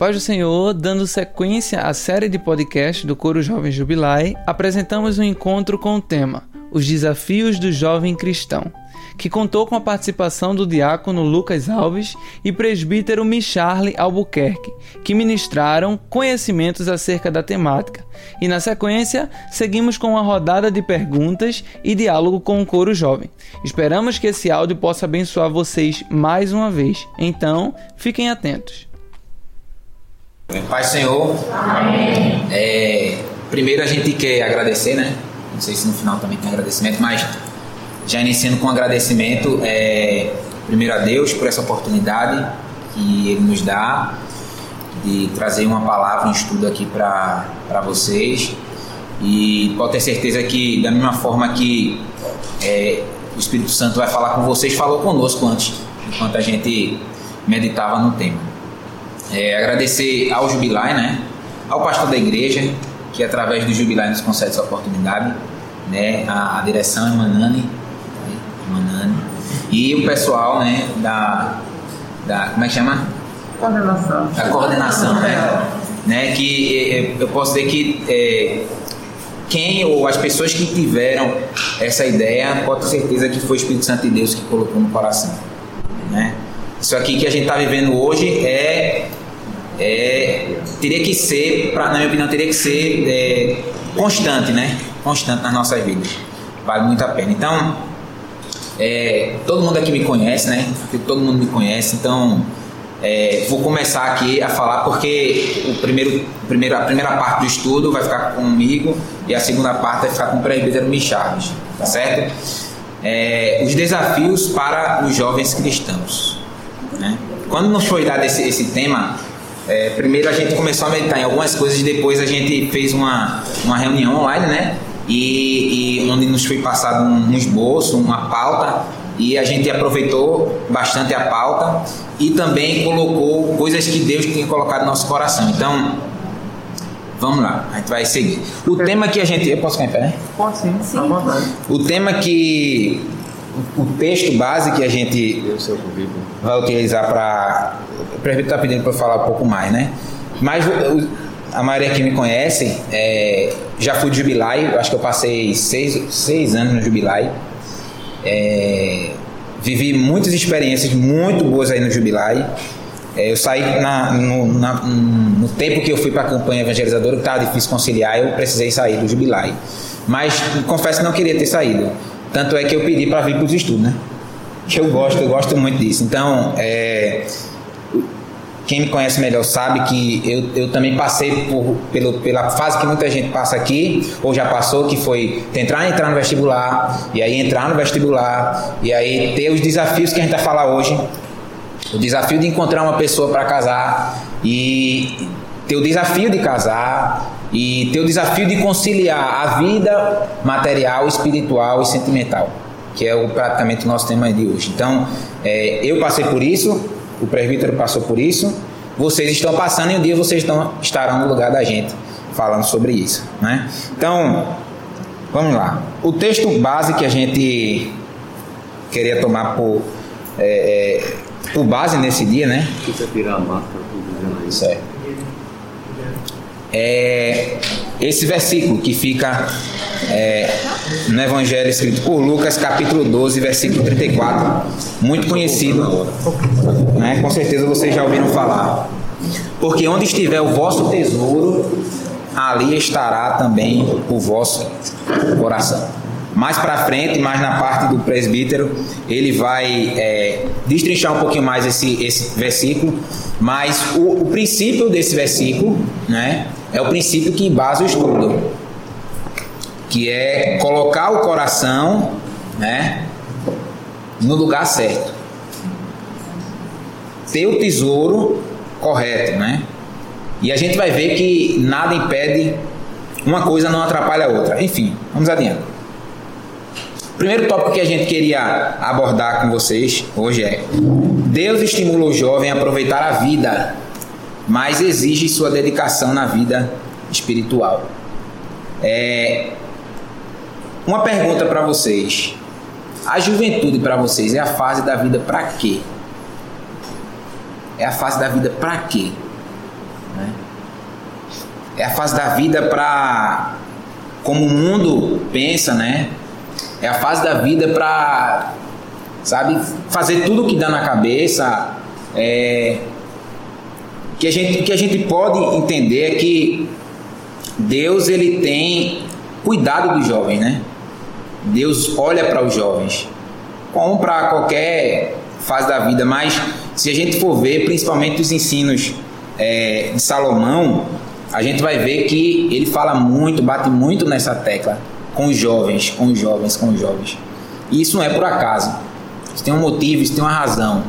Paz do Senhor, dando sequência à série de podcast do Coro Jovem Jubilai, apresentamos um encontro com o tema Os Desafios do Jovem Cristão, que contou com a participação do diácono Lucas Alves e presbítero Micharle Albuquerque, que ministraram conhecimentos acerca da temática. E na sequência, seguimos com uma rodada de perguntas e diálogo com o coro jovem. Esperamos que esse áudio possa abençoar vocês mais uma vez. Então, fiquem atentos. Pai Senhor, Amém. É, primeiro a gente quer agradecer, né? Não sei se no final também tem agradecimento, mas já iniciando com agradecimento, é, primeiro a Deus por essa oportunidade que Ele nos dá de trazer uma palavra, um estudo aqui para vocês. E pode ter certeza que, da mesma forma que é, o Espírito Santo vai falar com vocês, falou conosco antes, enquanto a gente meditava no tema. É, agradecer ao Jubilai, né? Ao pastor da igreja, que através do Jubilai nos concede essa oportunidade, né? A, a direção Emanani, né? Emanani, e o pessoal, né? Da, da como é que chama? Coordenação. Da coordenação, né? né? Que é, é, eu posso dizer que é, quem ou as pessoas que tiveram essa ideia, pode ter certeza que foi o Espírito Santo de Deus que colocou no coração, né? Isso aqui que a gente está vivendo hoje é é, teria que ser, pra, na minha opinião, teria que ser é, constante, né? Constante nas nossas vidas. Vale muito a pena. Então, é, todo mundo aqui me conhece, né? Todo mundo me conhece, então é, vou começar aqui a falar porque o primeiro, primeiro, a primeira parte do estudo vai ficar comigo e a segunda parte vai ficar com o presbítero Michaves, tá certo? É, os desafios para os jovens cristãos. Né? Quando nos foi dado esse, esse tema, é, primeiro a gente começou a meditar em algumas coisas e depois a gente fez uma, uma reunião online, né? E, e onde nos foi passado um, um esboço, uma pauta e a gente aproveitou bastante a pauta e também colocou coisas que Deus tinha colocado no nosso coração. Então, vamos lá, a gente vai seguir. O tema que a gente. Eu posso ficar em pé, né? Pode sim, sim. O tema que. O texto base que a gente vai utilizar para o prefeito está pedindo para eu falar um pouco mais, né? Mas a maioria que me conhece, é, já fui de Jubilai, acho que eu passei seis, seis anos no Jubilai. É, vivi muitas experiências muito boas aí no Jubilai. É, eu saí na, no, na, no, tempo que eu fui para a campanha evangelizadora, que estava difícil conciliar, eu precisei sair do Jubilai. Mas confesso que não queria ter saído. Tanto é que eu pedi para vir para os estudos, né? Que eu gosto, eu gosto muito disso. Então, é, quem me conhece melhor sabe que eu, eu também passei por, pelo, pela fase que muita gente passa aqui, ou já passou, que foi tentar entrar no vestibular, e aí entrar no vestibular, e aí ter os desafios que a gente vai falar hoje. O desafio de encontrar uma pessoa para casar, e ter o desafio de casar, e ter o desafio de conciliar a vida material, espiritual e sentimental, que é o, praticamente o nosso tema de hoje. Então, é, eu passei por isso, o presbítero passou por isso, vocês estão passando e um dia vocês estão, estarão no lugar da gente falando sobre isso. Né? Então, vamos lá. O texto base que a gente queria tomar por, é, é, por base nesse dia, né? Você tirar a máscara, Certo. É esse versículo que fica é, no Evangelho escrito por Lucas, capítulo 12, versículo 34, muito conhecido, né? com certeza vocês já ouviram falar. Porque onde estiver o vosso tesouro, ali estará também o vosso coração. Mais para frente, mais na parte do presbítero, ele vai é, destrinchar um pouquinho mais esse, esse versículo, mas o, o princípio desse versículo, né, é o princípio que embasa o estudo, que é colocar o coração, né, no lugar certo. Ter o tesouro correto, né? E a gente vai ver que nada impede uma coisa não atrapalha a outra. Enfim, vamos adiante. O primeiro tópico que a gente queria abordar com vocês hoje é: Deus estimula o jovem a aproveitar a vida mas exige sua dedicação na vida espiritual. É, uma pergunta para vocês: a juventude para vocês é a fase da vida para quê? É a fase da vida para quê? Né? É a fase da vida para como o mundo pensa, né? É a fase da vida para sabe fazer tudo o que dá na cabeça. É, que a gente que a gente pode entender é que Deus ele tem cuidado dos jovens, né? Deus olha para os jovens, como para qualquer fase da vida, mas se a gente for ver, principalmente os ensinos é, de Salomão, a gente vai ver que ele fala muito, bate muito nessa tecla com os jovens, com os jovens, com os jovens. E isso não é por acaso. Isso tem um motivo, isso tem uma razão.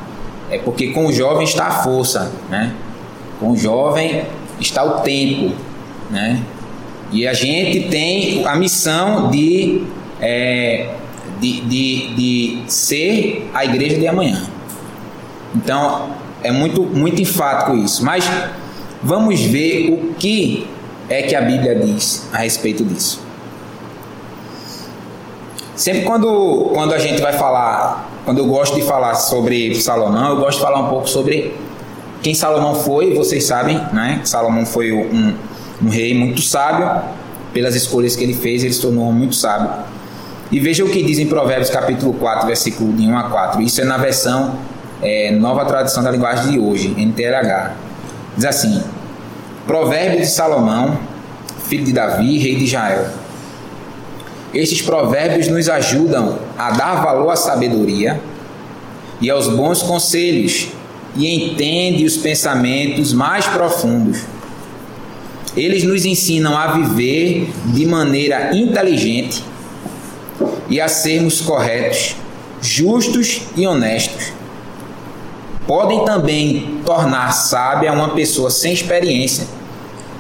É porque com os jovens está a força, né? Com o jovem está o tempo, né? E a gente tem a missão de, é, de, de, de ser a igreja de amanhã. Então, é muito, muito enfático isso. Mas vamos ver o que é que a Bíblia diz a respeito disso. Sempre quando, quando a gente vai falar, quando eu gosto de falar sobre Salomão, eu gosto de falar um pouco sobre quem Salomão foi, vocês sabem, né? Salomão foi um, um rei muito sábio, pelas escolhas que ele fez, ele se tornou muito sábio. E veja o que diz em Provérbios capítulo 4, versículo de 1 a 4. Isso é na versão é, nova tradução da linguagem de hoje, NTLH. Diz assim: Provérbios de Salomão, filho de Davi, rei de Israel. Estes provérbios nos ajudam a dar valor à sabedoria e aos bons conselhos e entende os pensamentos mais profundos. Eles nos ensinam a viver de maneira inteligente e a sermos corretos, justos e honestos podem também tornar sábia uma pessoa sem experiência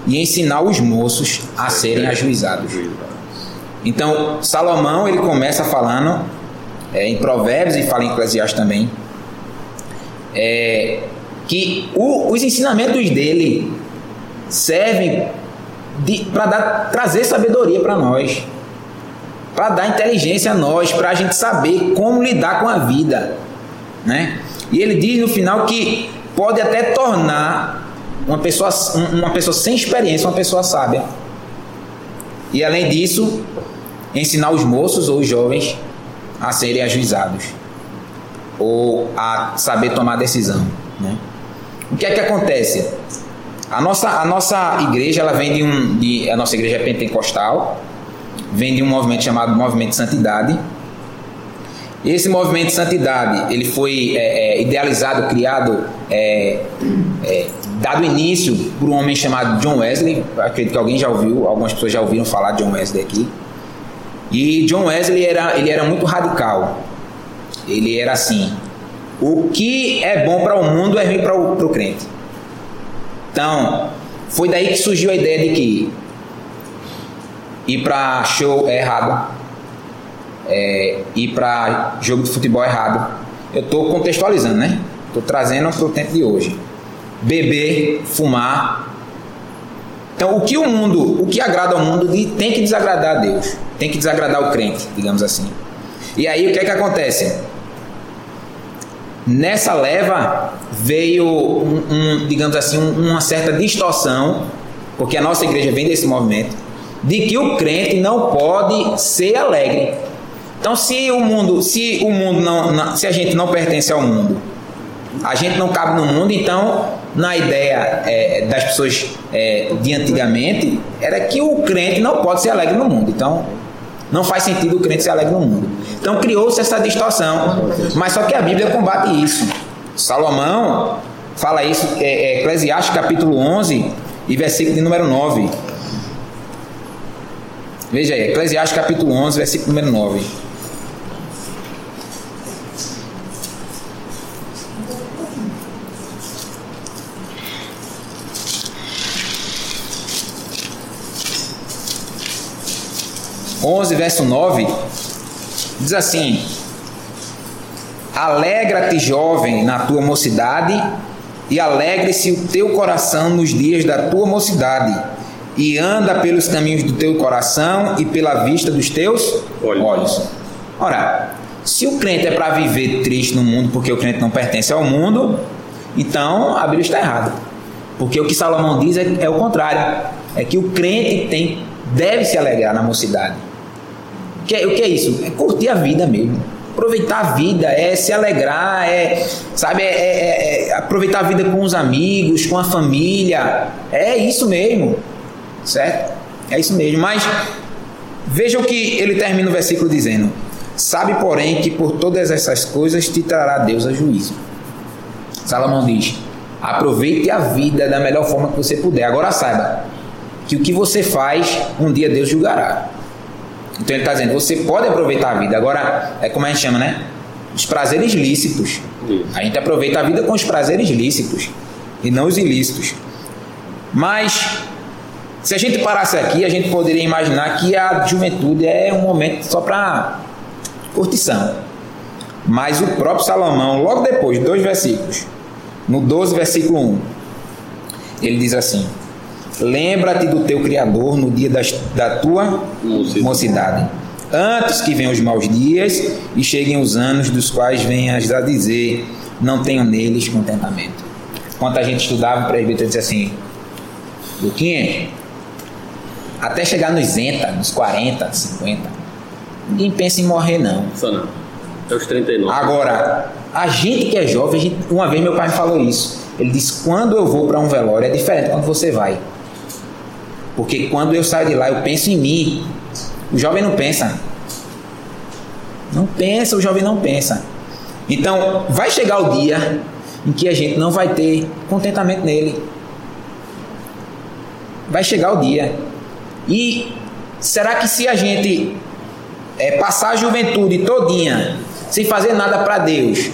e ensinar os moços a serem ajuizados. Então, Salomão ele começa falando é, em Provérbios e fala em Eclesiastes também é, que o, os ensinamentos dele servem para trazer sabedoria para nós, para dar inteligência a nós, para a gente saber como lidar com a vida, né? E ele diz no final que pode até tornar uma pessoa, uma pessoa sem experiência uma pessoa sábia. E além disso, ensinar os moços ou os jovens a serem ajuizados ou a saber tomar decisão. Né? O que é que acontece? A nossa, a nossa igreja ela vem de um de, a nossa igreja é pentecostal, vem de um movimento chamado Movimento de Santidade esse movimento de santidade, ele foi é, é, idealizado, criado, é, é, dado início por um homem chamado John Wesley. Acredito que alguém já ouviu, algumas pessoas já ouviram falar de John Wesley aqui. E John Wesley era, ele era muito radical. Ele era assim: o que é bom para o mundo é ruim para o crente. Então, foi daí que surgiu a ideia de que ir para show é errado, é, ir para jogo de futebol errado. Eu estou contextualizando, né? Estou trazendo para o tempo de hoje. Beber, fumar. Então, o que o mundo, o que agrada ao mundo, tem que desagradar a Deus. Tem que desagradar o crente, digamos assim. E aí, o que é que acontece? Nessa leva veio, um, um digamos assim, um, uma certa distorção, porque a nossa igreja vem desse movimento, de que o crente não pode ser alegre. Então, se o mundo, se o mundo não, não, se a gente não pertence ao mundo, a gente não cabe no mundo, então, na ideia é, das pessoas é, de antigamente, era que o crente não pode ser alegre no mundo. Então, não faz sentido o crente ser alegre no mundo. Então, criou-se essa distorção. Mas só que a Bíblia combate isso. Salomão fala isso, é, é, Eclesiastes capítulo 11 e versículo de número 9. Veja aí, Eclesiastes capítulo 11, versículo número 9. 11, verso 9, diz assim: Alegra-te, jovem, na tua mocidade, e alegre-se o teu coração nos dias da tua mocidade, e anda pelos caminhos do teu coração e pela vista dos teus olhos. olhos. Ora, se o crente é para viver triste no mundo porque o crente não pertence ao mundo, então a Bíblia está errada. Porque o que Salomão diz é, é o contrário. É que o crente tem, deve se alegrar na mocidade. Que, é, o que é isso? É curtir a vida mesmo. Aproveitar a vida, é se alegrar, é, sabe, é, é, é aproveitar a vida com os amigos, com a família. É isso mesmo. Certo? É isso mesmo. Mas vejam que ele termina o versículo dizendo: Sabe, porém, que por todas essas coisas te trará Deus a juízo. Salomão diz: Aproveite a vida da melhor forma que você puder. Agora saiba que o que você faz, um dia Deus julgará. Então ele está dizendo: você pode aproveitar a vida. Agora, é como a gente chama, né? Os prazeres lícitos. A gente aproveita a vida com os prazeres lícitos e não os ilícitos. Mas, se a gente parasse aqui, a gente poderia imaginar que a juventude é um momento só para curtição. Mas o próprio Salomão, logo depois, dois versículos, no 12, versículo 1, ele diz assim: Lembra-te do teu Criador no dia das, da tua mocidade. mocidade, antes que venham os maus dias e cheguem os anos dos quais venhas a dizer: Não tenho neles contentamento. Quando a gente estudava, o presbítero dizia assim: Luquinha, até chegar nos 80, nos 40, 50, ninguém pensa em morrer, não. Só não. É os 39. Agora, a gente que é jovem, gente, uma vez meu pai me falou isso. Ele disse: quando eu vou para um velório é diferente quando você vai. Porque quando eu saio de lá, eu penso em mim. O jovem não pensa. Não pensa, o jovem não pensa. Então, vai chegar o dia em que a gente não vai ter contentamento nele. Vai chegar o dia. E será que se a gente é, passar a juventude todinha sem fazer nada para Deus,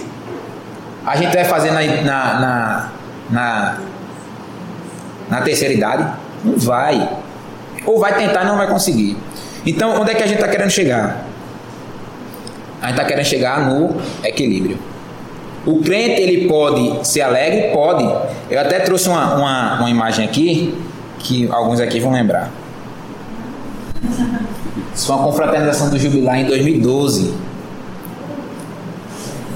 a gente vai fazer na, na, na, na, na terceira idade? Não vai. Ou vai tentar e não vai conseguir. Então, onde é que a gente está querendo chegar? A gente está querendo chegar no equilíbrio. O crente, ele pode ser alegre? Pode. Eu até trouxe uma, uma, uma imagem aqui, que alguns aqui vão lembrar. Isso foi uma confraternização do Jubilar em 2012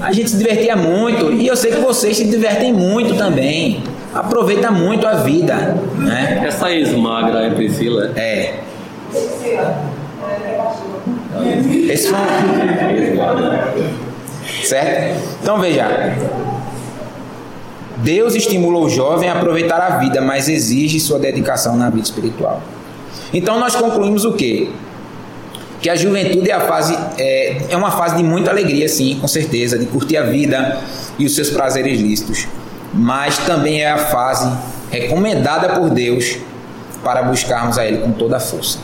a gente se divertia muito e eu sei que vocês se divertem muito também. Aproveita muito a vida, né? Essa ex-magra é Priscila? É. Esse foi Certo? Então veja. Deus estimula o jovem a aproveitar a vida, mas exige sua dedicação na vida espiritual. Então nós concluímos o quê? que a juventude é a fase é, é uma fase de muita alegria, sim, com certeza, de curtir a vida e os seus prazeres lícitos, mas também é a fase recomendada por Deus para buscarmos a Ele com toda a força.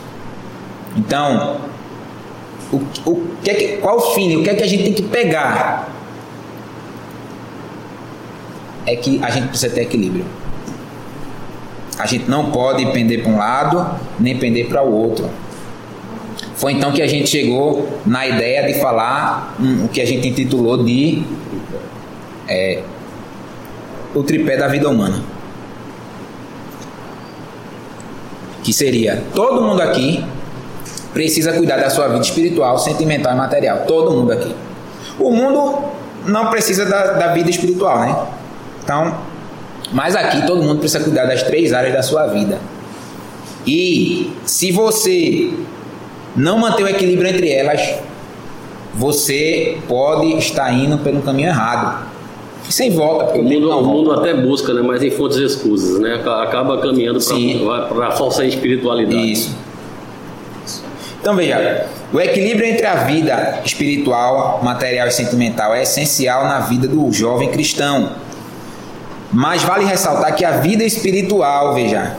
Então, o, o que é que, qual o fim? O que é que a gente tem que pegar? É que a gente precisa ter equilíbrio. A gente não pode pender para um lado, nem pender para o outro. Foi então que a gente chegou na ideia de falar o que a gente intitulou de é, o tripé da vida humana. Que seria todo mundo aqui precisa cuidar da sua vida espiritual, sentimental e material. Todo mundo aqui. O mundo não precisa da, da vida espiritual, né? Então, mas aqui todo mundo precisa cuidar das três áreas da sua vida. E se você não manter o equilíbrio entre elas, você pode estar indo pelo caminho errado. E sem volta. O mundo, o mundo até busca, né? mas em fontes escusas, né? Acaba caminhando para a falsa espiritualidade. Isso. Então veja, o equilíbrio entre a vida espiritual, material e sentimental é essencial na vida do jovem cristão. Mas vale ressaltar que a vida espiritual, veja,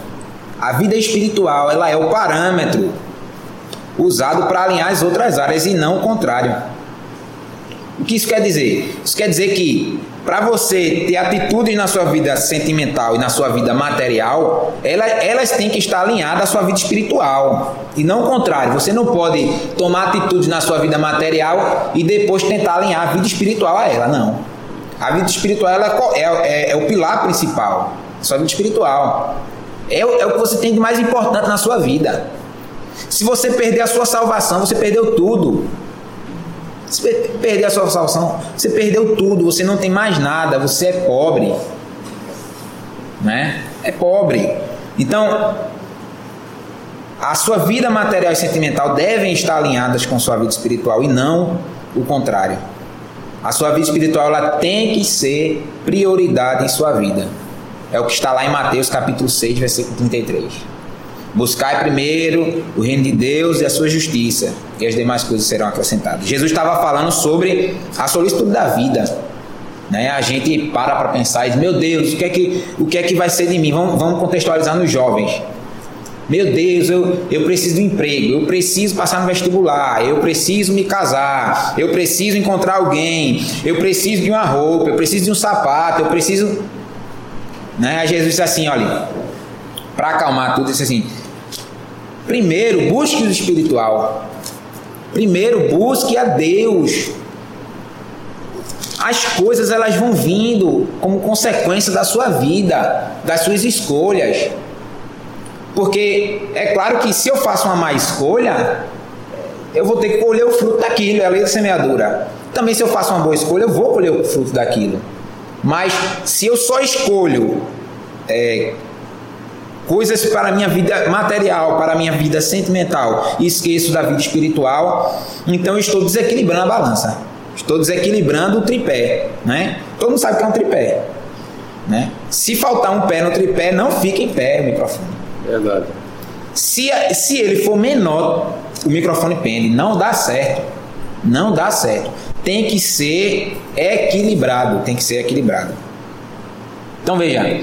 a vida espiritual ela é o parâmetro usado para alinhar as outras áreas e não o contrário. O que isso quer dizer? Isso quer dizer que para você ter atitudes na sua vida sentimental e na sua vida material, elas, elas têm que estar alinhadas à sua vida espiritual. E não o contrário. Você não pode tomar atitudes na sua vida material e depois tentar alinhar a vida espiritual a ela. Não. A vida espiritual ela é, é, é o pilar principal. Sua vida espiritual. É, é o que você tem de mais importante na sua vida. Se você perder a sua salvação, você perdeu tudo. Se perder a sua salvação, você perdeu tudo, você não tem mais nada, você é pobre. Né? é pobre. Então, a sua vida material e sentimental devem estar alinhadas com sua vida espiritual e não o contrário. A sua vida espiritual ela tem que ser prioridade em sua vida. É o que está lá em Mateus capítulo 6, versículo 33. Buscai primeiro o reino de Deus e a sua justiça, e as demais coisas serão acrescentadas. Jesus estava falando sobre a solicitude da vida. Né? A gente para para pensar e diz: Meu Deus, o que é que, o que, é que vai ser de mim? Vamos, vamos contextualizar nos jovens. Meu Deus, eu, eu preciso de um emprego, eu preciso passar no vestibular, eu preciso me casar, eu preciso encontrar alguém, eu preciso de uma roupa, eu preciso de um sapato, eu preciso. Né? Jesus disse assim: olha, para acalmar tudo, disse assim: primeiro busque o espiritual, primeiro busque a Deus. As coisas elas vão vindo como consequência da sua vida, das suas escolhas. Porque é claro que se eu faço uma má escolha, eu vou ter que colher o fruto daquilo, é a lei da semeadura. Também se eu faço uma boa escolha, eu vou colher o fruto daquilo. Mas se eu só escolho é, coisas para a minha vida material, para a minha vida sentimental e esqueço da vida espiritual, então estou desequilibrando a balança. Estou desequilibrando o tripé, né? Todo mundo sabe que é um tripé, né? Se faltar um pé no tripé, não fica em pé o microfone. Verdade. Se, se ele for menor, o microfone pende. Não dá certo. Não dá certo. Tem que ser equilibrado. Tem que ser equilibrado. Então veja.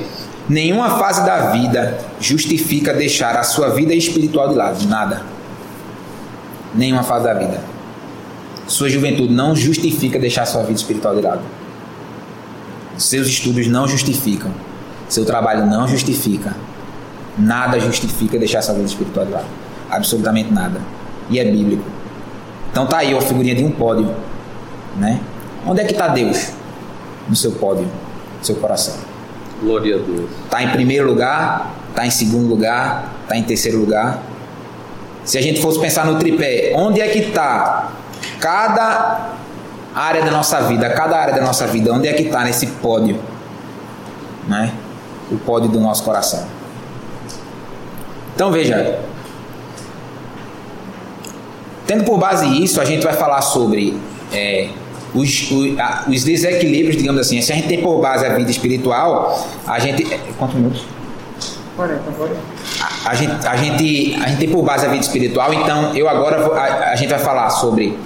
Nenhuma fase da vida justifica deixar a sua vida espiritual de lado. Nada. Nenhuma fase da vida. Sua juventude não justifica deixar a sua vida espiritual de lado. Seus estudos não justificam. Seu trabalho não justifica Nada justifica deixar essa vida espiritual de lado. Absolutamente nada. E é bíblico. Então tá aí a figurinha de um pódio. Né? Onde é que está Deus? No seu pódio, no seu coração. Glória a Deus. Está em primeiro lugar, está em segundo lugar, está em terceiro lugar. Se a gente fosse pensar no tripé, onde é que está cada área da nossa vida, cada área da nossa vida, onde é que está nesse pódio? Né? O pódio do nosso coração. Então veja, tendo por base isso, a gente vai falar sobre é, os, os, a, os, desequilíbrios, digamos assim. Se a gente tem por base a vida espiritual, a gente. Quantos minutos? 40, 40. A, a, gente, a, gente, a gente tem por base a vida espiritual, então eu agora vou, a, a gente vai falar sobre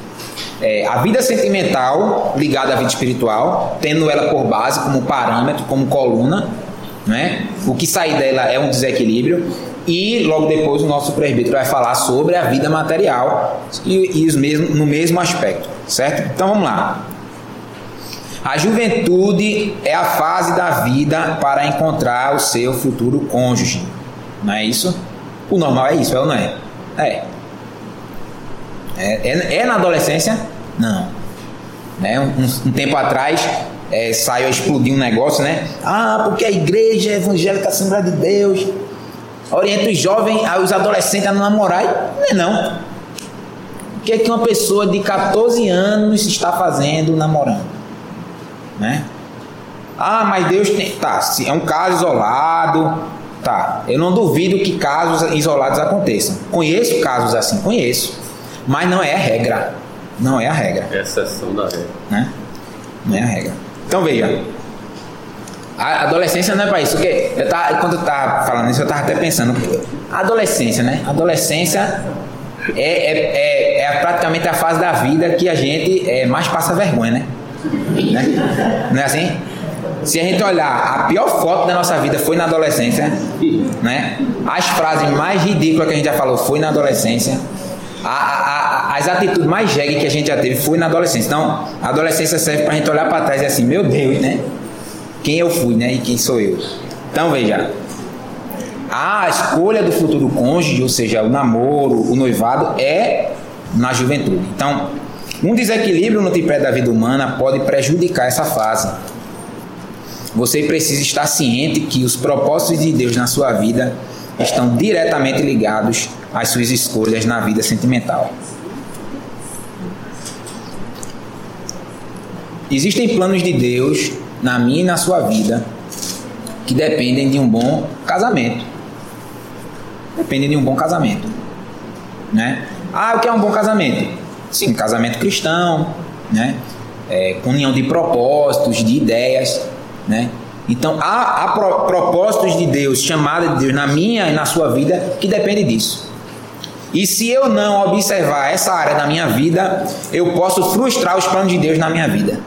é, a vida sentimental ligada à vida espiritual, tendo ela por base como parâmetro, como coluna, né? O que sair dela é um desequilíbrio. E logo depois o nosso presbítero vai falar sobre a vida material e, e os mesmo, no mesmo aspecto, certo? Então vamos lá. A juventude é a fase da vida para encontrar o seu futuro cônjuge. Não é isso? O normal é isso, é ou não é? É. É, é, é na adolescência? Não. Né? Um, um tempo atrás é, saiu a explodir um negócio, né? Ah, porque a igreja evangélica Assembleia de Deus orienta os jovens, os adolescentes a namorar. Não é não. O que é que uma pessoa de 14 anos está fazendo namorando? Né? Ah, mas Deus tem. Tá, é um caso isolado. Tá, eu não duvido que casos isolados aconteçam. Conheço casos assim, conheço. Mas não é a regra. Não é a regra. É exceção da regra. Né? Não é a regra. Então veja, a adolescência não é para isso. Porque eu tava, quando eu estava falando isso, eu estava até pensando. Adolescência, né? Adolescência é, é, é, é, praticamente a fase da vida que a gente é, mais passa vergonha, né? né? Não é assim? Se a gente olhar, a pior foto da nossa vida foi na adolescência, né? As frases mais ridículas que a gente já falou foi na adolescência. A, a, as atitudes mais jegue que a gente já teve foi na adolescência. Então, a adolescência serve para a gente olhar para trás e assim, meu Deus, né? quem eu fui, né? E quem sou eu. Então veja, a escolha do futuro cônjuge, ou seja, o namoro, o noivado, é na juventude. Então, um desequilíbrio no tripé da vida humana pode prejudicar essa fase. Você precisa estar ciente que os propósitos de Deus na sua vida estão diretamente ligados às suas escolhas na vida sentimental. Existem planos de Deus na minha e na sua vida que dependem de um bom casamento. Dependem de um bom casamento. Né? Ah, o que é um bom casamento? Sim, um casamento cristão, né? É, união de propósitos, de ideias, né? Então há, há pro, propósitos de Deus, chamada de Deus na minha e na sua vida que depende disso. E se eu não observar essa área da minha vida, eu posso frustrar os planos de Deus na minha vida.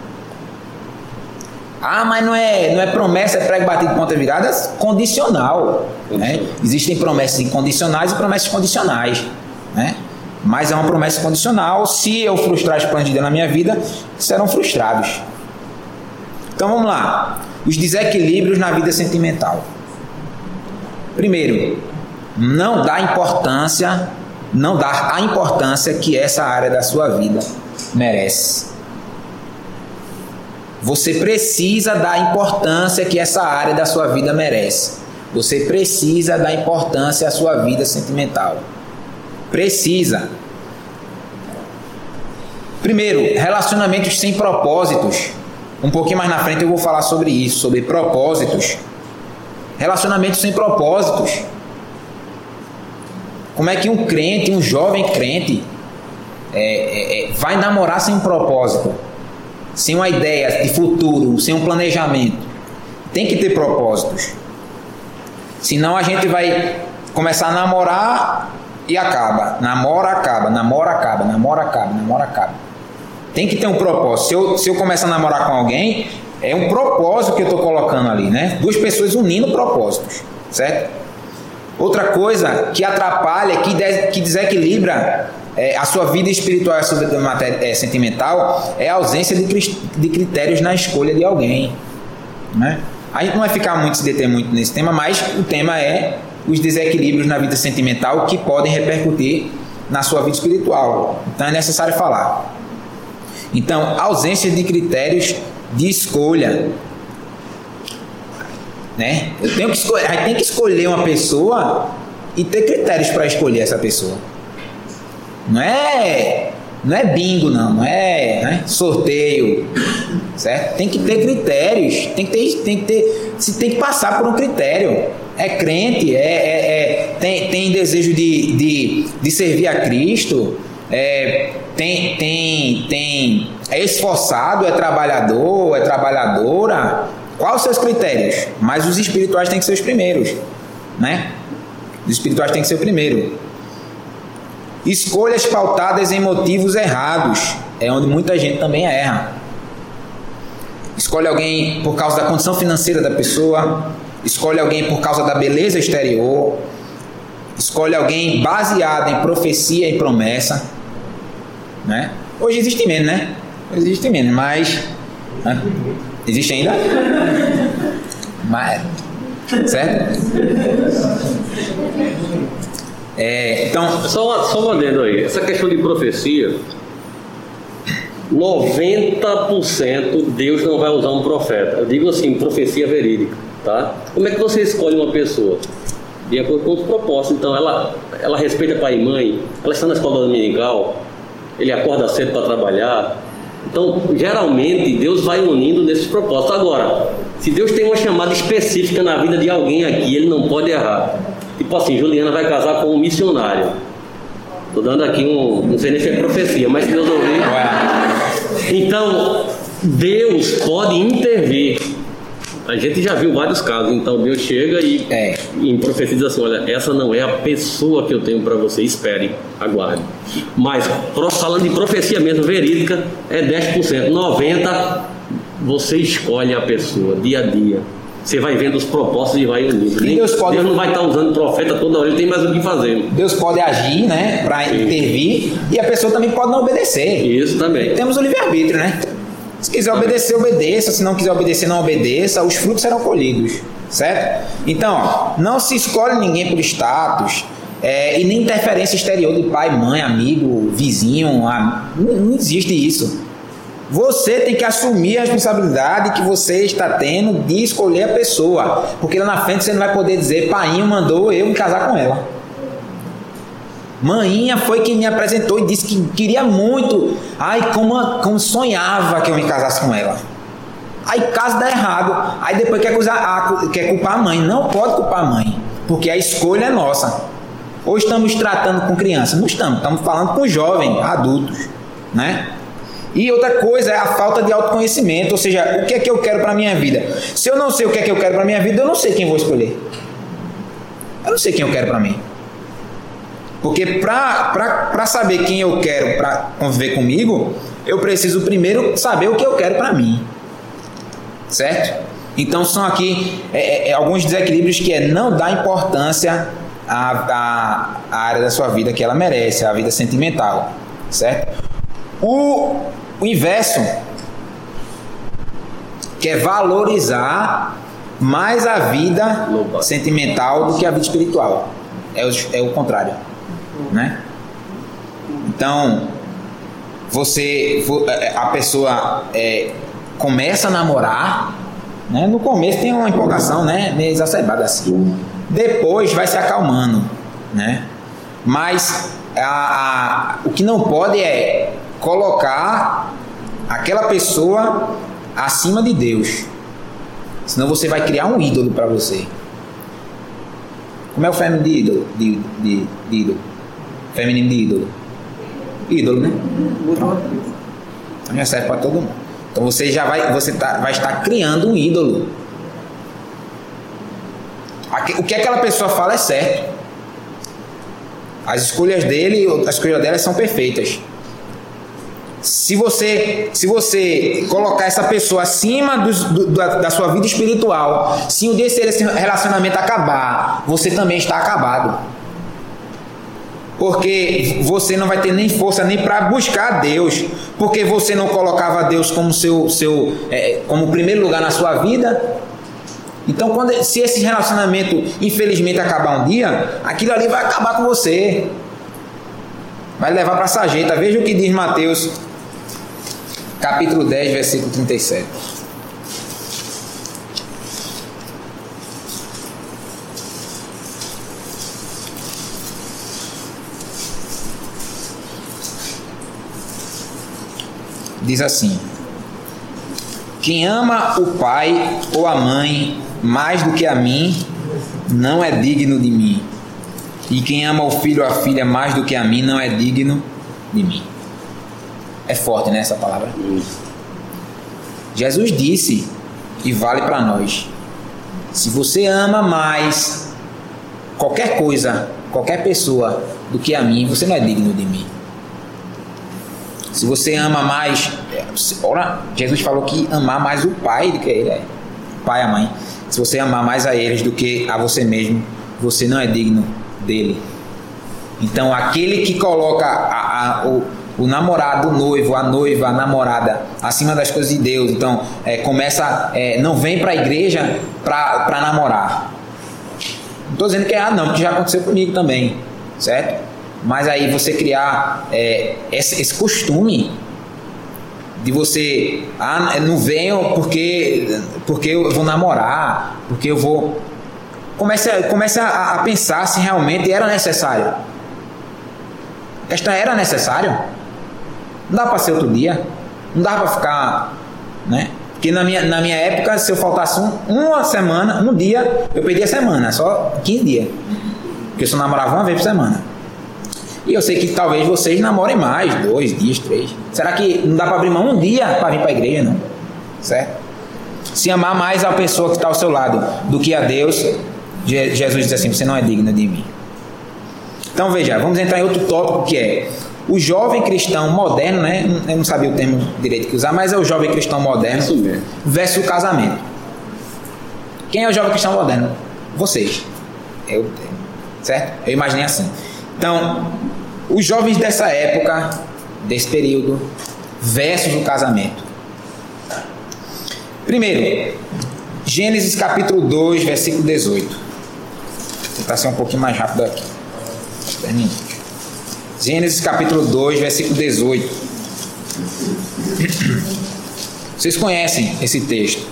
Ah, mas não é, não é promessa, é prego batido ponta virada, condicional. Né? Existem promessas incondicionais e promessas condicionais. Né? Mas é uma promessa condicional. Se eu frustrar os planos de Deus na minha vida, serão frustrados. Então vamos lá. Os desequilíbrios na vida sentimental. Primeiro, não dá importância, não dá a importância que essa área da sua vida merece. Você precisa dar a importância que essa área da sua vida merece. Você precisa dar importância à sua vida sentimental. Precisa. Primeiro, relacionamentos sem propósitos. Um pouquinho mais na frente eu vou falar sobre isso, sobre propósitos. Relacionamentos sem propósitos. Como é que um crente, um jovem crente, é, é, é vai namorar sem propósito? Sem uma ideia de futuro, sem um planejamento. Tem que ter propósitos. Senão a gente vai começar a namorar e acaba. Namora, acaba, namora, acaba, namora, acaba, namora, acaba. Tem que ter um propósito. Se eu, se eu começar a namorar com alguém, é um propósito que eu estou colocando ali, né? Duas pessoas unindo propósitos, certo? Outra coisa que atrapalha, que, que desequilibra é, a sua vida espiritual a sua vida é, sentimental é a ausência de, de critérios na escolha de alguém. Né? A gente não vai ficar muito se deter muito nesse tema, mas o tema é os desequilíbrios na vida sentimental que podem repercutir na sua vida espiritual. Então é necessário falar. Então, ausência de critérios de escolha. Né? Eu tenho que escolher, a gente tem que escolher uma pessoa e ter critérios para escolher essa pessoa. Não é, não é bingo, não, não é né? sorteio, certo? Tem que ter critérios, tem que ter, tem que ter, se tem que passar por um critério. É crente, é, é, é tem, tem desejo de, de, de servir a Cristo, é, tem, tem, tem, é esforçado, é trabalhador, é trabalhadora. Quais os seus critérios? Mas os espirituais têm que ser os primeiros, né? Os espirituais têm que ser o primeiro. Escolhas pautadas em motivos errados é onde muita gente também erra. Escolhe alguém por causa da condição financeira da pessoa, escolhe alguém por causa da beleza exterior, escolhe alguém baseado em profecia e promessa. Né? Hoje existe menos, né? Hoje existe menos, mas. Né? Existe ainda? Mas. Certo? É, então... Só, só um adendo aí. Essa questão de profecia, 90% Deus não vai usar um profeta. Eu digo assim, profecia verídica, tá? Como é que você escolhe uma pessoa? De acordo com os propósitos. Então, ela, ela respeita pai e mãe, ela está na escola dominical, ele acorda cedo para trabalhar. Então, geralmente, Deus vai unindo nesses propósitos. Agora, se Deus tem uma chamada específica na vida de alguém aqui, ele não pode errar. Tipo assim, Juliana vai casar com um missionário. Estou dando aqui um, não sei nem se é profecia, mas Deus ouviu. Então, Deus pode intervir. A gente já viu vários casos, então Deus chega e é. em profecia diz assim: olha, essa não é a pessoa que eu tenho para você, espere, aguarde. Mas falando de profecia mesmo, verídica, é 10%. 90% você escolhe a pessoa dia a dia. Você vai vendo os propósitos e vai unindo. E Deus, pode... Deus não vai estar usando profeta toda hora, ele tem mais o que fazer. Deus pode agir, né, para intervir, e a pessoa também pode não obedecer. Isso também. Temos o livre-arbítrio, né? Se quiser obedecer, obedeça. Se não quiser obedecer, não obedeça. Os frutos serão colhidos, certo? Então, não se escolhe ninguém por status. É, e nem interferência exterior de pai, mãe, amigo, vizinho. A... Não, não existe isso. Você tem que assumir a responsabilidade que você está tendo de escolher a pessoa. Porque lá na frente você não vai poder dizer, painho mandou eu me casar com ela. Maninha foi quem me apresentou e disse que queria muito. Ai, como, como sonhava que eu me casasse com ela. Aí caso dá errado, aí depois quer, acusar, quer culpar a mãe. Não pode culpar a mãe, porque a escolha é nossa. Ou estamos tratando com criança? Não estamos, estamos falando com jovens, adultos, né? E outra coisa é a falta de autoconhecimento, ou seja, o que é que eu quero para minha vida? Se eu não sei o que é que eu quero para minha vida, eu não sei quem vou escolher. Eu não sei quem eu quero para mim. Porque para saber quem eu quero para conviver comigo, eu preciso primeiro saber o que eu quero para mim. Certo? Então são aqui é, é, é, alguns desequilíbrios que é não dar importância à, à, à área da sua vida que ela merece, a vida sentimental. Certo? O, o inverso, que é valorizar mais a vida sentimental do que a vida espiritual. É o, é o contrário, né? Então, você, é, é, a pessoa é, começa a namorar, né? No começo tem uma empolgação, né? Meio exacerbada assim. Depois vai se acalmando, né? Mas a, a, o que não pode é colocar aquela pessoa acima de Deus. Senão você vai criar um ídolo para você. Como é o feminino de ídolo? De, de, de ídolo? Feminino de ídolo. Ídolo, né? Então já serve para todo mundo. Então você já vai, você tá, vai estar criando um ídolo. O que aquela pessoa fala é certo. As escolhas dele, as escolhas dela são perfeitas. Se você, se você colocar essa pessoa acima do, do, da, da, sua vida espiritual, se um dia esse relacionamento acabar, você também está acabado. Porque você não vai ter nem força nem para buscar Deus, porque você não colocava Deus como seu, seu é, como primeiro lugar na sua vida. Então, quando, se esse relacionamento infelizmente acabar um dia, aquilo ali vai acabar com você. Vai levar para a sarjeta. Veja o que diz Mateus capítulo 10, versículo 37. Diz assim: Quem ama o pai ou a mãe mais do que a mim, não é digno de mim. E quem ama o filho ou a filha mais do que a mim, não é digno de mim. É forte, né, essa palavra? Jesus disse, e vale para nós: se você ama mais qualquer coisa, qualquer pessoa do que a mim, você não é digno de mim. Se você ama mais, ora, Jesus falou que amar mais o pai do que ele é. Pai e a mãe. Se você amar mais a eles do que a você mesmo, você não é digno dele. Então, aquele que coloca a, a, o, o namorado, o noivo, a noiva, a namorada, acima das coisas de Deus. Então, é, começa, é, não vem para a igreja para namorar. Não estou dizendo que é errado, não, porque já aconteceu comigo também, certo? Mas aí você criar é, esse, esse, costume de você, ah, não venho porque, porque eu vou namorar, porque eu vou. Comece, comece a, a pensar se realmente era necessário. Esta era necessário? Dá para ser outro dia. Não dá para ficar, né? Porque na minha, na minha época, se eu faltasse um, uma semana, um dia, eu perdi a semana, só 15 dias. Porque eu só namorava uma vez por semana. E eu sei que talvez vocês namorem mais, dois dias, três. Será que não dá para abrir mão um dia para vir para a igreja, não? Certo? Se amar mais a pessoa que está ao seu lado do que a Deus, Jesus diz assim: você não é digna de mim. Então veja, vamos entrar em outro tópico que é o jovem cristão moderno, né? Eu não sabia o termo direito que usar, mas é o jovem cristão moderno versus o casamento. Quem é o jovem cristão moderno? Vocês. Eu, certo? Eu imaginei assim. Então, os jovens dessa época, desse período, versus o casamento. Primeiro, Gênesis capítulo 2, versículo 18. Vou tentar ser um pouquinho mais rápido aqui. Termine. Gênesis capítulo 2, versículo 18. Vocês conhecem esse texto.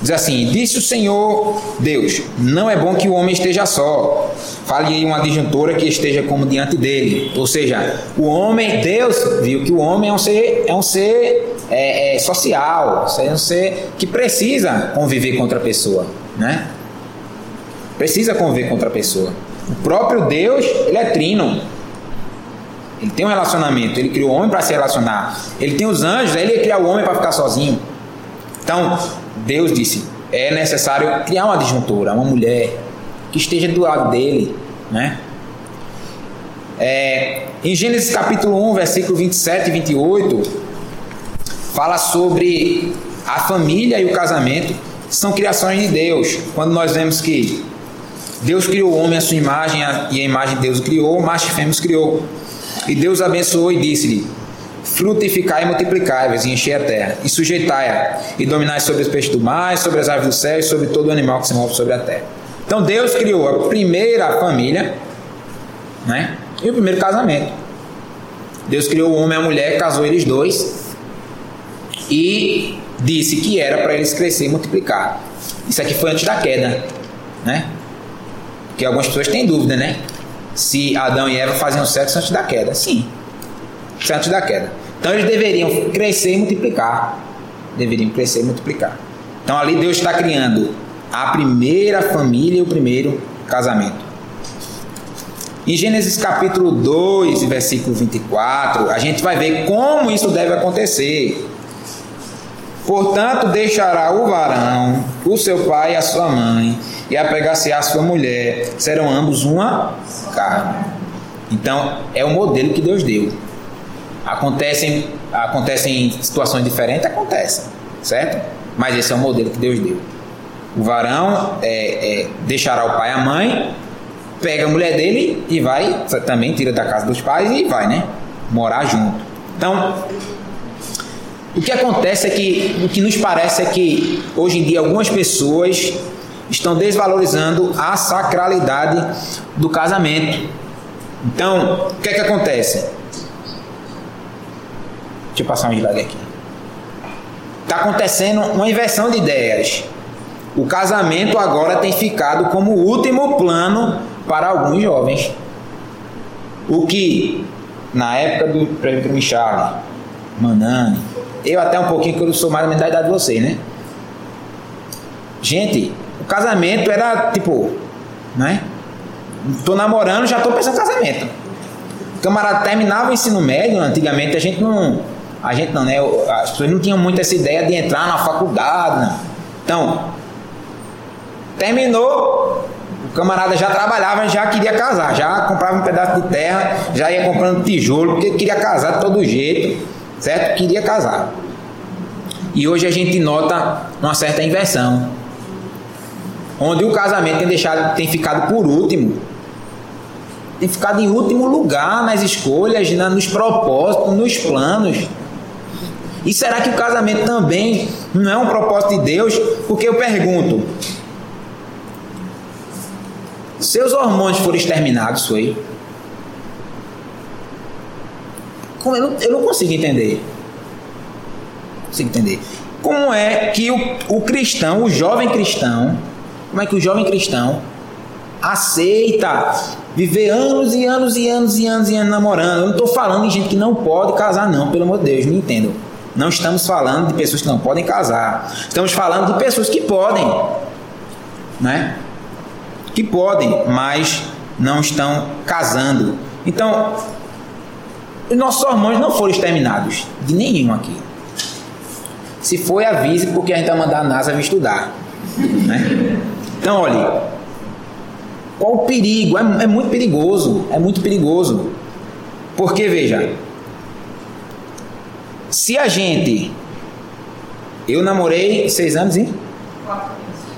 Diz assim: Disse o Senhor Deus: Não é bom que o homem esteja só. fale uma disjuntora que esteja como diante dele. Ou seja, o homem, Deus viu que o homem é um ser, é um ser é, é, social, é um ser que precisa conviver com outra pessoa, né? Precisa conviver com outra pessoa. O próprio Deus, ele é trino. Ele tem um relacionamento, ele criou o homem para se relacionar. Ele tem os anjos, ele cria o homem para ficar sozinho. Então, Deus disse: é necessário criar uma disjuntora, uma mulher que esteja do lado dele, né? É, em Gênesis capítulo 1, versículo 27 e 28, fala sobre a família e o casamento, são criações de Deus. Quando nós vemos que Deus criou o homem à sua imagem e a imagem de Deus o criou, macho e fêmea criou. E Deus abençoou e disse-lhe: Frutificai e multiplicai-vos e enchei a terra, e sujeitai-a, e dominai sobre os peixes do mar, sobre as aves do céu e sobre todo animal que se move sobre a terra. Então Deus criou a primeira família, né? E o primeiro casamento. Deus criou o homem e a mulher, casou eles dois e disse que era para eles crescer e multiplicar. Isso aqui foi antes da queda, né? Porque algumas pessoas têm dúvida, né? Se Adão e Eva faziam sexo antes da queda. Sim. Antes da queda. Então eles deveriam crescer e multiplicar. Deveriam crescer e multiplicar. Então ali Deus está criando a primeira família e o primeiro casamento. Em Gênesis capítulo 2, versículo 24, a gente vai ver como isso deve acontecer. Portanto, deixará o varão, o seu pai e a sua mãe, e apegar-se à sua mulher, serão ambos uma carne. Então, é o modelo que Deus deu. Acontecem, acontecem situações diferentes? Acontecem, certo? Mas esse é o modelo que Deus deu. O varão é, é, deixará o pai e a mãe, pega a mulher dele e vai, também tira da casa dos pais e vai, né? Morar junto. Então, o que acontece é que, o que nos parece é que hoje em dia algumas pessoas estão desvalorizando a sacralidade do casamento. Então, o que é que acontece? Deixa eu passar um slide aqui. Está acontecendo uma inversão de ideias. O casamento agora tem ficado como último plano para alguns jovens. O que, na época do prêmio Michale, Manani, eu até um pouquinho, que eu sou mais da idade de vocês, né? Gente, o casamento era tipo, né? Tô namorando, já tô pensando em casamento. O camarada terminava o ensino médio, antigamente a gente não. A gente não, né? As pessoas não tinham muito essa ideia de entrar na faculdade. Né? Então, terminou, o camarada já trabalhava, já queria casar, já comprava um pedaço de terra, já ia comprando tijolo, porque queria casar de todo jeito certo? Queria casar. E hoje a gente nota uma certa inversão, onde o casamento tem deixado, tem ficado por último, tem ficado em último lugar nas escolhas, na, nos propósitos, nos planos. E será que o casamento também não é um propósito de Deus? Porque eu pergunto: seus hormônios foram exterminados, foi? eu, não, eu não consigo entender. Não consigo entender. Como é que o, o cristão, o jovem cristão, como é que o jovem cristão aceita viver anos e anos e anos e anos e anos namorando? Eu não estou falando de gente que não pode casar, não, pelo amor de Deus, me entendam. Não estamos falando de pessoas que não podem casar. Estamos falando de pessoas que podem, né? Que podem, mas não estão casando. Então, os nossos hormônios não foram exterminados, de nenhum aqui. Se foi, avise, porque a gente vai mandar a NASA vir estudar. Né? Então, olha, qual o perigo? É, é, muito perigoso, é muito perigoso. Porque, veja, se a gente. Eu namorei seis anos e.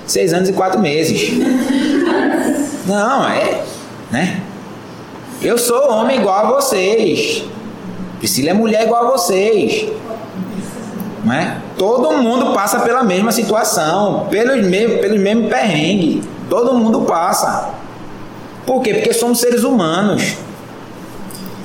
Seis anos e quatro meses. Não, é. Né? Eu sou homem igual a vocês. Priscila é mulher igual a vocês. Não é? Todo mundo passa pela mesma situação, pelos mesmos, mesmos perrengues. Todo mundo passa. Por quê? Porque somos seres humanos.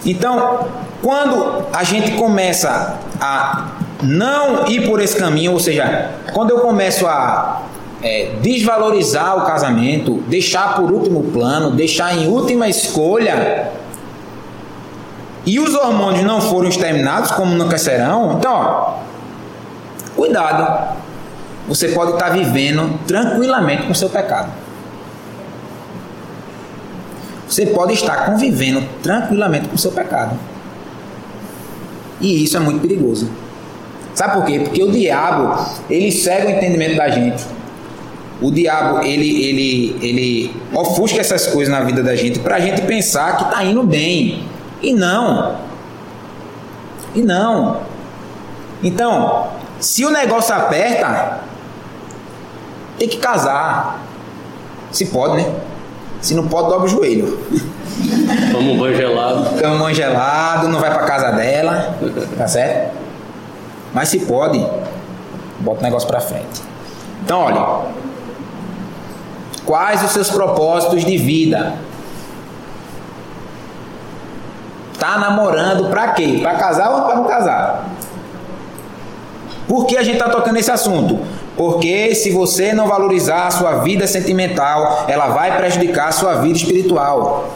Então, quando a gente começa a não ir por esse caminho, ou seja, quando eu começo a é, desvalorizar o casamento, deixar por último plano, deixar em última escolha, e os hormônios não foram exterminados, como nunca serão, então, ó, cuidado. Você pode estar vivendo tranquilamente com seu pecado. Você pode estar convivendo tranquilamente com seu pecado. E isso é muito perigoso. Sabe por quê? Porque o diabo, ele cega o entendimento da gente. O diabo, ele, ele, ele ofusca essas coisas na vida da gente para a gente pensar que está indo bem. E não. E não. Então, se o negócio aperta, tem que casar. Se pode, né? Se não pode, dobra o joelho. Toma um banho gelado. Toma um banho gelado, não vai para casa dela. Tá certo? Mas se pode, bota o negócio para frente. Então, olha. Quais os seus propósitos de vida? Tá namorando para quê? Para casar ou para não casar? Por que a gente está tocando esse assunto? Porque se você não valorizar a sua vida sentimental, ela vai prejudicar a sua vida espiritual.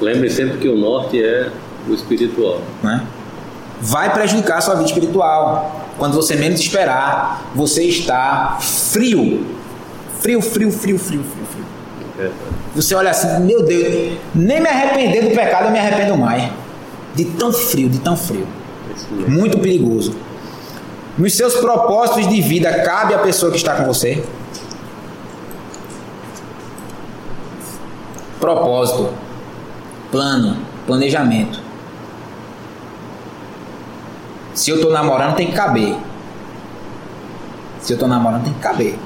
Lembre sempre que o norte é o espiritual. Né? Vai prejudicar a sua vida espiritual. Quando você menos esperar, você está frio. Frio, frio, frio, frio, frio, frio. É. Você olha assim, meu Deus, nem me arrepender do pecado, eu me arrependo mais. De tão frio, de tão frio. Muito perigoso. Nos seus propósitos de vida, cabe a pessoa que está com você? Propósito, plano, planejamento. Se eu estou namorando, tem que caber. Se eu estou namorando, tem que caber.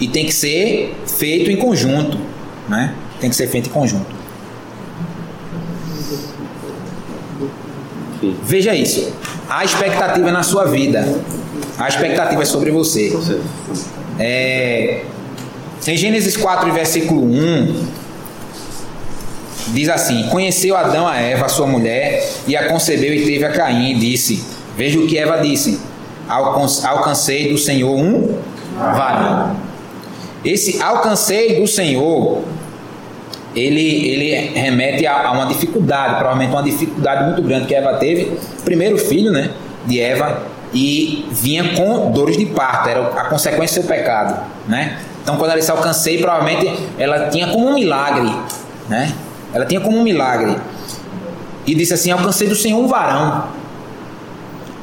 E tem que ser feito em conjunto, né? Tem que ser feito em conjunto. Veja isso. Há expectativa na sua vida. Há expectativa sobre você. É, em Gênesis 4, versículo 1, diz assim: Conheceu Adão a Eva, sua mulher, e a concebeu e teve a Caim, e disse: Veja o que Eva disse: Alcancei do Senhor um varão. Esse alcancei do Senhor ele, ele remete a, a, uma dificuldade, provavelmente uma dificuldade muito grande que Eva teve. Primeiro filho, né, de Eva, e vinha com dores de parto, era a consequência do seu pecado, né? Então, quando ela disse alcancei, provavelmente ela tinha como um milagre, né? Ela tinha como um milagre. E disse assim: alcancei do Senhor um varão.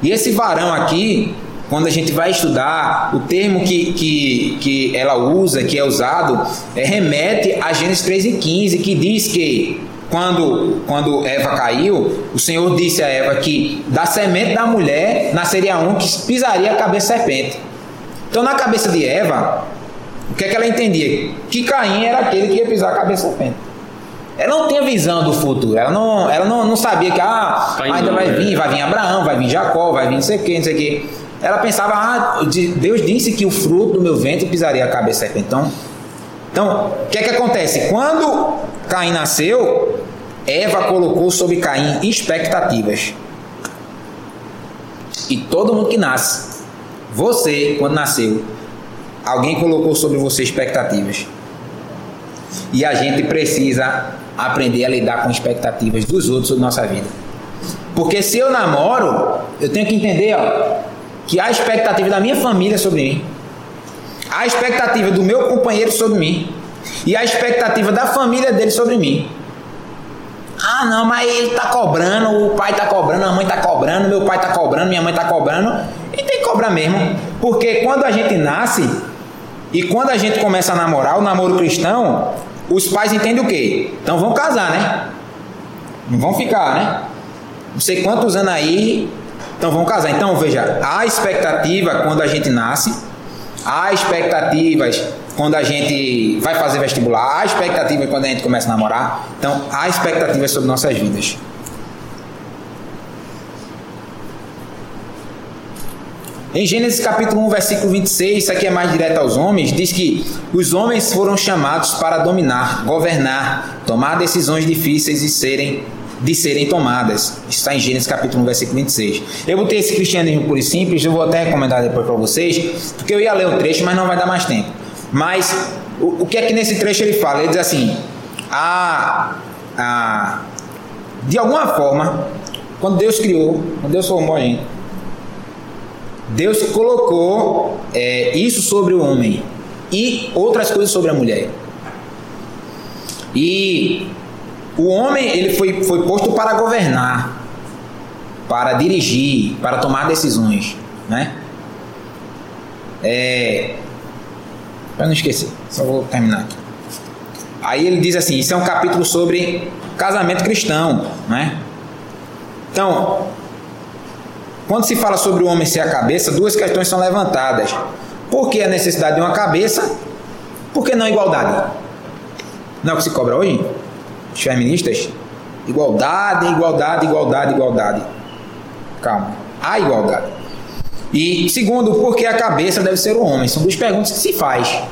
E esse varão aqui quando a gente vai estudar, o termo que, que, que ela usa, que é usado, é, remete a Gênesis 3 e 15, que diz que quando, quando Eva caiu, o Senhor disse a Eva que da semente da mulher nasceria um que pisaria a cabeça da serpente. Então, na cabeça de Eva, o que é que ela entendia? Que Caim era aquele que ia pisar a cabeça da serpente. Ela não tinha visão do futuro, ela não, ela não, não sabia que ah, ainda vai vir, vai vir Abraão, vai vir Jacó, vai vir não sei o que, não sei o que. Ela pensava, ah, Deus disse que o fruto do meu ventre pisaria a cabeça Então, então o que é que acontece? Quando Caim nasceu, Eva colocou sobre Caim expectativas. E todo mundo que nasce, você, quando nasceu, alguém colocou sobre você expectativas. E a gente precisa aprender a lidar com expectativas dos outros sobre nossa vida. Porque se eu namoro, eu tenho que entender, ó, que há expectativa da minha família sobre mim, há expectativa do meu companheiro sobre mim e a expectativa da família dele sobre mim. Ah, não, mas ele está cobrando, o pai está cobrando, a mãe está cobrando, meu pai está cobrando, minha mãe está cobrando. E tem que cobrar mesmo. Porque quando a gente nasce e quando a gente começa a namorar, o namoro cristão, os pais entendem o quê? Então vão casar, né? Não vão ficar, né? Não sei quantos anos aí então vamos casar. Então veja, há expectativa quando a gente nasce, há expectativas quando a gente vai fazer vestibular, há expectativa quando a gente começa a namorar. Então há expectativas sobre nossas vidas. Em Gênesis capítulo 1, versículo 26, isso aqui é mais direto aos homens, diz que os homens foram chamados para dominar, governar, tomar decisões difíceis e serem de serem tomadas. Está em Gênesis capítulo 1, versículo 26. Eu botei esse cristianismo puro e simples, eu vou até recomendar depois para vocês, porque eu ia ler o trecho, mas não vai dar mais tempo. Mas o, o que é que nesse trecho ele fala? Ele diz assim: a, a, de alguma forma, quando Deus criou, quando Deus formou a gente, Deus colocou é, isso sobre o homem e outras coisas sobre a mulher. E o homem ele foi, foi posto para governar, para dirigir, para tomar decisões, né? É, para não esquecer, só vou terminar aqui. Aí ele diz assim: isso é um capítulo sobre casamento cristão, né? Então, quando se fala sobre o homem ser a cabeça, duas questões são levantadas. Por que a necessidade de uma cabeça? Por que não igualdade? Não é o que se cobra hoje? Os feministas? Igualdade, igualdade, igualdade, igualdade. Calma. Há igualdade. E segundo, por que a cabeça deve ser o homem? São duas perguntas que se faz.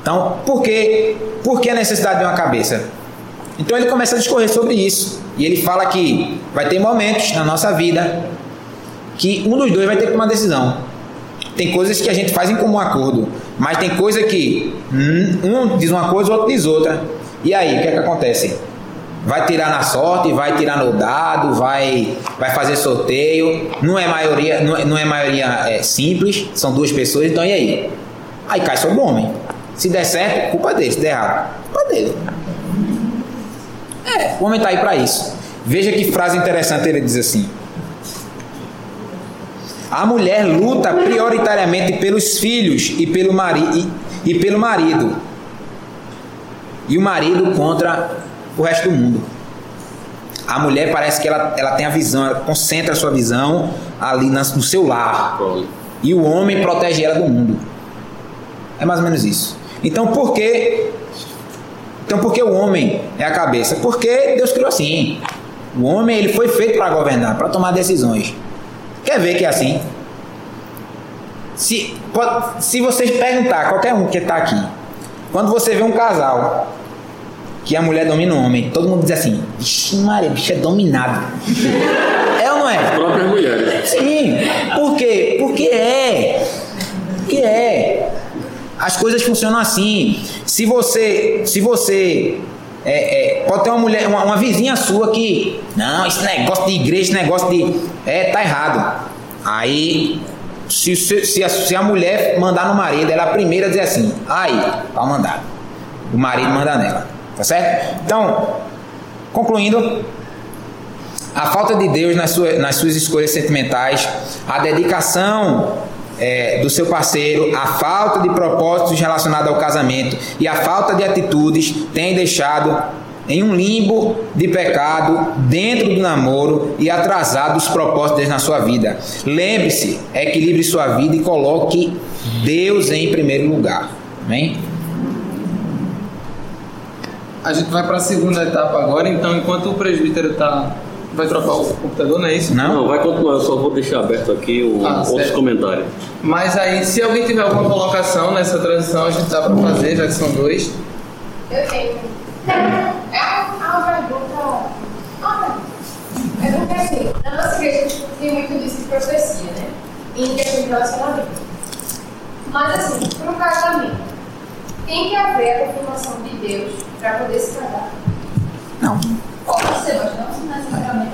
Então, por que, por que a necessidade de uma cabeça? Então ele começa a discorrer sobre isso. E ele fala que vai ter momentos na nossa vida que um dos dois vai ter que tomar decisão. Tem coisas que a gente faz em comum acordo, mas tem coisa que um diz uma coisa, o outro diz outra. E aí, o que é que acontece? Vai tirar na sorte, vai tirar no dado, vai, vai fazer sorteio. Não é maioria, não é, não é maioria é, simples, são duas pessoas, então e aí? Aí cai sobre o homem. Se der certo, culpa dele, se der errado, culpa dele. É, o homem está aí para isso. Veja que frase interessante ele diz assim: a mulher luta prioritariamente pelos filhos e pelo, mari e, e pelo marido. E o marido contra o resto do mundo. A mulher parece que ela, ela tem a visão, ela concentra a sua visão ali no seu lar. E o homem protege ela do mundo. É mais ou menos isso. Então por que então por que o homem é a cabeça? Porque Deus criou assim. O homem ele foi feito para governar, para tomar decisões. Quer ver que é assim? Se, pode, se vocês perguntar, qualquer um que está aqui, quando você vê um casal que a mulher domina o homem, todo mundo diz assim: Vixe, Maria, bicho é dominado. é ou não é? As próprias mulheres. Sim. Por quê? Porque é. Porque é. As coisas funcionam assim. Se você. Se você é, é, pode ter uma mulher, uma, uma, vizinha sua que, não, esse negócio de igreja, esse negócio de. É, tá errado. Aí, se, se, se, a, se a mulher mandar no marido, ela é a primeira dizer assim, aí, tá mandar. O marido manda nela. Tá certo? Então, concluindo, a falta de Deus nas suas, nas suas escolhas sentimentais, a dedicação é, do seu parceiro, a falta de propósitos relacionados ao casamento e a falta de atitudes tem deixado em um limbo de pecado dentro do namoro e atrasado os propósitos na sua vida. Lembre-se, equilibre sua vida e coloque Deus em primeiro lugar. Amém? A gente vai para a segunda etapa agora, então enquanto o presbítero está Vai trocar o computador, não é isso? Não, não vai continuar, eu só vou deixar aberto aqui o, ah, outros certo. comentários. Mas aí, se alguém tiver alguma colocação nessa transição, a gente dá para fazer, já que são dois. Eu tenho. É uma pergunta. É porque assim, na nossa igreja a gente tem muito disso de profecia, né? Em questão de relacionamento. Mas assim, para o casamento, tem que haver a confirmação de Deus para poder se casar? Não.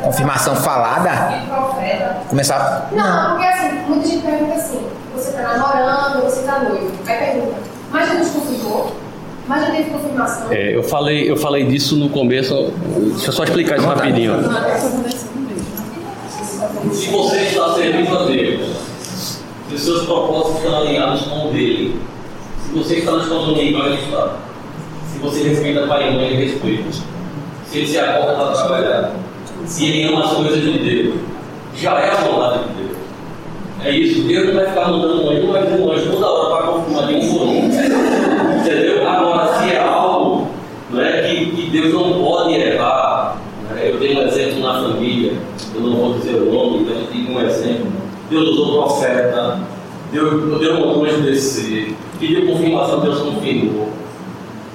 Confirmação falada? Começar. Não, porque assim, muita gente pergunta assim: você está namorando, você está noivo. Aí pergunta, mas já nos confirmou? Mas já teve confirmação? É, eu falei, eu falei disso no começo. Deixa eu só explicar isso rapidinho. Se você está servindo a Deus, se os seus propósitos estão alinhados com o dele, se você está na sua zona está, se você respeita pai e mãe, respeita se ele se acorda para trabalhar, se ele ama as coisas de Deus, já é a vontade de Deus. É isso, Deus não vai ficar mandando um anjo, não vai ter um anjo toda hora para confirmar de um por um. Entendeu? Agora, se é algo não é, que, que Deus não pode errar, né? eu tenho um exemplo na família, eu não vou dizer o nome, eu tenho um exemplo. Deus usou profeta, Deus deu um anjo descer, pediu confirmação, Deus confirmou.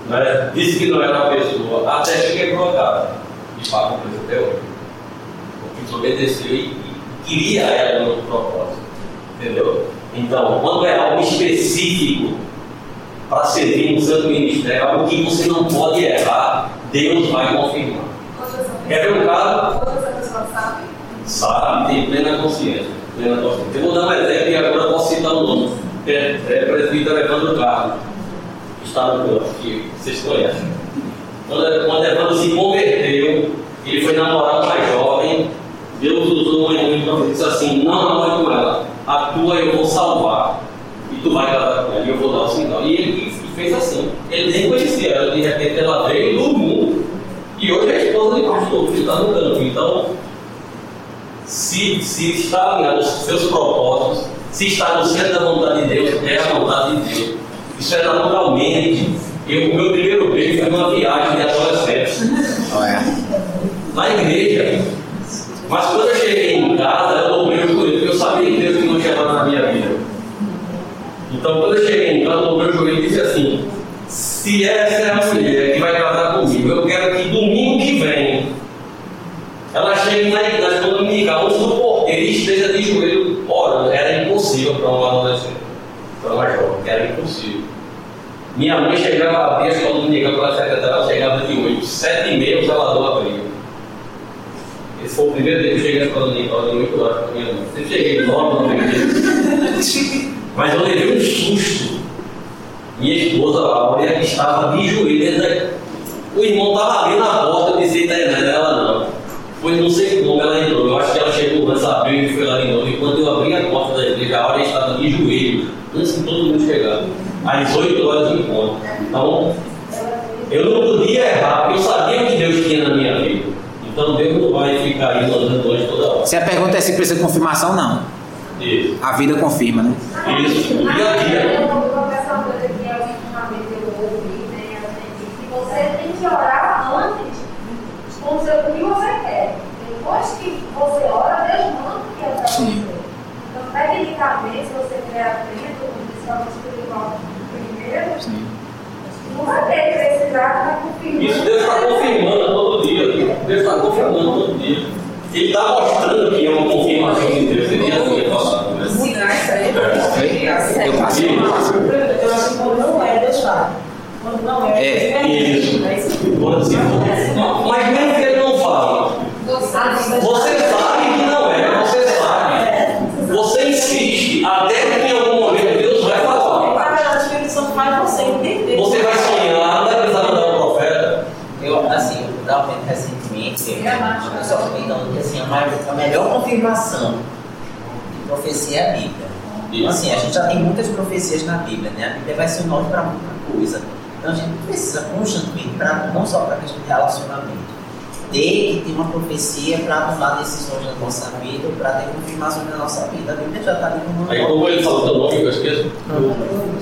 Né? Disse que não era uma pessoa, até que quebrou a cara. de fato aconteceu até hoje. Porque desobedeceu e, e queria ela no propósito. Entendeu? Então, quando é algo específico para servir no santo ministério, algo que você não pode errar, Deus vai confirmar. Quer ver um caso? Sabe, tem plena consciência. Plena consciência. Eu vou dar um exemplo e agora posso citar o nome. É, é presbítero Evandro Carlos, que está no campo, que vocês conhecem. Quando, quando Evandro se converteu, ele foi namorar uma jovem, Deus usou uma irmã e disse assim, não namore com ela, a tua eu vou salvar. E tu vai casar com ela, e eu vou dar o sinal. E ele fez assim. Ele nem conhecia ela, de repente ela veio do mundo. E hoje é a esposa de pastor, que está no campo. Então, se, se está alinhado aos seus propósitos, se está no centro da vontade de Deus, é a vontade de Deus. Isso é naturalmente. Eu, o meu primeiro beijo foi numa viagem de adolescente. Na igreja. Mas quando eu cheguei em casa, eu dobrei o joelho, porque eu sabia que Deus não tinha na minha vida. Então, quando eu cheguei em casa, eu dobrei o joelho e disse assim: se essa é a mulher que vai casar comigo, eu quero que domingo que vem ela chegue na, na onde do porteiro esteja de joelho orando. Era impossível para um adolescente, para uma jovem, era impossível. Minha mãe chegava a abrir a escola dominical pela secretária, ela chegava de 8, 7 e meia o zelador abriu. Esse foi o primeiro dia que eu cheguei na escola dominical, de 8 horas com minha mãe. Eu cheguei logo no primeiro dia. Mas eu levei um susto. Minha esposa, a que estava de joelho, o irmão estava ali na porta, eu disse, tá ela não. Pois não sei como ela entrou, eu acho que ela chegou antes, abriu e foi lá de novo. E quando eu abri a porta da igreja, a hora estava de joelho, antes de todo mundo chegar. Às 8 horas de encontro. Então, eu não podia errar, porque eu sabia o que Deus tinha na minha vida. Então Deus não vai ficar aí mandando longe toda hora. Se a pergunta é se precisa de confirmação, não. Isso. A vida confirma, né? Isso. Dia a dia. Você tem que orar antes com o que você quer. Depois que você ora, Deus manda o que é para você. Então, tecnicamente, se você quer aprender, principalmente espiritual primeiro, Sim. não vai ter precisar de confirmar. Isso Deus está confirmando todo dia. Deus está confirmando todo dia. Ele está mostrando que é uma confirmação de Deus. Ele é assim. Sinais para ele. Eu passei. Eu acho que quando não é, Deus fala. Quando não é, É, isso. Mas mesmo que ele não fala, você sabe que não é, você sabe. Você insiste até que em algum momento Deus vai falar. Você entender. Você vai sonhar, vai precisar mandar um profeta. Eu, assim, eu estava vendo recentemente, o pessoal comentando que assim, a, melhor confirmação de profecia é a Bíblia. Então, assim, a gente já tem muitas profecias na Bíblia, né? A Bíblia vai ser o norte para muita coisa. Então, a gente precisa constantemente, pra, não só para a questão de relacionamento, ter que ter uma profecia para tomar decisões na nossa vida, para ter confirmações na nossa vida. A Bíblia já está ali como Aí como ele falou teu nome, eu esqueço.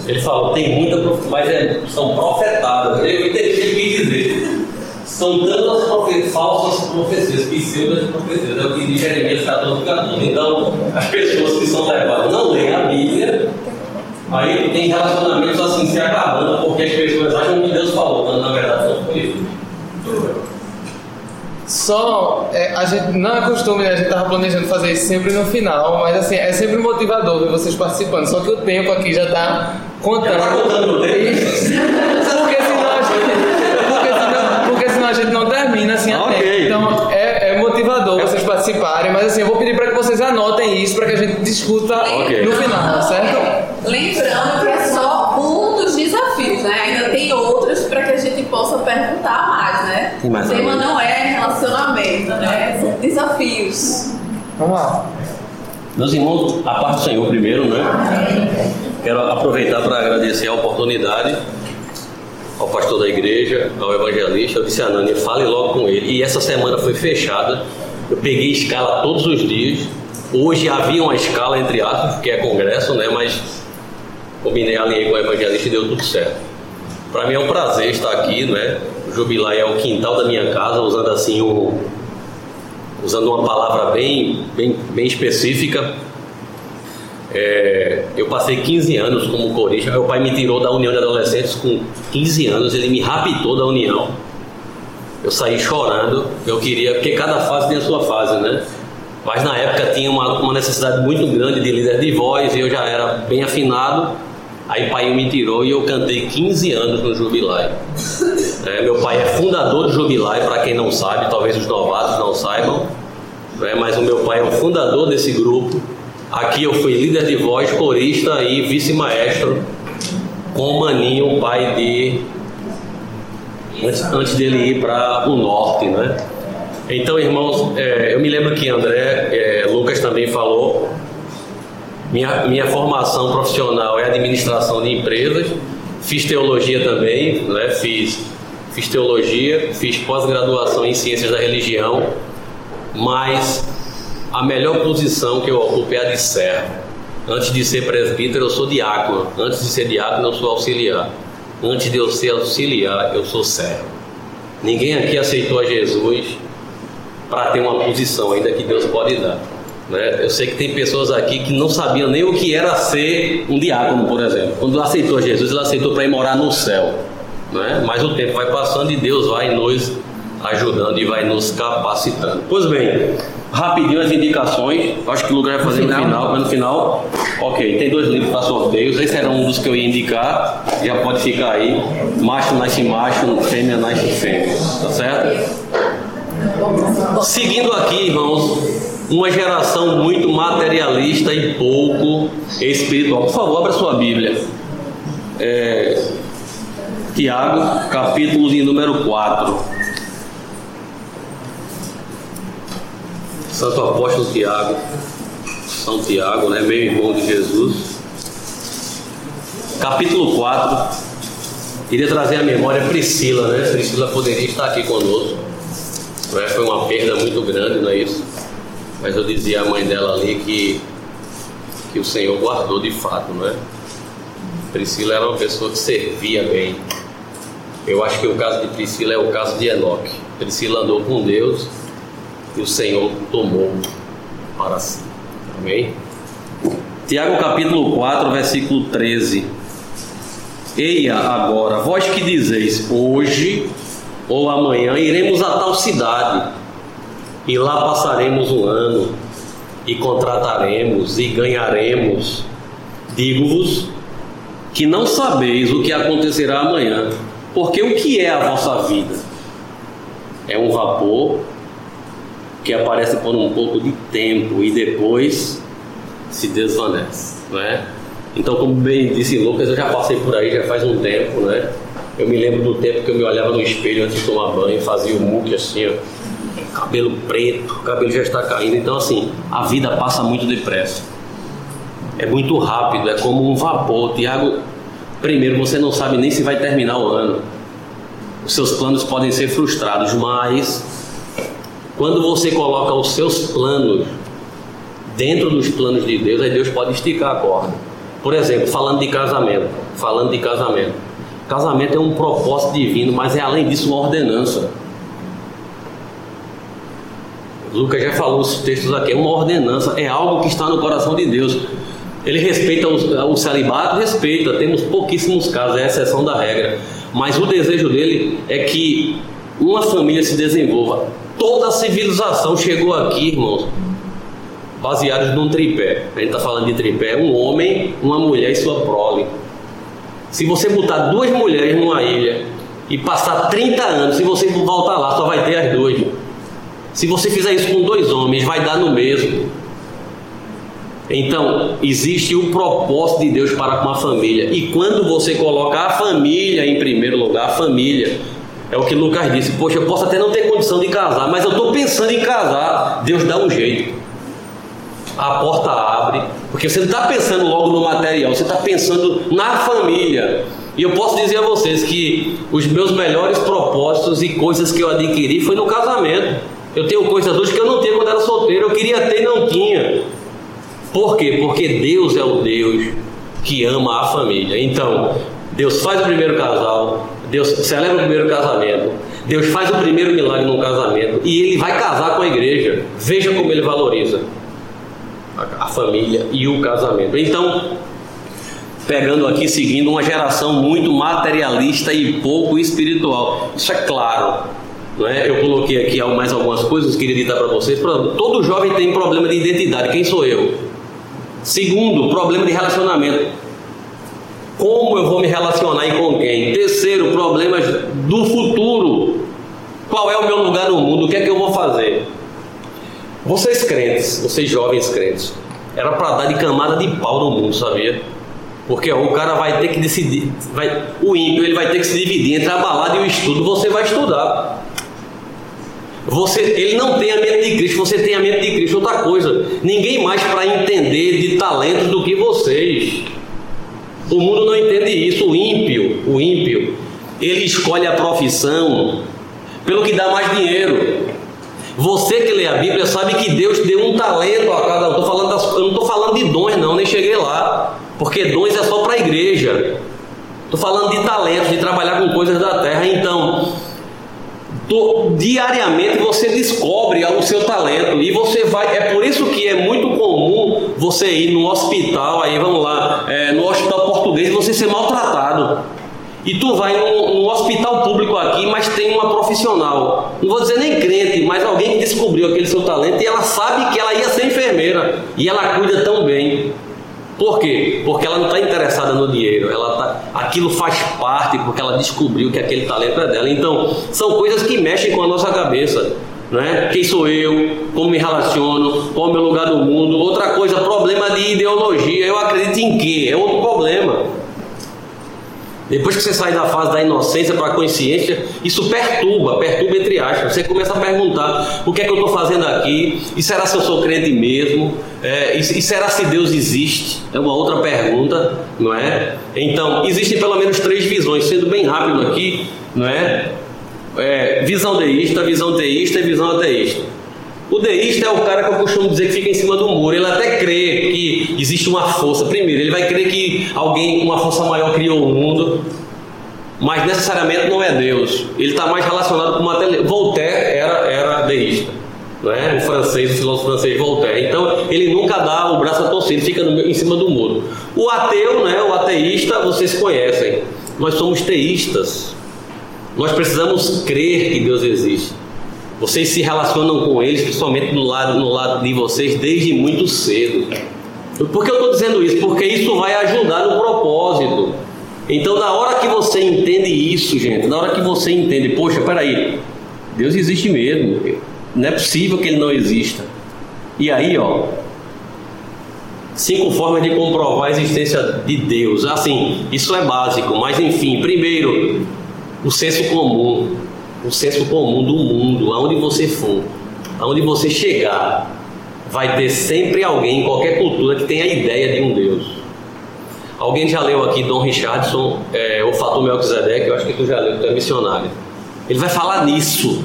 Ele falou, tem muita profecia, mas é, são profetadas. Eu entendi o que ele quis dizer. São tantas profe falsas profecias, pseudas profecias. É o que diz Jeremias 14, 14. Então, as pessoas que são levadas não leem a Bíblia, aí tem relacionamentos assim se acabando, porque as pessoas acham que Deus falou, quando na verdade. Só, é, a gente não é costume, né? A gente tava planejando fazer isso sempre no final, mas assim, é sempre motivador ver vocês participando. Só que o tempo aqui já tá contando. Já tá contando o tempo? porque senão a gente. Porque senão, porque senão a gente não termina assim a Ok. tempo. Então é, é motivador vocês participarem, mas assim, eu vou pedir para que vocês anotem isso para que a gente discuta Ok. no final, certo? Lembrando que é só um dos desafios, né? Ainda tem outros para que a gente possa perguntar mais, né? Tem mais o tema não é relacionamento, né? São desafios. Vamos lá. Meus irmãos, a parte do Senhor primeiro, né? Quero aproveitar para agradecer a oportunidade ao pastor da igreja, ao evangelista. Eu disse a Nani, fale logo com ele. E essa semana foi fechada. Eu peguei escala todos os dias. Hoje havia uma escala, entre aspas, que é congresso, né? Mas combinei, alinhei com o evangelista e deu tudo certo. Para mim é um prazer estar aqui, né? O Jubilai é o quintal da minha casa, usando assim um, usando uma palavra bem, bem, bem específica. É, eu passei 15 anos como corista. Meu pai me tirou da União de Adolescentes com 15 anos, ele me raptou da União. Eu saí chorando, eu queria, porque cada fase tem a sua fase, né? Mas na época tinha uma, uma necessidade muito grande de líder de voz e eu já era bem afinado. Aí pai me tirou e eu cantei 15 anos no Jubilai. É, meu pai é fundador do Jubilai, para quem não sabe, talvez os novatos não saibam. É, mas o meu pai é o fundador desse grupo. Aqui eu fui líder de voz, corista e vice-maestro com o Maninho, pai de. Antes, antes dele ir para o norte, né? Então, irmãos, é, eu me lembro que André, é, Lucas também falou. Minha, minha formação profissional é administração de empresas. Fiz teologia também, né? Fiz, fiz teologia, fiz pós-graduação em ciências da religião, mas a melhor posição que eu ocupo é a de servo. Antes de ser presbítero, eu sou diácono. Antes de ser diácono, eu sou auxiliar. Antes de eu ser auxiliar, eu sou servo. Ninguém aqui aceitou a Jesus para ter uma posição ainda que Deus pode dar. Né? Eu sei que tem pessoas aqui que não sabiam nem o que era ser um diácono, por exemplo. Quando aceitou Jesus, ele aceitou para ir morar no céu. Né? Mas o tempo vai passando e Deus vai nos ajudando e vai nos capacitando. Pois bem, rapidinho as indicações. Acho que o lugar vai fazer no final, no final mas no final, ok. Tem dois livros para sorteios. Esse era um dos que eu ia indicar. Já pode ficar aí. Macho nasce macho, fêmea nasce fêmea. Tá certo? Seguindo aqui, irmãos, uma geração muito materialista e pouco espiritual. Por favor, abra sua Bíblia. É, Tiago, capítulo de número 4. Santo Apóstolo Tiago, São Tiago, né, meu irmão de Jesus. Capítulo 4. Queria trazer à memória Priscila, né? Priscila poderia estar aqui conosco. Foi uma perda muito grande, não é isso? Mas eu dizia à mãe dela ali que, que o Senhor guardou de fato, não é? Priscila era uma pessoa que servia bem. Eu acho que o caso de Priscila é o caso de Enoque. Priscila andou com Deus e o Senhor tomou para si. Amém? Tiago capítulo 4, versículo 13. Eia agora, vós que dizeis, hoje ou amanhã iremos a tal cidade, e lá passaremos um ano, e contrataremos e ganharemos. Digo-vos que não sabeis o que acontecerá amanhã, porque o que é a vossa vida? É um vapor que aparece por um pouco de tempo e depois se desvanece, não é? Então, como bem disse Lucas, eu já passei por aí já faz um tempo, né? Eu me lembro do tempo que eu me olhava no espelho antes de tomar banho, fazia o muque assim, ó, cabelo preto, o cabelo já está caindo. Então, assim, a vida passa muito depressa. É muito rápido, é como um vapor. Tiago, primeiro, você não sabe nem se vai terminar o ano. Os seus planos podem ser frustrados, mas quando você coloca os seus planos dentro dos planos de Deus, aí Deus pode esticar a corda. Por exemplo, falando de casamento, falando de casamento. Casamento é um propósito divino, mas é além disso uma ordenança. Lucas já falou os textos aqui, é uma ordenança, é algo que está no coração de Deus. Ele respeita o, o celibato, respeita, temos pouquíssimos casos, é exceção da regra. Mas o desejo dele é que uma família se desenvolva. Toda a civilização chegou aqui, irmãos, baseados num tripé. A gente está falando de tripé: um homem, uma mulher e sua prole. Se você botar duas mulheres numa ilha e passar 30 anos, se você voltar lá, só vai ter as duas. Se você fizer isso com dois homens, vai dar no mesmo. Então, existe o propósito de Deus para com a família. E quando você colocar a família em primeiro lugar, a família, é o que Lucas disse: Poxa, eu posso até não ter condição de casar, mas eu estou pensando em casar. Deus dá um jeito. A porta abre, porque você não está pensando logo no material, você está pensando na família. E eu posso dizer a vocês que os meus melhores propósitos e coisas que eu adquiri foi no casamento. Eu tenho coisas hoje que eu não tinha quando era solteiro, eu queria ter e não tinha. Por quê? Porque Deus é o Deus que ama a família. Então, Deus faz o primeiro casal, Deus celebra o primeiro casamento, Deus faz o primeiro milagre no casamento e ele vai casar com a igreja. Veja como ele valoriza a, família e o casamento. Então, pegando aqui, seguindo uma geração muito materialista e pouco espiritual. Isso é claro. É? Eu coloquei aqui mais algumas coisas, queria ditar para vocês. Todo jovem tem problema de identidade. Quem sou eu? Segundo, problema de relacionamento. Como eu vou me relacionar e com quem? Terceiro, problemas do futuro. Qual é o meu lugar no mundo? O que é que eu vou fazer? Vocês crentes, vocês jovens crentes, era para dar de camada de pau no mundo, sabia? Porque ó, o cara vai ter que decidir, vai, o ímpio ele vai ter que se dividir entre a balada e o estudo. Você vai estudar. Você, ele não tem a mente de Cristo, você tem a mente de Cristo. Outra coisa, ninguém mais para entender de talentos do que vocês. O mundo não entende isso. O ímpio, o ímpio, ele escolhe a profissão pelo que dá mais dinheiro. Você que lê a Bíblia sabe que Deus deu um talento a cada um. falando eu não estou falando de dons, não, nem cheguei lá. Porque dons é só para a igreja. Estou falando de talentos, de trabalhar com coisas da terra. Então, diariamente você descobre o seu talento e você vai. É por isso que é muito comum você ir no hospital, aí vamos lá, é, no hospital português, você ser maltratado. E tu vai num, num, hospital público aqui, mas tem uma profissional, não vou dizer nem crente, mas alguém que descobriu aquele seu talento e ela sabe que ela ia ser enfermeira e ela cuida tão bem. Por quê? Porque ela não está interessada no dinheiro, ela tá, aquilo faz parte porque ela descobriu que aquele talento é dela. Então, são coisas que mexem com a nossa cabeça. Né? Quem sou eu? Como me relaciono? Qual é o meu lugar no mundo? Outra coisa, problema de ideologia. Eu acredito em quê? É outro problema. Depois que você sai da fase da inocência para a consciência, isso perturba, perturba entre aspas. Você começa a perguntar: o que é que eu estou fazendo aqui? E será se eu sou crente mesmo? É, e, e, será se Deus existe? É uma outra pergunta, não é? Então, existem pelo menos três visões, sendo bem rápido aqui, não é? é visão deísta, visão teísta e visão ateísta. O deísta é o cara que eu costumo dizer que fica em cima do muro. Ele até crê que existe uma força. Primeiro, ele vai crer que alguém, uma força maior, criou o mundo, mas necessariamente não é Deus. Ele está mais relacionado com uma. Voltaire era, era deísta. Não é? O francês, o filósofo francês Voltaire. Então, ele nunca dá o braço a torcer, ele fica no, em cima do muro. O ateu, né, o ateísta, vocês conhecem. Nós somos teístas. Nós precisamos crer que Deus existe. Vocês se relacionam com eles, principalmente no lado, no lado de vocês, desde muito cedo. Por que eu estou dizendo isso? Porque isso vai ajudar no propósito. Então, na hora que você entende isso, gente, na hora que você entende, poxa, peraí, Deus existe mesmo, não é possível que ele não exista. E aí, ó, cinco formas de comprovar a existência de Deus. Assim, isso é básico, mas enfim, primeiro, o senso comum o senso comum do mundo, aonde você for, aonde você chegar, vai ter sempre alguém em qualquer cultura que tenha a ideia de um Deus. Alguém já leu aqui Dom Richardson, é, o Fatum Melquisedeque, eu acho que tu já leu, tu é missionário. Ele vai falar nisso.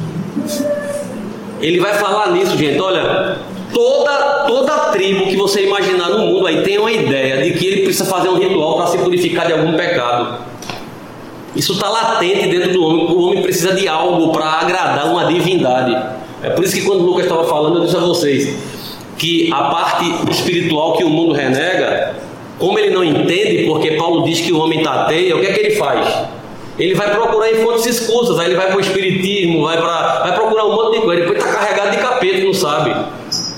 Ele vai falar nisso, gente. Olha, toda toda tribo que você imaginar no mundo aí tem uma ideia de que ele precisa fazer um ritual para se purificar de algum pecado. Isso está latente dentro do homem. O homem precisa de algo para agradar uma divindade. É por isso que quando Lucas estava falando, eu disse a vocês que a parte espiritual que o mundo renega, como ele não entende, porque Paulo diz que o homem tateia, o que é que ele faz? Ele vai procurar em fontes escusas, aí ele vai para o espiritismo, vai, pra, vai procurar um monte de coisa, depois está carregado de capeta, não sabe.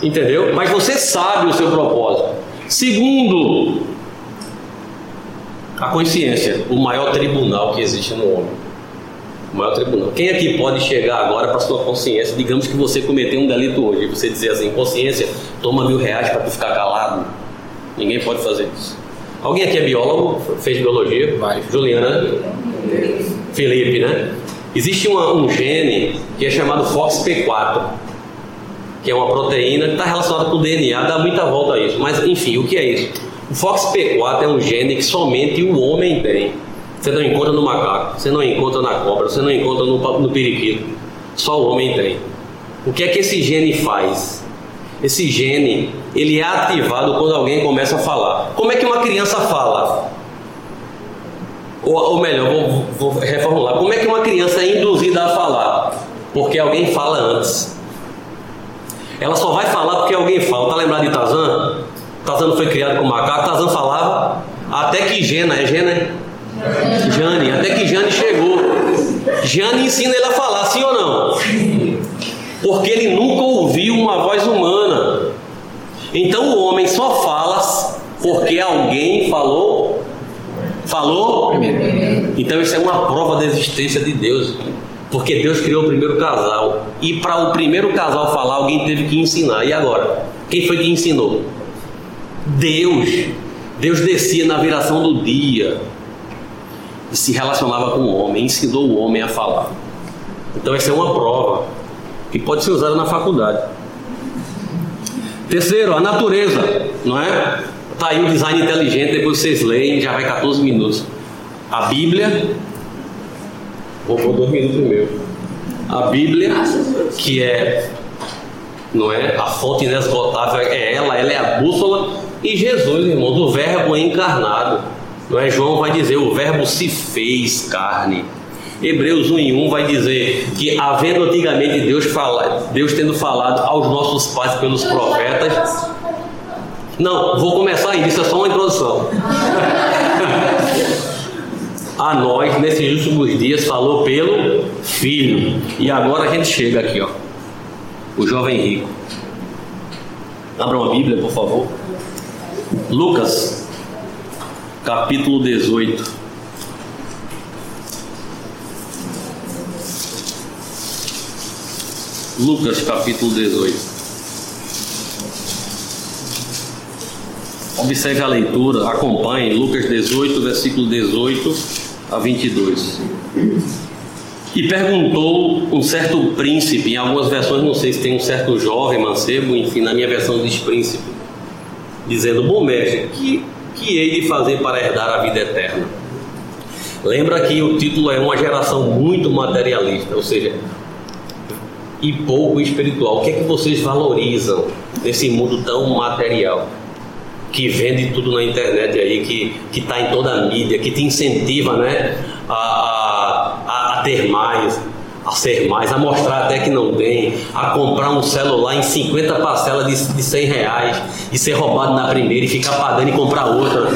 Entendeu? Mas você sabe o seu propósito. Segundo, a consciência, o maior tribunal que existe no homem. O maior tribunal. Quem aqui pode chegar agora para sua consciência? Digamos que você cometeu um delito hoje. Você dizer assim: consciência, toma mil reais para tu ficar calado. Ninguém pode fazer isso. Alguém aqui é biólogo? Fez biologia? Vai. Juliana? Felipe, né? Existe uma, um gene que é chamado FOXP4, que é uma proteína que está relacionada com o DNA, dá muita volta a isso. Mas enfim, o que é isso? O FOXP4 é um gene que somente o homem tem. Você não encontra no macaco, você não encontra na cobra, você não encontra no, no periquito. Só o homem tem. O que é que esse gene faz? Esse gene, ele é ativado quando alguém começa a falar. Como é que uma criança fala? Ou, ou melhor, vou, vou reformular. Como é que uma criança é induzida a falar? Porque alguém fala antes. Ela só vai falar porque alguém fala. Tá lembrado de Tarzan? Tarzan foi criado com macaco, Tarzan falava até que Gena, é Gena? Jane, até que Jane chegou. Jane ensina ele a falar, sim ou não? porque ele nunca ouviu uma voz humana. Então o homem só fala porque alguém falou. Falou? Então isso é uma prova da existência de Deus. Porque Deus criou o primeiro casal. E para o primeiro casal falar, alguém teve que ensinar. E agora? Quem foi que ensinou? Deus. Deus descia na viração do dia e se relacionava com o homem, ensinou o homem a falar. Então essa é uma prova que pode ser usada na faculdade. Terceiro, a natureza, não é? Tá aí o design inteligente, depois vocês leem, já vai 14 minutos. A Bíblia, vou por dois minutos meu. A Bíblia, que é, não é? A fonte inesgotável é ela, ela é a bússola. E Jesus, irmãos, o Verbo encarnado. Não é? João vai dizer: o Verbo se fez carne. Hebreus 1 em 1 vai dizer que, havendo antigamente Deus, fala, Deus tendo falado aos nossos pais pelos profetas. Não, vou começar aí, isso é só uma introdução. a nós, nesses últimos dias, falou pelo Filho. E agora a gente chega aqui, ó. O jovem rico. Abra uma Bíblia, por favor. Lucas, capítulo 18. Lucas capítulo 18. Observe a leitura, acompanhe Lucas 18, versículo 18 a 22. E perguntou um certo príncipe, em algumas versões não sei se tem um certo jovem mancebo, enfim, na minha versão diz príncipe, dizendo: Bom mestre, que, que hei de fazer para herdar a vida eterna? Lembra que o título é uma geração muito materialista, ou seja, e pouco espiritual. O que é que vocês valorizam nesse mundo tão material? Que vende tudo na internet aí, que está em toda a mídia, que te incentiva né, a, a, a ter mais, a ser mais, a mostrar até que não tem, a comprar um celular em 50 parcelas de, de 100 reais e ser roubado na primeira e ficar pagando e comprar outra.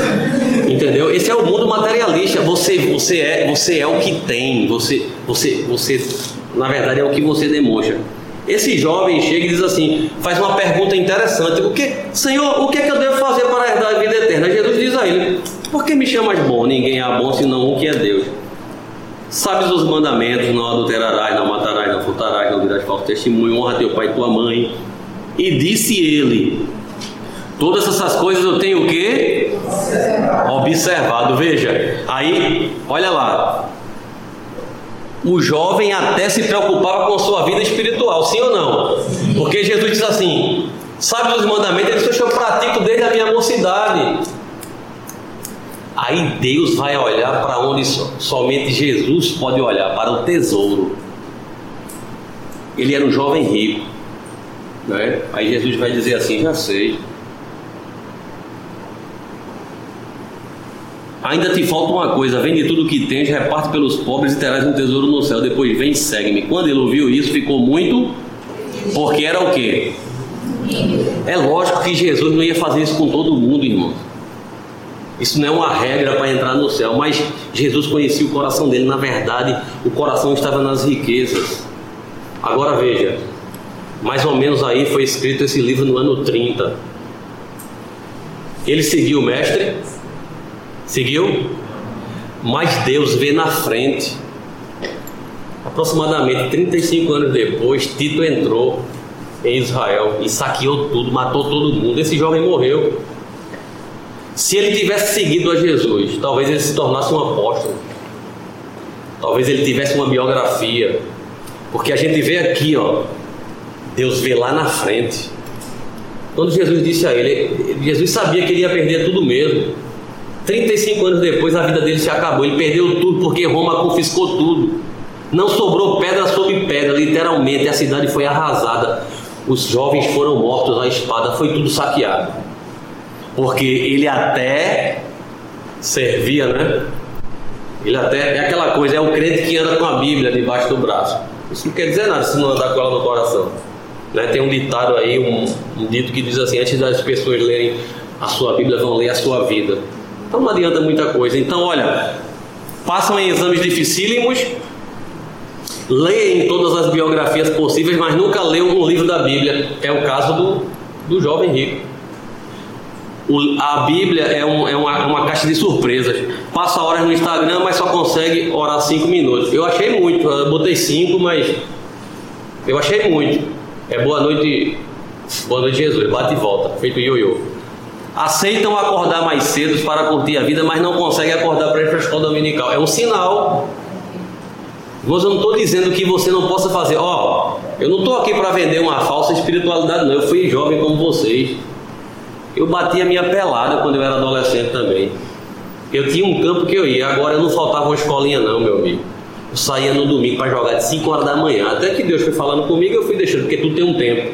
Entendeu? Esse é o mundo materialista. Você, você, é, você é o que tem, você, você, você na verdade é o que você demonstra. Esse jovem chega e diz assim, faz uma pergunta interessante: o que, Senhor, o que é que eu devo fazer para herdar a vida eterna? Jesus diz a ele: Por que me chamas bom? Ninguém é bom senão um que é Deus. Sabes os mandamentos: não adulterarás, não matarás, não furtarás, não dirás falso testemunho, honra teu pai e tua mãe. E disse ele: Todas essas coisas eu tenho o quê? Observado. Observado. Veja, aí, olha lá o jovem até se preocupava com sua vida espiritual, sim ou não? Porque Jesus diz assim: sabe os mandamentos? Ele disse: eu pratico desde a minha mocidade. Aí Deus vai olhar para onde somente Jesus pode olhar para o tesouro. Ele era um jovem rico. Né? Aí Jesus vai dizer assim: já sei. Ainda te falta uma coisa: vende tudo o que tens, reparte pelos pobres e terás um tesouro no céu. Depois vem e segue-me. Quando ele ouviu isso, ficou muito. Porque era o quê? É lógico que Jesus não ia fazer isso com todo mundo, irmão. Isso não é uma regra para entrar no céu, mas Jesus conhecia o coração dele. Na verdade, o coração estava nas riquezas. Agora veja, mais ou menos aí foi escrito esse livro no ano 30. Ele seguiu o mestre, Seguiu? Mas Deus vê na frente. Aproximadamente 35 anos depois, Tito entrou em Israel e saqueou tudo, matou todo mundo. Esse jovem morreu. Se ele tivesse seguido a Jesus, talvez ele se tornasse um apóstolo. Talvez ele tivesse uma biografia. Porque a gente vê aqui, ó, Deus vê lá na frente. Quando Jesus disse a ele, Jesus sabia que ele ia perder tudo mesmo. 35 anos depois, a vida dele se acabou. Ele perdeu tudo porque Roma confiscou tudo. Não sobrou pedra sobre pedra, literalmente. A cidade foi arrasada. Os jovens foram mortos à espada. Foi tudo saqueado. Porque ele até servia, né? Ele até. É aquela coisa, é o crente que anda com a Bíblia debaixo do braço. Isso não quer dizer nada se não andar com ela no coração. Né? Tem um ditado aí, um, um dito que diz assim: antes das pessoas lerem a sua Bíblia, vão ler a sua vida. Então não adianta muita coisa. Então, olha, passam em exames dificílimos, leem todas as biografias possíveis, mas nunca leu um livro da Bíblia. É o caso do, do jovem rico. A Bíblia é, um, é uma, uma, caixa de surpresas. Passa horas no Instagram, mas só consegue orar cinco minutos. Eu achei muito, eu botei cinco, mas eu achei muito. É boa noite, boa noite Jesus, bate e volta, feito ioiô. Aceitam acordar mais cedo para curtir a vida, mas não conseguem acordar para a escola dominical. É um sinal. Mas eu não estou dizendo que você não possa fazer. Ó, oh, eu não estou aqui para vender uma falsa espiritualidade, não. Eu fui jovem como vocês. Eu batia minha pelada quando eu era adolescente também. Eu tinha um campo que eu ia, agora eu não faltava uma escolinha não, meu amigo. Eu saía no domingo para jogar de 5 horas da manhã. Até que Deus foi falando comigo, eu fui deixando, porque tudo tem um tempo.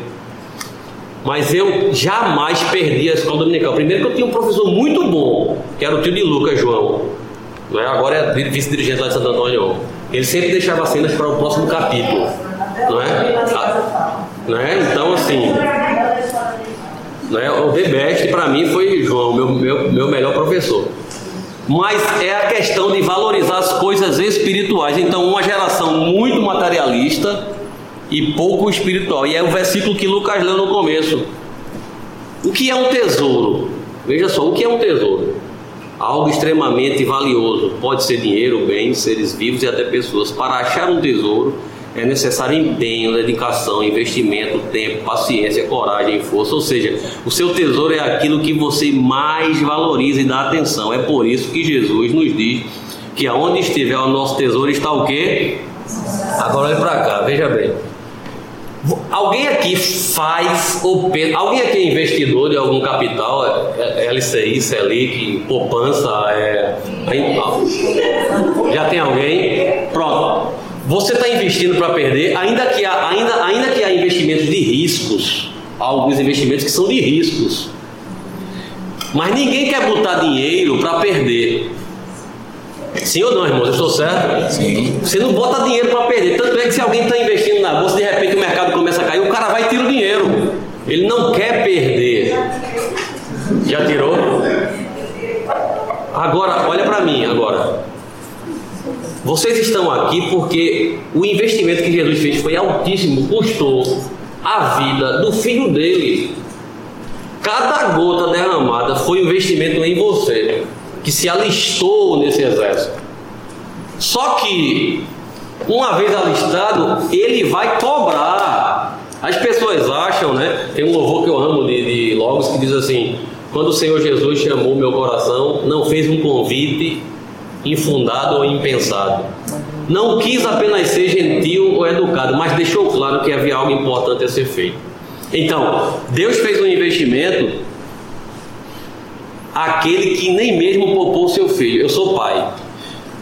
Mas eu jamais perdi a escola dominical. Primeiro que eu tinha um professor muito bom, que era o tio de Lucas, João. Não é? Agora é vice-dirigente lá de Santo Antônio. Ele sempre deixava cenas para o próximo capítulo. Não é? Ah, não é? Então, assim, né? O The Best para mim foi João, meu, meu, meu melhor professor. Mas é a questão de valorizar as coisas espirituais. Então, uma geração muito materialista e pouco espiritual. E é o versículo que Lucas leu no começo. O que é um tesouro? Veja só, o que é um tesouro? Algo extremamente valioso. Pode ser dinheiro, bens, seres vivos e até pessoas. Para achar um tesouro, é necessário empenho, dedicação, investimento, tempo, paciência, coragem, força. Ou seja, o seu tesouro é aquilo que você mais valoriza e dá atenção. É por isso que Jesus nos diz que aonde estiver o nosso tesouro está o quê? Agora olhe para cá, veja bem. Alguém aqui faz ou pensa, alguém aqui é investidor de algum capital, é, é LCI, Selic, poupança, é, já tem alguém? Pronto. Você está investindo para perder, ainda que, há, ainda, ainda que há investimentos de riscos, há alguns investimentos que são de riscos. Mas ninguém quer botar dinheiro para perder. Sim ou não, irmãos? Eu estou certo? Sim. Você não bota dinheiro para perder. Tanto é que se alguém está investindo na bolsa, de repente o mercado começa a cair, o cara vai e tira o dinheiro. Ele não quer perder. Já tirou? Agora, olha para mim agora. Vocês estão aqui porque o investimento que Jesus fez foi altíssimo, custou a vida do filho dele. Cada gota derramada foi um investimento em você, que se alistou nesse exército. Só que, uma vez alistado, ele vai cobrar. As pessoas acham, né? Tem um louvor que eu amo de, de Logos que diz assim: Quando o Senhor Jesus chamou meu coração, não fez um convite infundado ou impensado. Não quis apenas ser gentil ou educado, mas deixou claro que havia algo importante a ser feito. Então, Deus fez um investimento aquele que nem mesmo poupou seu filho. Eu sou pai.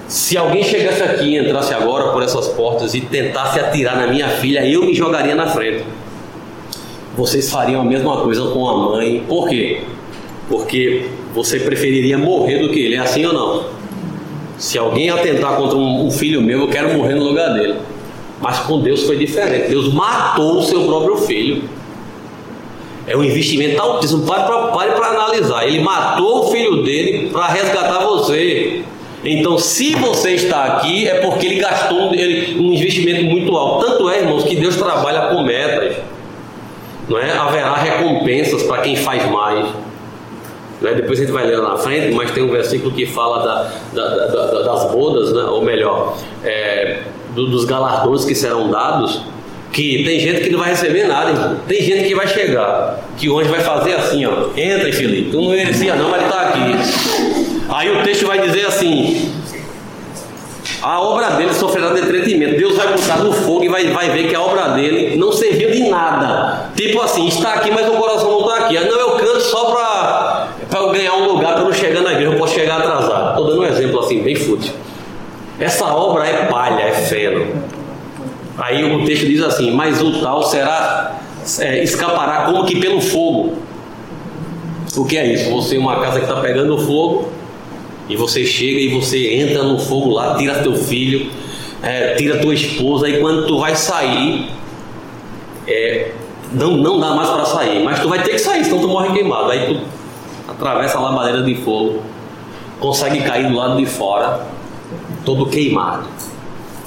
Se alguém chegasse aqui e entrasse agora por essas portas e tentasse atirar na minha filha, eu me jogaria na frente. Vocês fariam a mesma coisa com a mãe. Por quê? Porque você preferiria morrer do que ele. É assim ou não? Se alguém atentar contra um, filho meu, eu quero morrer no lugar dele. Mas com Deus foi diferente. Deus matou o seu próprio filho. É um investimento altíssimo. Pare para analisar. Ele matou o filho dele para resgatar você. Então, se você está aqui, é porque ele gastou um, um investimento muito alto. Tanto é, irmãos, que Deus trabalha com metas. Não é? Haverá recompensas para quem faz mais. Né? Depois a gente vai ler lá na frente, mas tem um versículo que fala da, da, da, das bodas, né? ou melhor, é, do, dos galardões que serão dados. Que tem gente que não vai receber nada, tem gente que vai chegar, que anjo vai fazer assim, ó. Entra, Felipe. Tu não merecia não, mas está aqui. Aí o texto vai dizer assim: a obra dele sofrerá detretimento. Deus vai botar no fogo e vai, vai ver que a obra dele não serviu de nada. Tipo assim, está aqui, mas o coração não está aqui. Não, eu canto só para ganhar um lugar, para eu não chegar na igreja, eu posso chegar atrasado. Estou dando um exemplo assim, bem fútil. Essa obra é palha, é feno. Aí o texto diz assim: Mas o tal será, é, escapará como que pelo fogo. O que é isso? Você, uma casa que está pegando fogo, e você chega e você entra no fogo lá, tira teu filho, é, tira tua esposa, e quando tu vai sair, é, não, não dá mais para sair, mas tu vai ter que sair, senão tu morre queimado. Aí tu atravessa a labareira de fogo, consegue cair do lado de fora, todo queimado.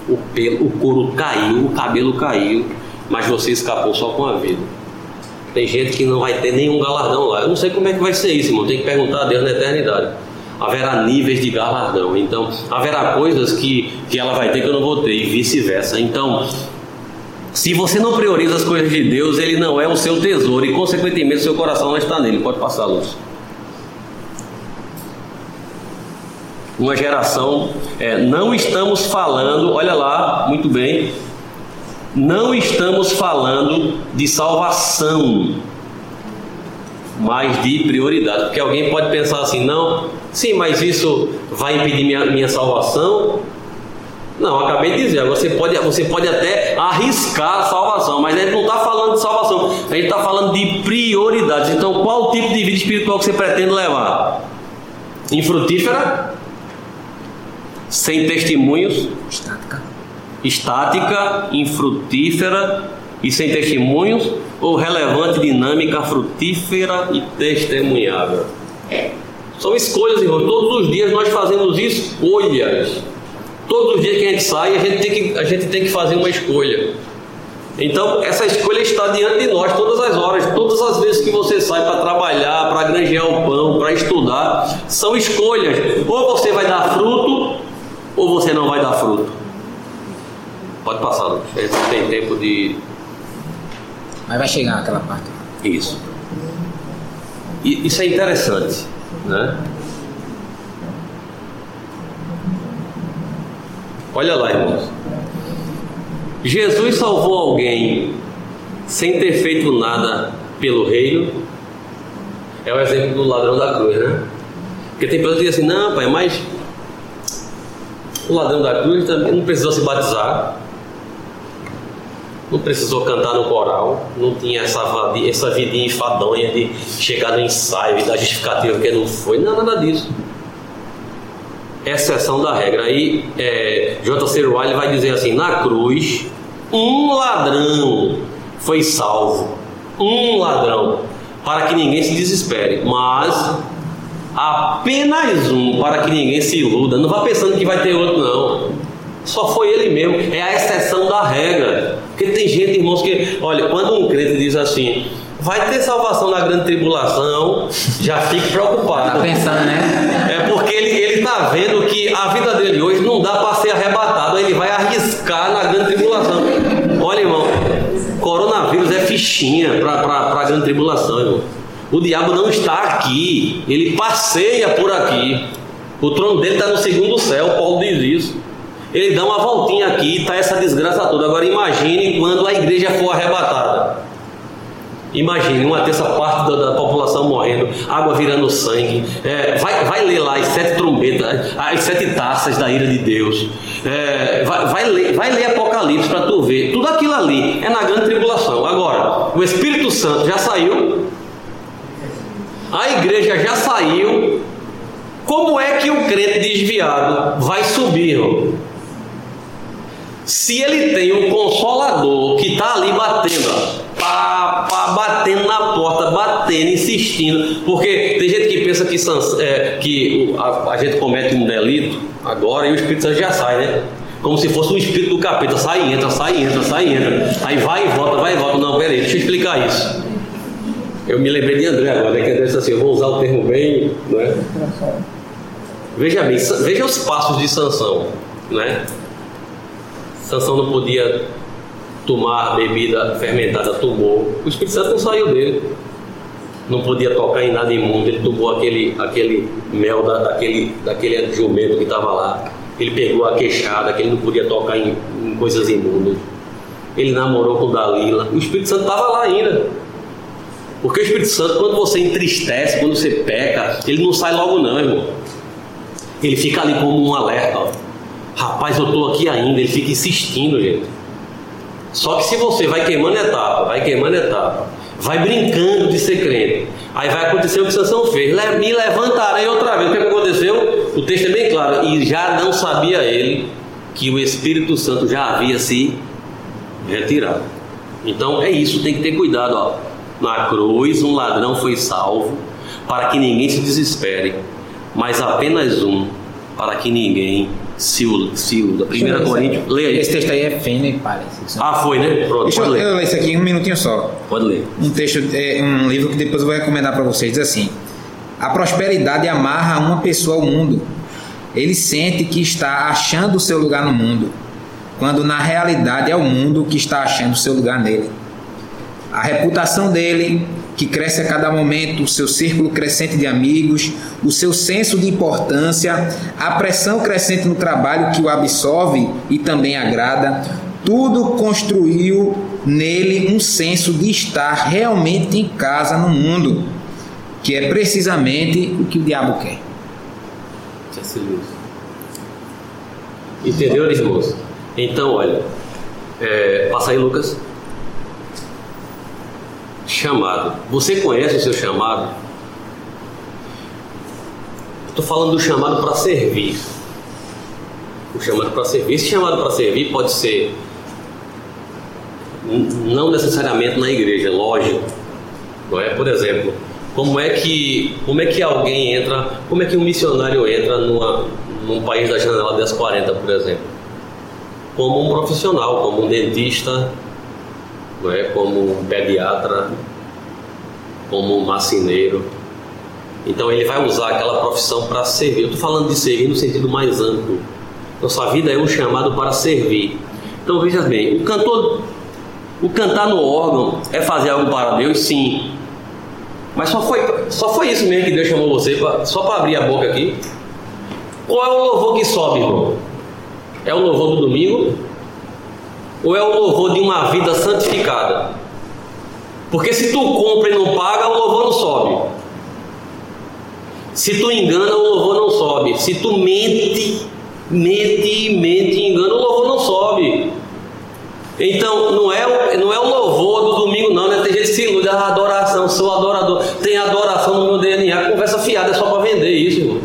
o pelo, o couro caiu, o cabelo caiu, mas você escapou só com a vida. Tem gente que não vai ter nenhum galardão lá. Eu não sei como é que vai ser isso, irmão. Tem que perguntar a Deus na eternidade. Haverá níveis de galardão. Então, haverá coisas que, que ela vai ter que eu não vou ter, e vice-versa. Então, se você não prioriza as coisas de Deus, ele não é o seu tesouro e, consequentemente, seu coração não está nele. Pode passar, Lúcio. Uma geração, é, não estamos falando, olha lá, muito bem, não estamos falando de salvação, mas de prioridade. Porque alguém pode pensar assim, não, sim, mas isso vai impedir minha, minha salvação? Não, acabei de dizer, você pode, você pode até arriscar a salvação, mas a gente não está falando de salvação, a gente está falando de prioridades. Então, qual tipo de vida espiritual que você pretende levar? Infrutífera? Sem testemunhos? Estática. Estática, infrutífera e sem testemunhos? Ou relevante, dinâmica, frutífera e testemunhável? São escolhas, irmão. Todos os dias nós fazemos escolhas. Todos os dias que a gente sai, a gente tem que, a gente tem que fazer uma escolha. Então, essa escolha está diante de nós todas as horas, todas as vezes que você sai para trabalhar, para granjear o pão, para estudar, são escolhas. Ou você vai dar fruto, ou você não vai dar fruto. Pode passar, Lucas. Não tem tempo de. Mas vai chegar aquela parte. Isso. E isso é interessante, né? Olha lá, irmãos. Jesus salvou alguém sem ter feito nada pelo reino. É o exemplo do ladrão da cruz, né? Porque tem pessoas que dizem assim, não, pai, mas o ladrão da cruz também não precisou se batizar, não precisou cantar no coral, não tinha essa, essa vidinha enfadonha de chegar no ensaio e dar justificativa que não foi, não, nada disso exceção da regra. Aí é, J.C. Wiley vai dizer assim: na cruz, um ladrão foi salvo, um ladrão, para que ninguém se desespere, mas apenas um, para que ninguém se iluda. Não vá pensando que vai ter outro, não. Só foi ele mesmo, é a exceção da regra. Porque tem gente, irmãos, que, olha, quando um crente diz assim, vai ter salvação na grande tribulação, já fique Tá preocupado. pensando, né? É porque ele, ele tá vendo que a vida dele hoje não dá para ser arrebatado, ele vai arriscar na grande tribulação. Olha, irmão, coronavírus é fichinha para a grande tribulação, irmão. O diabo não está aqui, ele passeia por aqui. O trono dele está no segundo céu, Paulo diz isso. Ele dá uma voltinha aqui e está essa desgraça toda. Agora imagine quando a igreja for arrebatada. Imagine uma terça parte da, da população morrendo, água virando sangue. É, vai, vai ler lá as sete trombetas, as sete taças da ira de Deus. É, vai, vai, ler, vai ler Apocalipse para tu ver. Tudo aquilo ali é na grande tribulação. Agora, o Espírito Santo já saiu, a igreja já saiu. Como é que o crente desviado vai subir? Se ele tem um consolador que está ali batendo, pá, pá, batendo na porta, batendo, insistindo, porque tem gente que pensa que, é, que a, a gente comete um delito agora e o Espírito Santo já sai, né? Como se fosse um espírito do capeta, sai entra, sai entra, sai entra. Aí vai e volta, vai e volta. Não, peraí, deixa eu explicar isso. Eu me lembrei de André agora, né? Que André disse assim, eu vou usar o termo bem, né? Veja bem, veja os passos de Sansão, né? Sansão não podia tomar bebida fermentada, tomou. O Espírito Santo não saiu dele. Não podia tocar em nada imundo. Ele tomou aquele, aquele mel da, daquele, daquele jumento que estava lá. Ele pegou a queixada, que ele não podia tocar em, em coisas imundas. Ele namorou com Dalila. O Espírito Santo estava lá ainda. Porque o Espírito Santo, quando você entristece, quando você peca, ele não sai logo não, irmão. Ele fica ali como um alerta, ó. Rapaz, eu tô aqui ainda, ele fica insistindo, gente. Só que se você vai queimando etapa, vai queimando etapa, vai brincando de ser crente, aí vai acontecer o que Sansão fez. "Le- Me levantarei outra vez. O que que aconteceu? O texto é bem claro. E já não sabia ele que o Espírito Santo já havia se retirado. Então é isso, tem que ter cuidado. Ó. Na cruz, um ladrão foi salvo para que ninguém se desespere, mas apenas um para que ninguém se iluda. 1 Coríntios, leia aí. Esse texto aí é fino e parece. Ah, foi, né? Pronto, Deixa pode eu, ler. eu ler isso aqui em um minutinho só. Pode ler. Um texto, é, um livro que depois eu vou recomendar para vocês. Diz assim: A prosperidade amarra uma pessoa ao mundo. Ele sente que está achando o seu lugar no mundo, quando na realidade é o mundo que está achando o seu lugar nele. A reputação dele, que cresce a cada momento, o seu círculo crescente de amigos, o seu senso de importância, a pressão crescente no trabalho que o absorve e também agrada, tudo construiu nele um senso de estar realmente em casa no mundo, que é precisamente o que o diabo quer. Entendeu, irmãos? Então, olha, é, passa aí, Lucas. Chamado. Você conhece o seu chamado? Estou falando do chamado para servir. O chamado para servir. Esse chamado para servir pode ser não necessariamente na igreja, lógico. Não é? Por exemplo, como é que como é que alguém entra, como é que um missionário entra numa, num país da janela das 40, por exemplo? Como um profissional, como um dentista, não é? como um pediatra, como marceneiro. Então ele vai usar aquela profissão para servir. Eu estou falando de servir no sentido mais amplo. Nossa vida é um chamado para servir. Então veja bem, o cantor, o cantar no órgão é fazer algo para Deus, sim. Mas só foi, só foi isso mesmo que Deus chamou você, pra, só para abrir a boca aqui. Qual é o louvor que sobe, irmão? É o louvor do domingo? Ou é o louvor de uma vida santificada? Porque se tu compra e não paga, o louvor não sobe. Se tu engana, o louvor não sobe. Se tu mente, mente, mente e engana, o louvor não sobe. Então, não é, não é o louvor do domingo, não, né? Tem gente que se ilude, ah, adoração, sou adorador. Tem adoração no meu DNA, conversa fiada, é só para vender isso, irmão.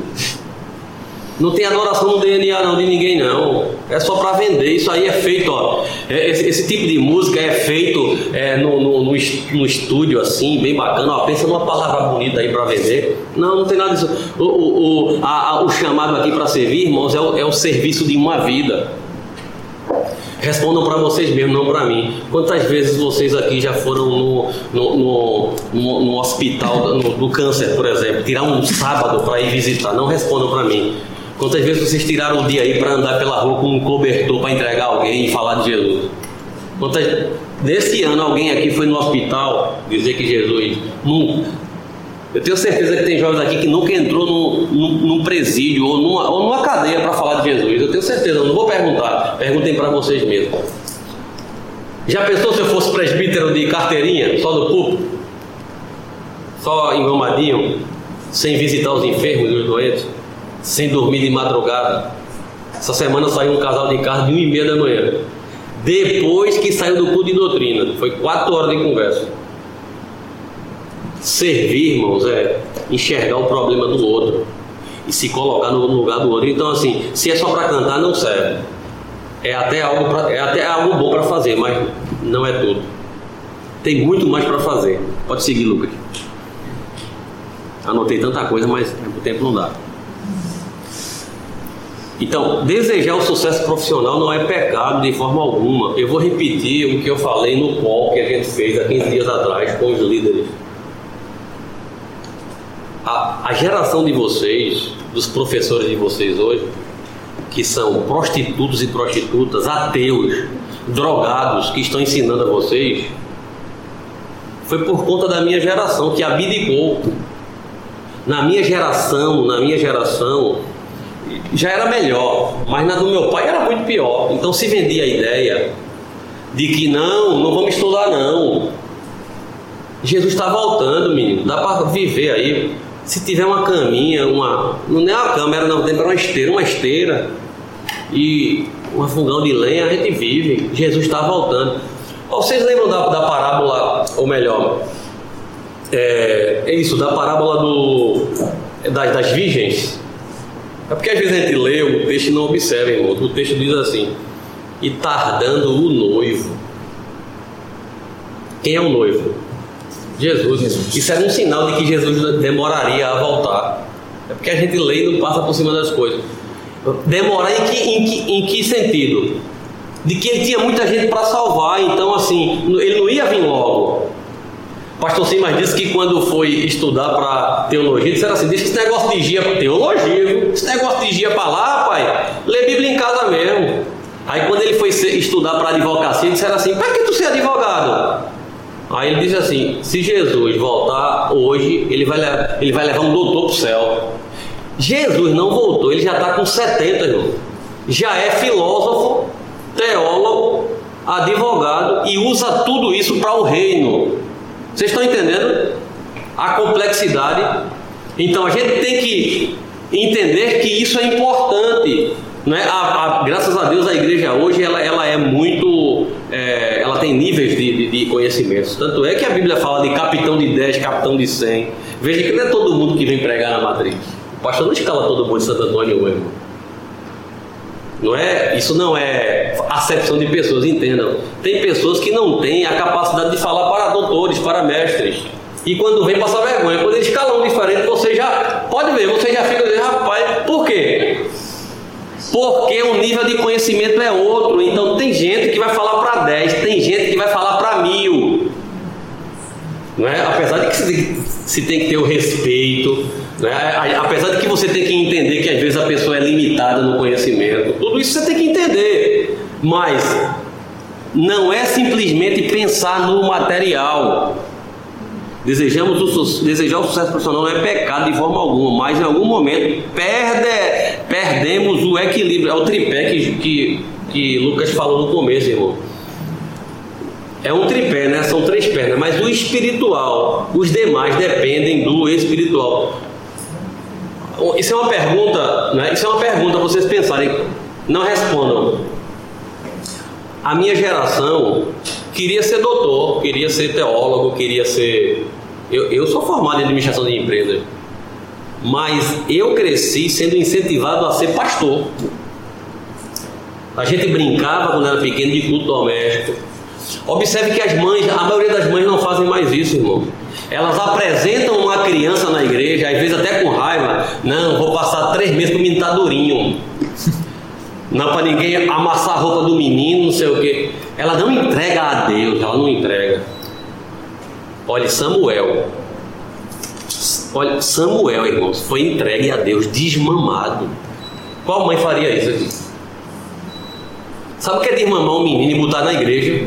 Não tem adoração no DNA não de ninguém não. É só para vender. Isso aí é feito, ó. é- Esse, esse tipo de música é feito é, no, no, no es- no estúdio assim, bem bacana. Ó, pensa numa palavra bonita aí para vender. Não, não tem nada disso. O, o, o, a- a- o chamado aqui para servir, irmãos, é o, é o serviço de uma vida. Respondam para vocês mesmos, não para mim. Quantas vezes vocês aqui já foram no, no, no, no- no hospital do, do câncer, por exemplo, tirar um sábado para ir visitar? Não respondam para mim. Quantas vezes vocês tiraram o dia aí para andar pela rua com um cobertor para entregar alguém e falar de Jesus? Quantas, desse ano alguém aqui foi no hospital dizer que Jesus nunca. Eu tenho certeza que tem jovens aqui que nunca entrou num, num, num presídio ou numa, ou numa cadeia para falar de Jesus. Eu tenho certeza, eu não vou perguntar. Perguntem para vocês mesmos. Já pensou se eu fosse presbítero de carteirinha, só no púlpito? Só engomadinho, sem visitar os enfermos e os doentes, sem dormir de madrugada? Essa semana saiu um casal de carro de 1 e meia da manhã. Depois que saiu do culto de doutrina. Foi quatro horas de conversa. Servir, irmãos, é enxergar o problema do outro e se colocar no lugar do outro. Então, assim, se é só para cantar, não serve. É até algo, pra, é até algo bom para fazer, mas não é tudo. Tem muito mais para fazer. Pode seguir, Lucas. Anotei tanta coisa, mas o tempo não dá. Então, desejar o sucesso profissional não é pecado de forma alguma. Eu vou repetir o que eu falei no call que a gente fez há 15 dias atrás com os líderes. A, a geração de vocês, dos professores de vocês hoje, que são prostitutos e prostitutas, ateus, drogados, que estão ensinando a vocês, foi por conta da minha geração que abdicou. Na minha geração, na minha geração, já era melhor, mas na do meu pai era muito pior. Então se vendia a ideia de que não, não vamos estudar não. Jesus está voltando, menino. Dá para viver aí. Se tiver uma caminha, uma. Não é uma cama, era não, tem uma esteira, uma esteira e um fogão de lenha, a gente vive. Jesus está voltando. Vocês lembram da, da parábola, ou melhor, é, é isso, da parábola do, das, das virgens? É porque às vezes a gente lê o texto e não observa, irmão. O texto diz assim: e tardando o noivo. Quem é o noivo? Jesus. Jesus. Isso era um sinal de que Jesus demoraria a voltar. É porque a gente lê e não passa por cima das coisas. Demorar em que, em que, em que sentido? De que ele tinha muita gente para salvar, então assim, ele não ia vir logo. Pastor Simas disse que quando foi estudar para teologia, disseram assim: diz que esse negócio de dia para teologia, viu? Esse negócio de dia para lá, pai, lê Bíblia em casa mesmo. Aí quando ele foi estudar para advocacia, disseram assim: para que tu ser advogado? Aí ele disse assim: se Jesus voltar hoje, ele vai, ele vai levar um doutor para o céu. Jesus não voltou, ele já está com 70, irmão. Já é filósofo, teólogo, advogado e usa tudo isso para o reino. Vocês estão entendendo a complexidade? Então a gente tem que entender que isso é importante. Né? A, a, graças a Deus a igreja hoje ela, ela é muito. É, ela tem níveis de, de, de, conhecimentos. Tanto é que a Bíblia fala de capitão de 10, capitão de 100. Veja que não é todo mundo que vem pregar na matriz. O pastor não escala todo mundo de Santo Antônio, irmão. Não é, isso não é acepção de pessoas, entendam. Tem pessoas que não têm a capacidade de falar para doutores, para mestres. E quando vem passar vergonha, quando eles calam diferente, você já pode ver, você já fica dizendo, rapaz, por quê? Porque o nível de conhecimento é outro. Então tem gente que vai falar para 10, tem gente que vai falar para mil. Não é? Apesar de que se, tem que ter o respeito, né? Apesar de que você tem que entender que às vezes a pessoa é limitada no conhecimento, tudo isso você tem que entender, mas não é simplesmente pensar no material. Desejamos o, desejar o sucesso profissional não é pecado de forma alguma, mas em algum momento perde, perdemos o equilíbrio. É o tripé que, que, que Lucas falou no começo, irmão. É um tripé, né? São três pernas, mas o espiritual, os demais dependem do espiritual. Isso é uma pergunta, né? Isso é uma pergunta vocês pensarem. Não respondam. A minha geração queria ser doutor, queria ser teólogo, queria ser. Eu, eu sou formado em administração de empresas, mas eu cresci sendo incentivado a ser pastor. A gente brincava quando era pequeno de culto doméstico. Observe que as mães, a maioria das mães não fazem mais isso, irmão. Elas apresentam uma criança na igreja, às vezes até com raiva. Não, vou passar três meses para o menino tá durinho. Não para ninguém amassar a roupa do menino, não sei o quê. Ela não entrega a Deus, ela não entrega. Olha, Samuel. Olha, Samuel, irmãos, foi entregue a Deus desmamado. Qual mãe faria isso aqui? Sabe o que é desmamar um menino e botar na igreja?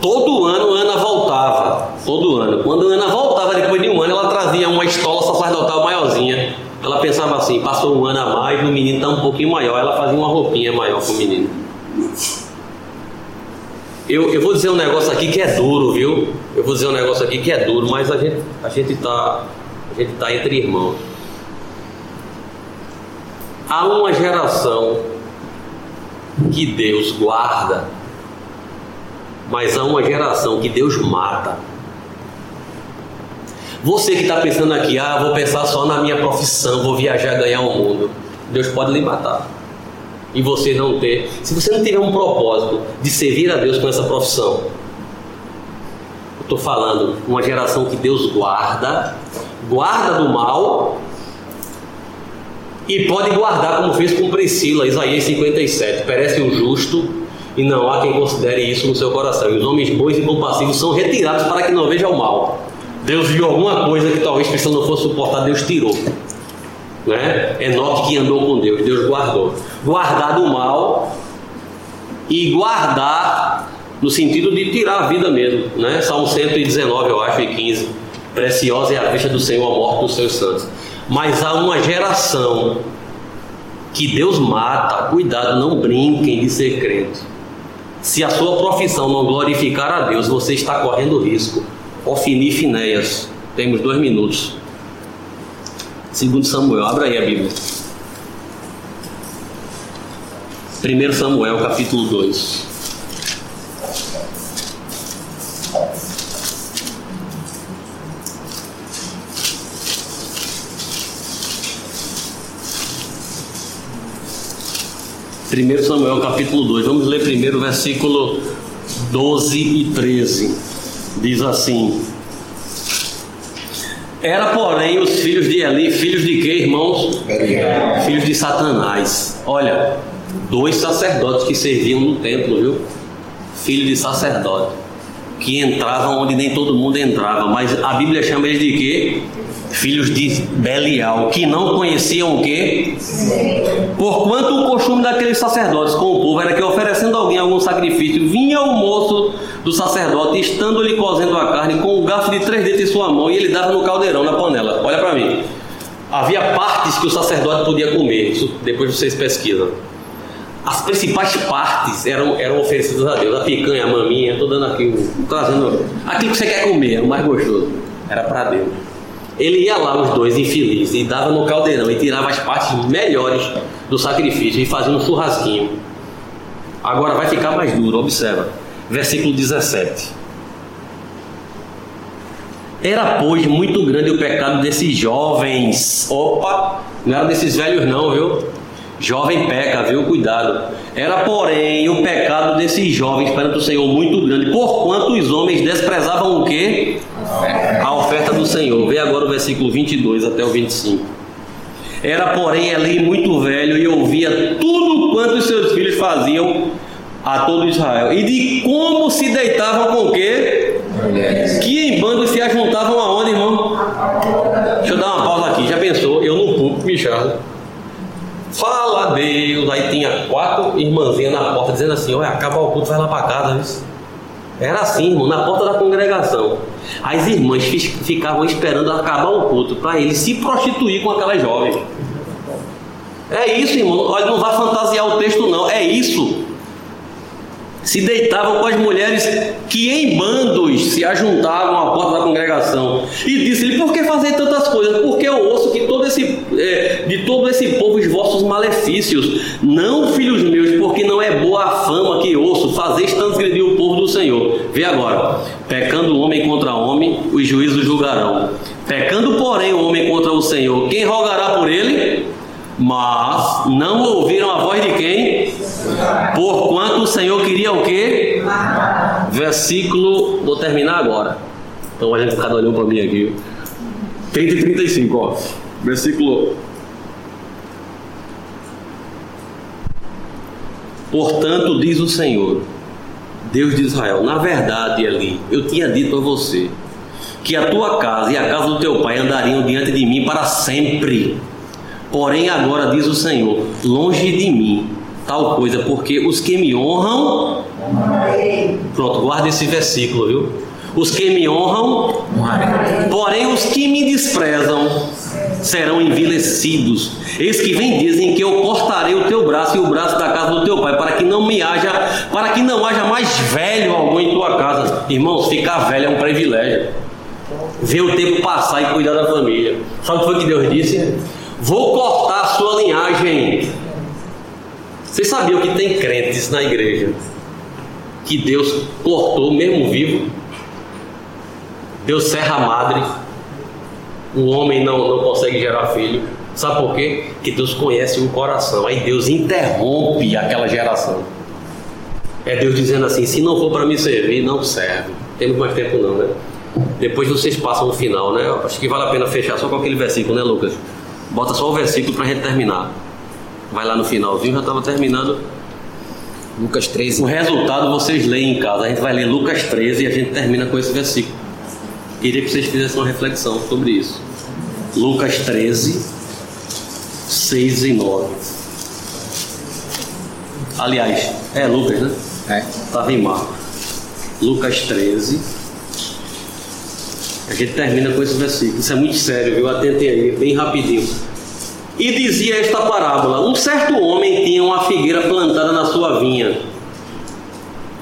Todo ano Ana voltava, todo ano. Quando Ana voltava depois de um ano, ela trazia uma estola sacerdotal maiorzinha. Ela pensava assim, passou um ano a mais, o menino está um pouquinho maior, ela fazia uma roupinha maior para o menino. Eu, eu vou dizer um negócio aqui que é duro, viu? Eu vou dizer um negócio aqui que é duro, mas a gente a gente está a gente tá entre irmãos. Há uma geração que Deus guarda mas há uma geração que Deus mata. Você que está pensando aqui, ah, vou pensar só na minha profissão, vou viajar, ganhar o mundo. Deus pode lhe matar. E você não ter. Se você não tiver um propósito de servir a Deus com essa profissão, eu estou falando uma geração que Deus guarda, guarda do mal e pode guardar como fez com Priscila, Isaías 57. Perece o justo e não há quem considere isso no seu coração. E os homens bons e compassivos são retirados para que não veja o mal. Deus viu alguma coisa que talvez Cristo não fosse suportar, Deus tirou. Né? Enoque que andou com Deus, Deus guardou. Guardar do mal e guardar no sentido de tirar a vida mesmo. Né? Salmo 119, eu acho, e 15. Preciosa é a vista do Senhor, a morte dos seus santos. Mas há uma geração que Deus mata. Cuidado, não brinquem de ser crente. Se a sua profissão não glorificar a Deus, você está correndo risco. Ofini Finéias. Temos dois minutos. Segundo Samuel, abra aí a Bíblia. 1 Samuel, capítulo 2. 1 Samuel capítulo 2. Vamos ler primeiro o versículo 12 e 13. Diz assim: Era, porém, os filhos de Eli, filhos de quê, irmãos? Filhos de Satanás. Olha, dois sacerdotes que serviam no templo, viu? Filho de sacerdote. Que entravam onde nem todo mundo entrava. Mas a Bíblia chama eles de quê? Filhos de Belial, que não conheciam o quê? Porquanto o costume daqueles sacerdotes com o povo era que oferecendo a alguém algum sacrifício, vinha o moço do sacerdote, estando-lhe cozendo a carne com um garfo de três dedos em sua mão, e ele dava no caldeirão, na panela. Olha para mim. Havia partes que o sacerdote podia comer, isso depois vocês pesquisam. As principais partes eram, eram oferecidas a Deus. A picanha, a maminha, estou dando aqui, trazendo aquilo que você quer comer, o mais gostoso. Era para Deus. Ele ia lá, os dois infelizes, e dava no caldeirão e tirava as partes melhores do sacrifício e fazia um churrasquinho. Agora vai ficar mais duro, observa. Versículo 17. Era, pois, muito grande o pecado desses jovens. Opa, não era desses velhos, não, viu? Jovem peca, viu? Cuidado. Era, porém, o pecado desses jovens perante o Senhor muito grande, porquanto os homens desprezavam o quê? A oferta do Senhor. Vê agora o versículo 22 até o 25. Era, porém, ali muito velho e ouvia tudo quanto os seus filhos faziam a todo Israel. E de como se deitavam com o quê? Que em bandos se ajuntavam aonde, irmão? Deixa eu dar uma pausa aqui. Já pensou? Eu no público, Michel. Fala Deus. Aí tinha quatro irmãzinhas na porta dizendo assim: Olha, acaba o culto, vai lá para casa. Viu? Era assim, irmão, na porta da congregação. As irmãs ficavam esperando acabar o culto para ele se prostituir com aquelas jovens. É isso, irmão. Olha, não vai fantasiar o texto, não. É isso se deitavam com as mulheres que em bandos se ajuntavam à porta da congregação. E disse-lhe: Por que fazer tantas coisas? Porque eu ouço que todo esse, é, de todo esse povo os vossos malefícios. Não, filhos meus, porque não é boa a fama que ouço, fazeis transgredir o povo do Senhor. Vê agora: pecando homem contra homem, os juízos julgarão. Pecando, porém, o homem contra o Senhor, quem rogará por ele? Mas não ouviram a voz de quem? Porquanto o Senhor queria o quê? Versículo, vou terminar agora. Então a gente cada olhou para mim aqui. 30 e 35, ó. Versículo. Portanto, diz o Senhor, Deus de Israel: Na verdade, ali, eu tinha dito a você que a tua casa e a casa do teu pai andariam diante de mim para sempre. Porém, agora diz o Senhor: longe de mim tal coisa, porque os que me honram. Pronto, guarda esse versículo, viu? Os que me honram, porém os que me desprezam serão envelhecidos. Eis que vem dizem que eu cortarei o teu braço e o braço da casa do teu pai, para que não me haja, para que não haja mais velho algum em tua casa. Irmãos, ficar velho é um privilégio. Ver o tempo passar e cuidar da família. Sabe o que foi que Deus disse? Vou cortar a sua linhagem. Vocês sabiam que tem crentes na igreja que Deus cortou mesmo vivo? Deus serra a madre. O homem não, não consegue gerar filho. Sabe por quê? Que Deus conhece o coração. Aí Deus interrompe aquela geração. É Deus dizendo assim: se não for para me servir, não serve. Temos mais tempo não, né? Depois vocês passam o final, né? Acho que vale a pena fechar só com aquele versículo, né, Lucas? Bota só o versículo para a gente terminar. Vai lá no finalzinho, já estava terminando. Lucas 13. O resultado vocês leem em casa. A gente vai ler Lucas 13 e a gente termina com esse versículo. Queria que vocês fizessem uma reflexão sobre isso. Lucas 13, 6 e 9. Aliás, é Lucas, né? É. Estava em Marcos. Lucas 13. A gente termina com esse versículo. Isso é muito sério, viu? Atentem aí, bem rapidinho. E dizia esta parábola: Um certo homem tinha uma figueira plantada na sua vinha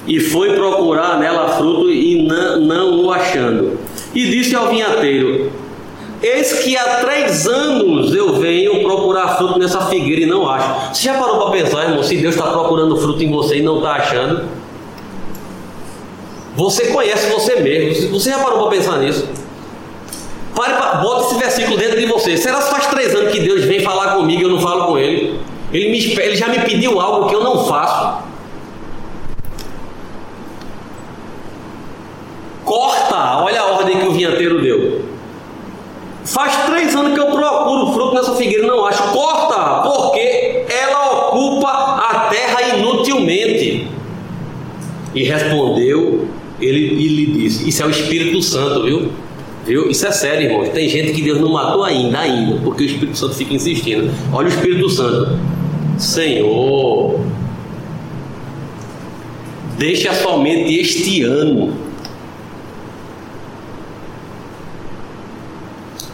e foi procurar nela fruto e não, não o achando. E disse ao vinhateiro: Eis que há três anos eu venho procurar fruto nessa figueira e não acho. Você já parou para pensar, irmão, se Deus está procurando fruto em você e não está achando? Você conhece você mesmo. Você já parou para pensar nisso? Pare pra, bota esse versículo dentro de você. Será que faz três anos que Deus vem falar comigo e eu não falo com Ele? Ele, me, ele já me pediu algo que eu não faço. Corta! Olha a ordem que o vinhanteiro deu. Faz três anos que eu procuro fruto nessa figueira não acho. Corta! Porque ela ocupa a terra inutilmente. E respondeu ele, ele disse: Isso é o Espírito Santo, viu? Viu? Isso é sério, irmãos. Tem gente que Deus não matou ainda, ainda, porque o Espírito Santo fica insistindo. Olha o Espírito Santo. Senhor, deixa somente este ano.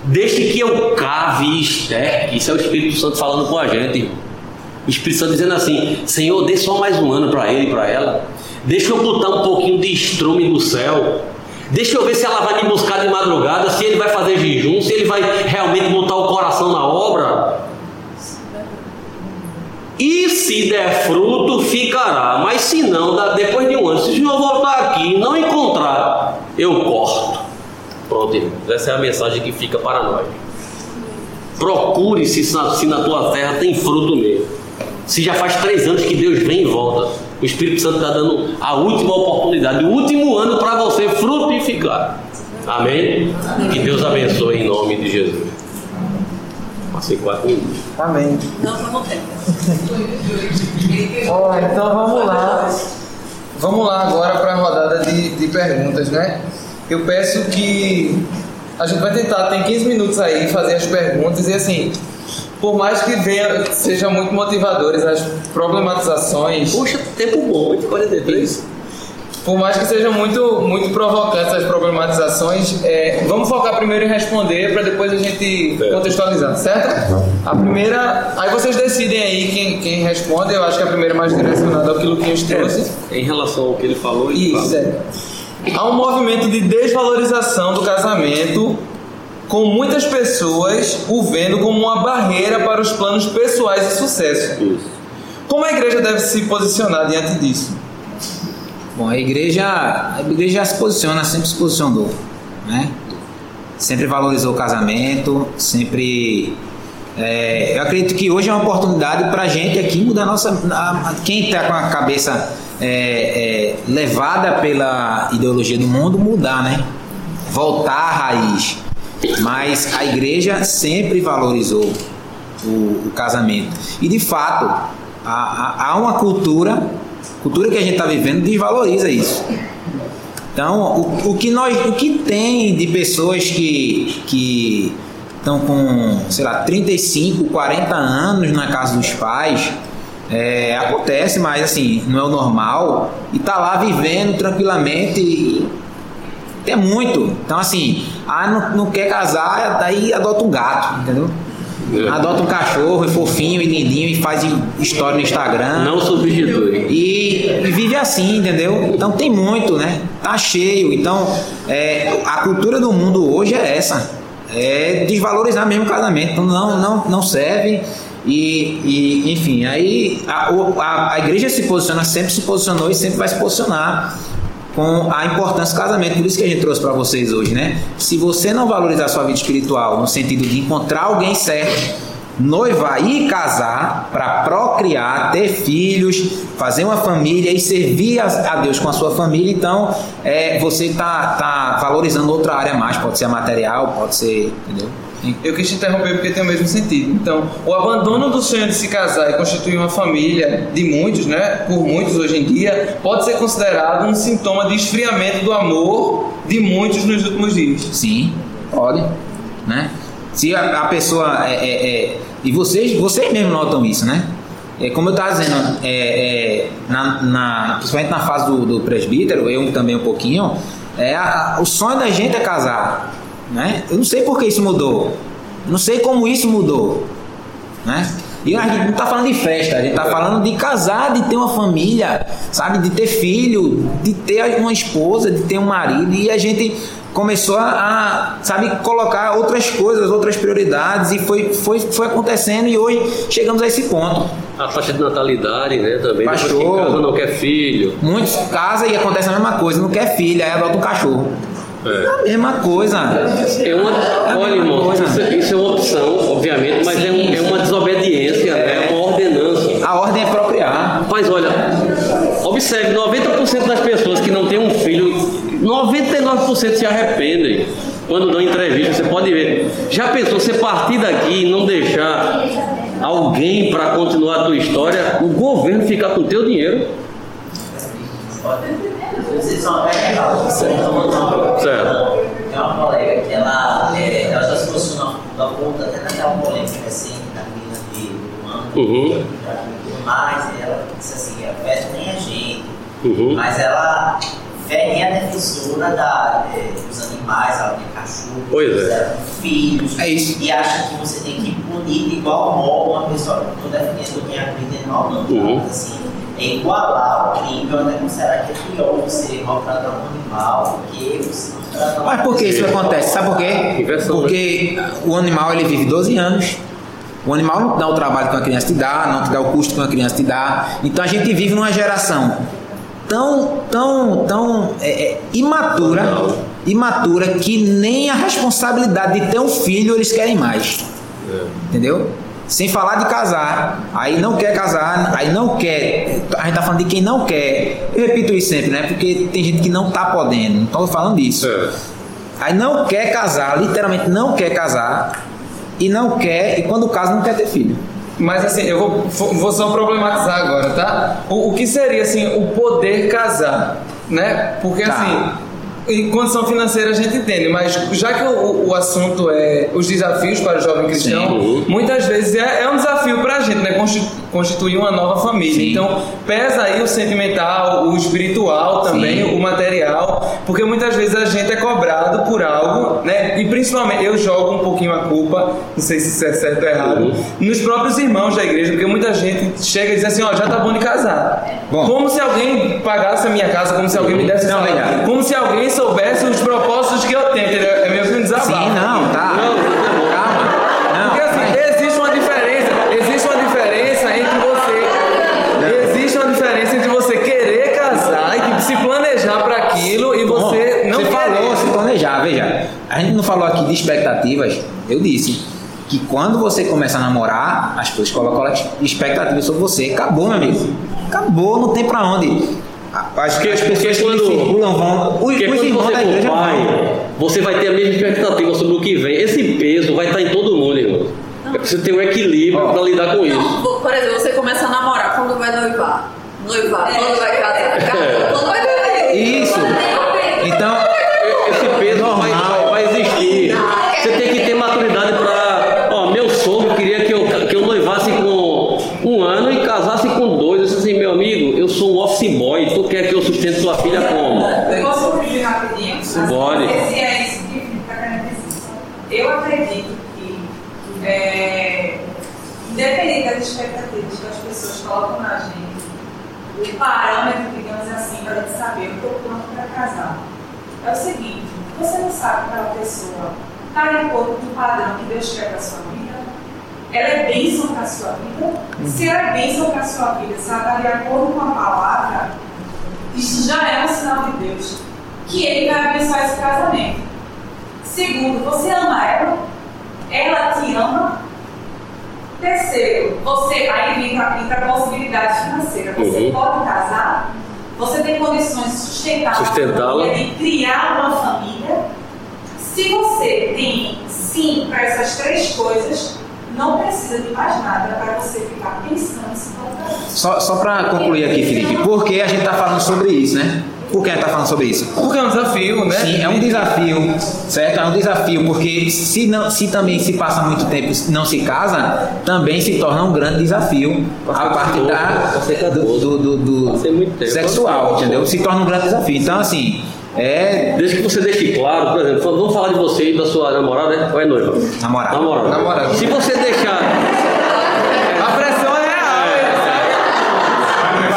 Deixe que eu cave e esterque. Isso é o Espírito Santo falando com a gente. irmão. O Espírito Santo dizendo assim: Senhor, dê só mais um ano para ele e para ela. Deixa eu botar um pouquinho de estrume no céu. Deixa eu ver se ela vai me buscar de madrugada, se ele vai fazer jejum, se ele vai realmente botar o coração na obra. E se der fruto, ficará. Mas se não, depois de um ano, se senhor voltar aqui e não encontrar, eu corto. Pronto. Essa é a mensagem que fica para nós. Procure se, se na tua terra tem fruto mesmo. Se já faz três anos que Deus vem e volta, o Espírito Santo está dando a última oportunidade, o último ano para você frutificar. Amém? Que Deus abençoe em nome de Jesus. Passei quatro minutos. Amém. Não, mas não tem. Ó, então vamos lá. Vamos lá agora para a rodada de, de perguntas, né? Eu peço que a gente vai tentar, tem 15 minutos aí, fazer as perguntas e assim, por mais que venha, seja muito motivadores as problematizações, Poxa, tempo bom, 8h43. por mais que sejam muito, muito provocantes as problematizações, é, vamos focar primeiro em responder para depois a gente contextualizar, certo? A primeira, aí vocês decidem aí quem, quem responde, eu acho que a primeira é mais direcionada ao que o Luquinhos trouxe. Em relação ao que ele falou, ele Isso, fala. é. Há um movimento de desvalorização do casamento, com muitas pessoas o vendo como uma barreira para os planos pessoais e sucesso. Isso. Como a igreja deve se posicionar diante disso? Bom, a igreja, a igreja já se posiciona, sempre se posicionou, né? Sempre valorizou o casamento, sempre. é, eu acredito que hoje é uma oportunidade para a gente aqui mudar a nossa. a- quem está com a cabeça é, é, levada pela ideologia do mundo, mudar, né? Voltar à raiz. Mas a igreja sempre valorizou o, o casamento. E de fato, há, há- uma cultura, cultura que a gente está vivendo desvaloriza isso. Então, o, o que nós, o que tem de pessoas que que estão com, sei lá, 35, 40 anos na casa dos pais, é, acontece, mas assim, não é o normal, e tá lá vivendo tranquilamente e é muito. Então, assim, ah, não, não quer casar, daí adota um gato, entendeu? É. Adota um cachorro, é fofinho e lindinho e faz história no Instagram. Não substitui. E, e vive assim, entendeu? Então tem muito, né? Tá cheio. Então, é, a cultura do mundo hoje é essa. É desvalorizar mesmo o casamento. Então não, não, não serve. E, e, enfim, aí a, a, a igreja se posiciona, sempre se posicionou e sempre vai se posicionar com a importância do casamento. Por isso que a gente trouxe para vocês hoje, né? Se você não valorizar sua vida espiritual no sentido de encontrar alguém certo, noivar e casar para procriar, ter filhos, fazer uma família e servir a, Deus com a sua família, então é, você tá, tá valorizando outra área mais, pode ser a material, pode ser, entendeu? Eu quis te interromper porque tem o mesmo sentido. Então, o abandono do sonho de se casar e constituir uma família de muitos, né? Por muitos hoje em dia, pode ser considerado um sintoma de esfriamento do amor de muitos nos últimos dias. Sim, pode, né? Se a, a pessoa é, é- é- e vocês, vocês mesmos notam isso, né? É, como eu estava dizendo, é, é, na, na- principalmente na fase do, do presbítero, eu também um pouquinho, é a- a- o sonho da gente é casar, né? Eu não sei por que isso mudou, eu não sei como isso mudou, né? E a gente não está falando de festa, a gente está falando de casar, de ter uma família, sabe? De ter filho, de ter uma esposa, de ter um marido. E a gente começou a, a, sabe, colocar outras coisas, outras prioridades. E foi, foi, foi acontecendo e hoje chegamos a esse ponto. A taxa de natalidade, né? Também. Baixou. casa não quer filho. Muitos casam e acontece a mesma coisa, não quer filho, aí adota um cachorro. É. A mesma coisa. É uma, olha, irmão, isso, isso é uma opção, obviamente, mas é, um- é uma desobediência, é uma ordenança. A ordem é procriar. Mas olha, observe, 90% das pessoas que não têm um filho, 99% se arrependem quando dão entrevista, você pode ver. Já pensou você partir daqui e não deixar alguém para continuar a tua história, o governo ficar com o teu dinheiro? Vocês são é legal. Certo. Tem uma colega que ela, ela já se posicionou da ponta até naquela polêmica recente da menina de um ano Uhum. tudo mais, e ela disse assim, a festa nem é gente, Uhum. mas ela é a defensora da, é, dos animais, ela tem cachorro, Pois é. filhos, É isso. e acha que você tem que punir de igual modo uma pessoa, não estou defendendo quem acredita em mal não? Uhum. mas assim, igualar o crime, eu até considerar que é pior você maltratar um animal do que você maltratar Mas por que isso acontece? Sabe por quê? Inversão, né? Porque o animal ele vive 12 anos. O animal não te dá o trabalho que uma criança te dá, não te dá o custo que uma criança te dá. Então a gente vive numa geração tão, tão, tão é, é, imatura, imatura que nem a responsabilidade de ter um filho eles querem mais. Entendeu? Sem falar de casar, aí não quer casar, aí não quer. A gente tá falando de quem não quer. Eu repito isso sempre, né? Porque tem gente que não tá podendo. Não tô falando disso. É. Aí não quer casar, literalmente não quer casar, e não quer, e quando casa não quer ter filho. Mas assim, eu vou, vou só problematizar agora, tá? O, o que seria assim o poder casar, né? Porque Tá. assim, em condição financeira a gente entende, mas já que o, o assunto é os desafios para o jovem cristão, Sim. muitas vezes é, é um desafio para a gente, né? Consti- Constituir uma nova família. Sim. Então pesa aí o sentimental, o espiritual também, Sim. o material, porque muitas vezes a gente é cobrado por algo, né? E principalmente eu jogo um pouquinho a culpa, não sei se isso é certo ou errado, Uhum. nos próprios irmãos da igreja, porque muita gente chega e diz assim, ó, já tá bom de casar. Bom. Como se alguém pagasse a minha casa, como se alguém me desse Não, salário, verdade. como se alguém soubesse os propósitos que eu tenho, entendeu? É meio que um desabafo. Sim, não, tá. Calma. Não, Porque assim, existe uma diferença, existe uma diferença entre você, existe uma diferença entre você querer casar e tipo, se planejar para aquilo e você Bom, não você querer. falou, se planejar, veja. A gente não falou aqui de expectativas. Eu disse que quando você começa a namorar, as pessoas colocam expectativas sobre você. Acabou, meu amigo. Acabou, não tem pra onde. As, Porque- as pessoas porque que quando- circulam vão. Os, Porque os quando você da igreja for vão. pai, você vai ter a mesma expectativa sobre o que vem. Esse peso vai estar em todo mundo, irmão. É preciso ter um equilíbrio para lidar com isso. Não, por exemplo, você começa a namorar, quando vai noivar? Noivar, quando vai casar? Casar, quando vai Isso. Então, Esse peso vai, vai, vai existir. Você tem que ter maturidade para. Ó, meu sogro queria que eu, que eu noivasse com um ano e casasse com dois. Eu disse assim, meu amigo, eu sou um office boy, tu quer que eu sustente sua filha como? Posso corrigir rapidinho? Pode. Se é isso que fica querendo dizer. Eu acredito que, é, independente das expectativas que as pessoas colocam na gente, o parâmetro, digamos assim, para a gente saber, eu estou pronto para casar, é o seguinte: você não sabe que aquela pessoa está de acordo com o padrão que Deus quer para a sua vida? Ela é bênção para a sua vida? Se ela é bênção para a sua vida, se ela está de acordo com a palavra, isso já é um sinal de Deus que Ele vai abençoar esse casamento. Segundo, você ama ela? Ela te ama? Terceiro, você aí entra, entra a possibilidade financeira. Você Uhum. pode casar? Você tem condições de sustentar uma Sustentá-la. família, de criar uma família? Se você tem sim para essas três coisas, não precisa de mais nada para você ficar pensando se só, só para concluir aqui, Felipe, por que a gente tá falando sobre isso, né? Por que a gente tá falando sobre isso? Porque é um desafio, né? Sim, é um desafio, certo? É um desafio, porque se, não, se também se passa muito tempo e não se casa, também se torna um grande desafio a parte da, do, 14. do, do, do sexual, entendeu? Se torna um grande desafio. Então, assim, é Desde que você deixe claro, por exemplo, vamos falar de você e da sua namorada, né? Ou é noiva? namorado. Namorada. Namorada. Se você deixar. A pressão é real.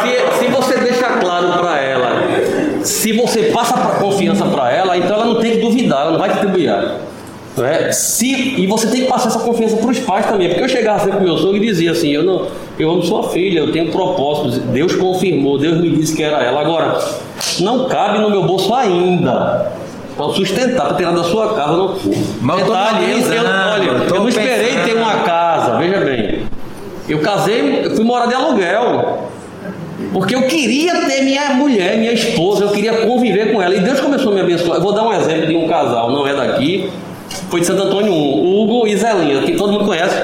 Se, se você deixa claro pra ela, se você passa pra confiança pra ela, então ela não tem que duvidar, ela não vai titubear. Não é? Se, e você tem que passar essa confiança para os pais também, porque eu chegava sempre com meu sogro e dizia assim: eu não, eu amo sua filha, eu tenho propósitos, Deus confirmou, Deus me disse que era ela. Agora, não cabe no meu bolso ainda. Para sustentar, para tirar da sua casa, não. Mas Detalhe, eu, eu, olha, eu eu não esperei pensando. ter uma casa, veja bem. Eu casei, eu fui morar de aluguel. Porque eu queria ter minha mulher, minha esposa, eu queria conviver com ela. E Deus começou a me abençoar. Eu vou dar um exemplo de um casal, não é daqui, foi de Santo Antônio 1, Hugo e Zelinha, que todo mundo conhece.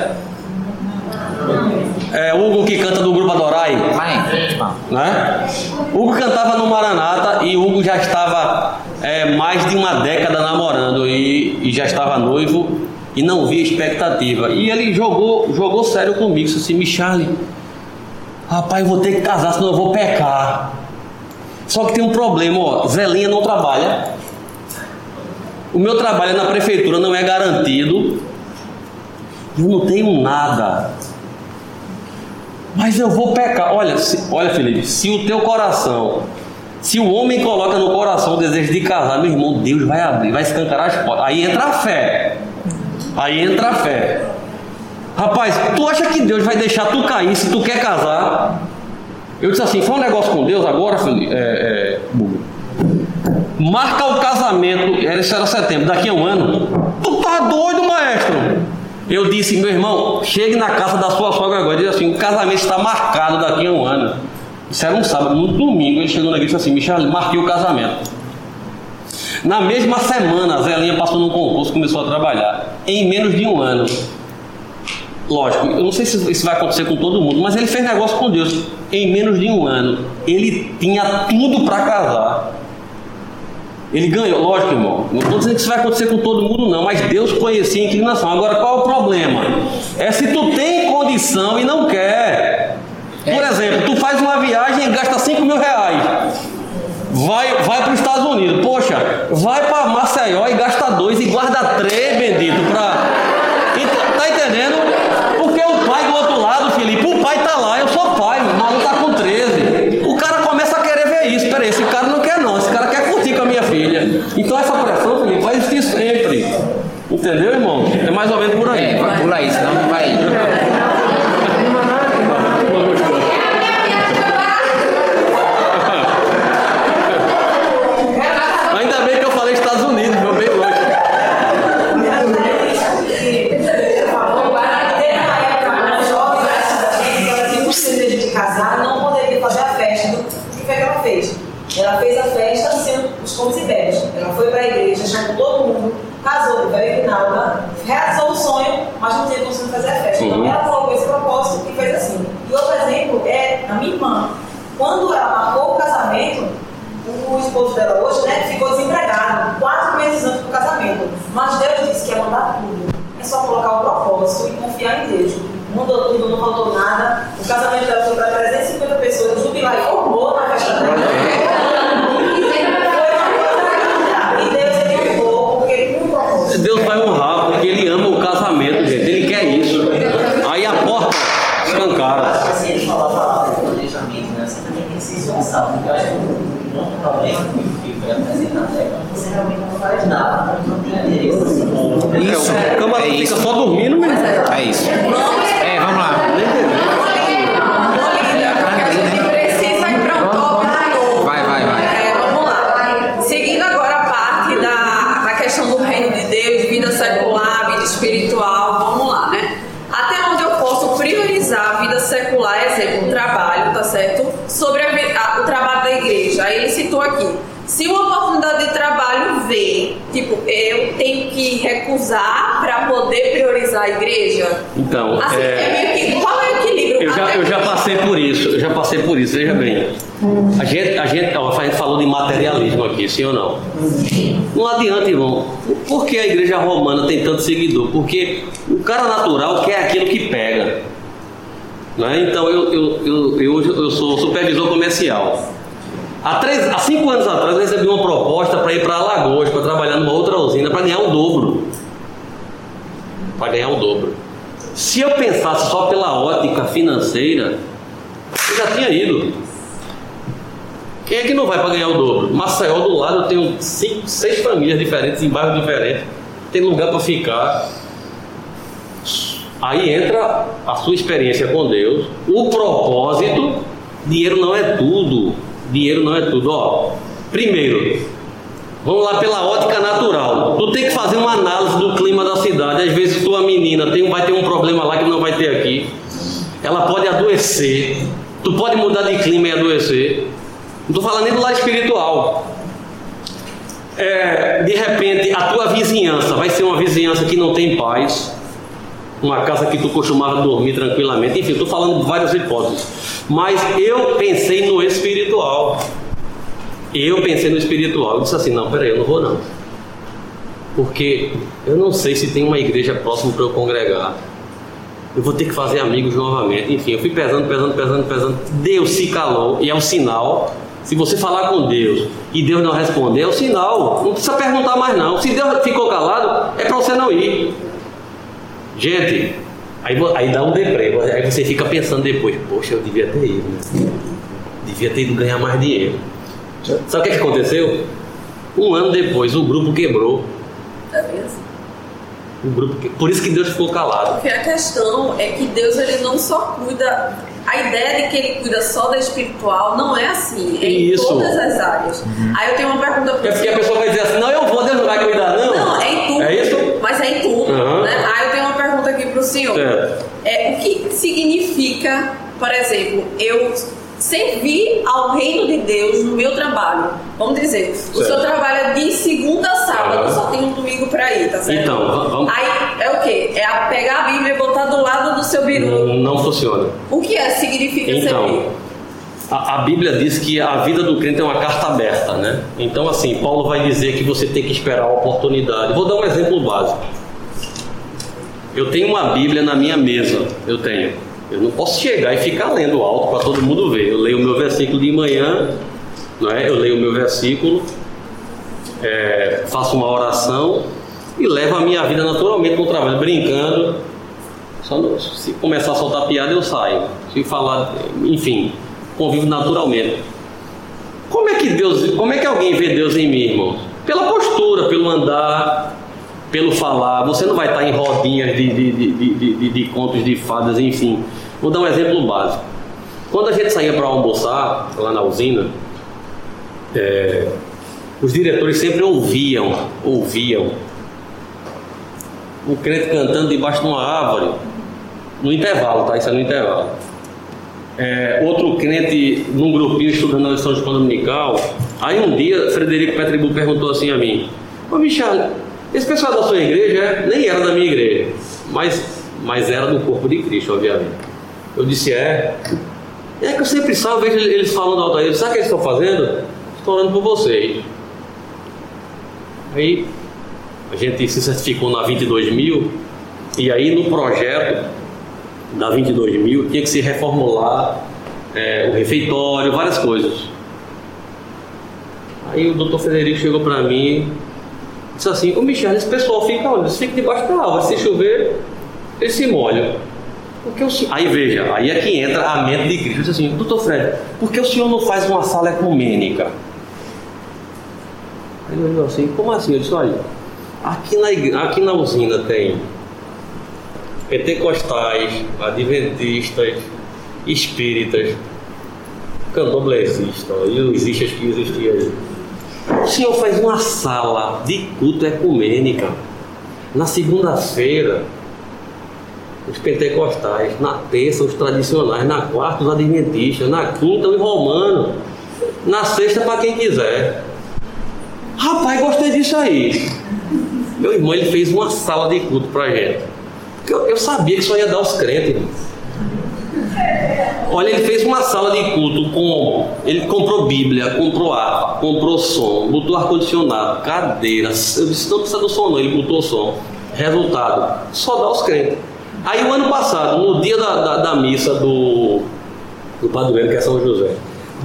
É Hugo que canta do grupo Adorai, Mãe, né? Hugo cantava no Maranata e Hugo já estava é, mais de uma década namorando e, e já estava noivo e não via expectativa. E ele jogou, jogou sério comigo, disse assim, Michale, rapaz, vou ter que casar, senão eu vou pecar. Só que tem um problema, ó, Zelinha não trabalha. O meu trabalho na prefeitura não é garantido. Eu não tenho nada. Mas eu vou pecar. Olha, se, olha, Felipe, se o teu coração, se o homem coloca no coração o desejo de casar, meu irmão, Deus vai abrir, vai escancarar as portas. Aí entra a fé. Aí entra a fé. Rapaz, tu acha que Deus vai deixar tu cair se tu quer casar? Eu disse assim, foi um negócio com Deus agora, Felipe, é, é, Marca o casamento, isso era setembro, daqui a um ano. Tu tá doido, maestro? Eu disse, meu irmão, chegue na casa da sua sogra agora e diz assim, o casamento está marcado daqui a um ano. Isso era um sábado, no domingo ele chegou na igreja e disse assim, Michel, marquei o casamento. Na mesma semana, a Zelinha passou num concurso, começou a trabalhar. Em menos de um ano. Lógico, eu não sei se isso vai acontecer com todo mundo, mas ele fez negócio com Deus. Em menos de um ano, ele tinha tudo para casar. Ele ganhou, lógico, irmão. Não estou dizendo que isso vai acontecer com todo mundo, não, mas Deus conhecia a inclinação. Agora, qual é o problema? É se tu tem condição e não quer. Por exemplo, tu faz uma viagem e gasta 5 mil reais. Vai, vai para os Estados Unidos. Poxa, vai para Maceió e gasta dois e guarda três, bendito, para. Tá entendendo? Porque o pai do outro lado, Felipe, o pai tá lá, eu sou pai, o maluco tá com 13. O cara começa a querer ver isso. Peraí, esse cara não quer não, esse cara quer curtir com a minha filha. Então essa pressão, Felipe, vai existir sempre. Entendeu, irmão? É mais ou menos por aí. É, pula aí, senão esposo dela hoje né, ficou desempregado, quatro meses antes do casamento. Mas Deus disse que ia mandar tudo. É só colocar o propósito e confiar em Deus. Mudou tudo, não faltou nada. O casamento dela foi para 350 pessoas. Jubilar e formou na festa dela. E Deus ele honrou, porque ele cumpriu o propósito. Deus vai honrar porque Ele ama o casamento, gente. Ele quer isso. Aí a porta escancara. Assim, ele falava a palavra de planejamento, né? Você também tem que ser responsável, porque eu acho que um outro problema que foi apresentado é quando você realmente não faz nada, quando não tem interesse. Assim, Isso, O camarada é fica isso. só dormindo, meu irmão. É isso. É, vamos lá. Precisa ir para um tópico novo. Vai, vai, vai. É, vamos lá. Seguindo agora a parte da, da questão do reino de Deus, vida secular, vida espiritual, vamos lá, né? Até onde eu posso priorizar a vida secular, exemplo, o trabalho, tá certo? Sobre a vi- a- o trabalho da igreja. Aí ele citou aqui. Se uma oportunidade de trabalho vem, tipo, eu tenho que recusar para poder priorizar a igreja? Então, Assim, é, é meio que, qual é o equilíbrio? eu já, Até eu já passei por isso, eu já passei por isso, veja bem. A gente, a gente, ó, a gente falou de materialismo aqui, sim ou não? Não adianta, irmão. Por que a igreja romana tem tanto seguidor? Porque o cara natural quer aquilo que pega. Né? Então, eu, eu, eu, eu, eu sou supervisor comercial. Há, três, há cinco anos atrás, eu recebi uma proposta para ir para Alagoas, para trabalhar numa outra usina, para ganhar o dobro. Para ganhar o dobro. Se eu pensasse só pela ótica financeira, eu já tinha ido. Quem é que não vai para ganhar o dobro? Maceió do lado eu tenho cinco, seis famílias diferentes, em bairros diferentes, tem lugar para ficar. Aí entra a sua experiência com Deus, o propósito. Dinheiro não é tudo. Dinheiro não é tudo. Ó, primeiro, vamos lá pela ótica natural. Tu tem que fazer uma análise do clima da cidade. Às vezes tua menina tem, vai ter um problema lá que não vai ter aqui. Ela pode adoecer. Tu pode mudar de clima e adoecer. Não estou falando nem do lado espiritual. É, de repente, a tua vizinhança vai ser uma vizinhança que não tem paz. Uma casa que tu costumava dormir tranquilamente. Enfim, estou falando de várias hipóteses. Mas eu pensei no espiritual. Eu pensei no espiritual. Eu disse assim: não, peraí, eu não vou não. Porque eu não sei se tem uma igreja próxima para eu congregar. Eu vou ter que fazer amigos novamente. Enfim, eu fui pesando, pesando, pesando, pesando. Deus se calou e é um sinal. Se você falar com Deus e Deus não responder, é um sinal. Não precisa perguntar mais não. Se Deus ficou calado, é para você não ir. Gente, aí, aí dá um deprê. Aí você fica pensando depois, poxa, eu devia ter ido. Né? Devia ter ido ganhar mais dinheiro. Sabe o que, que aconteceu? Um ano depois, o grupo quebrou. É mesmo? O grupo, por isso que Deus ficou calado. Porque a questão é que Deus ele não só cuida. A ideia de que ele cuida só da espiritual não é assim, é Isso. em todas as áreas. Aí eu tenho uma pergunta para É porque a pessoa vai dizer assim, não, eu vou, Deus não vai cuidar, não. Não, é em tudo. É isso? Mas é em tudo. Uhum. Né? Aí eu tenho uma pergunta aqui para o senhor. Certo. É, o que significa, por exemplo, eu servir ao reino de Deus no meu trabalho? Vamos dizer, o Certo. senhor trabalha de segunda a sábado, Uhum. só tem um domingo para ir, tá certo? Então, va- vamos. Aí é o quê? É pegar a Bíblia e botar do lado do seu biru. Não, não funciona. O que é significa servir? Então, a, a Bíblia diz que a vida do crente é uma carta aberta, né? Então, assim, Paulo vai dizer que você tem que esperar a oportunidade. Vou dar um exemplo básico. Eu tenho uma Bíblia na minha mesa, eu tenho. Eu não posso chegar e ficar lendo alto para todo mundo ver. Eu leio o meu versículo de manhã, não é? Eu leio o meu versículo, é, faço uma oração e levo a minha vida naturalmente no trabalho, brincando. Não- se começar a soltar piada, eu saio. Se falar, enfim, convivo naturalmente. Como é que Deus, como é que alguém vê Deus em mim, irmão? Pela postura, pelo andar, pelo falar. Você não vai estar em rodinhas de, de, de, de, de- contos de fadas, enfim. Vou dar um exemplo básico. Quando a gente saía para almoçar lá na usina, é, os diretores sempre ouviam, ouviam o crente cantando debaixo de uma árvore, no intervalo, tá? Isso é no intervalo. É, outro crente num grupinho estudando a lição de dominical. Aí um dia, Frederico Petribu perguntou assim a mim: Ô Michel, esse pessoal da sua igreja é? nem era da minha igreja, mas, mas era do corpo de Cristo, obviamente. Eu disse: É. É que eu sempre salvo, vejo eles falando alto aí. Sabe o que eles estão fazendo? Estou orando por vocês. Aí a gente se certificou na 22 mil e aí no projeto da 22 mil tinha que se reformular é, o refeitório, várias coisas. Aí o doutor Federico chegou para mim disse assim, ô Michel, esse pessoal fica onde? Eles ficam debaixo da árvore, se chover, eles se molham. Porque o senhor... Aí veja, aí é que entra a mente de Cristo. Diz assim, doutor Fred, por que o senhor não faz uma sala ecumênica? Aí ele olhou assim, como assim? Eu disse, olha, aqui na, igre- aqui na usina tem pentecostais, adventistas, espíritas, candomblessistas e os istas que existiam aí. O senhor faz uma sala de culto ecumênica na segunda-feira os pentecostais, na terça os tradicionais, na quarta os adventistas, na quinta os romanos, na sexta para quem quiser. Rapaz, gostei disso aí. Meu irmão ele fez uma sala de culto pra gente. Eu, eu sabia que só ia dar os crentes. Olha, ele fez uma sala de culto com. Ele comprou Bíblia, comprou harpa, comprou som, botou ar-condicionado, cadeiras. Eu disse: não precisa do som, não. Ele botou som. Resultado: só dá os crentes. Aí, o ano passado, no dia da, da, da missa do, do padroeiro, que é São José,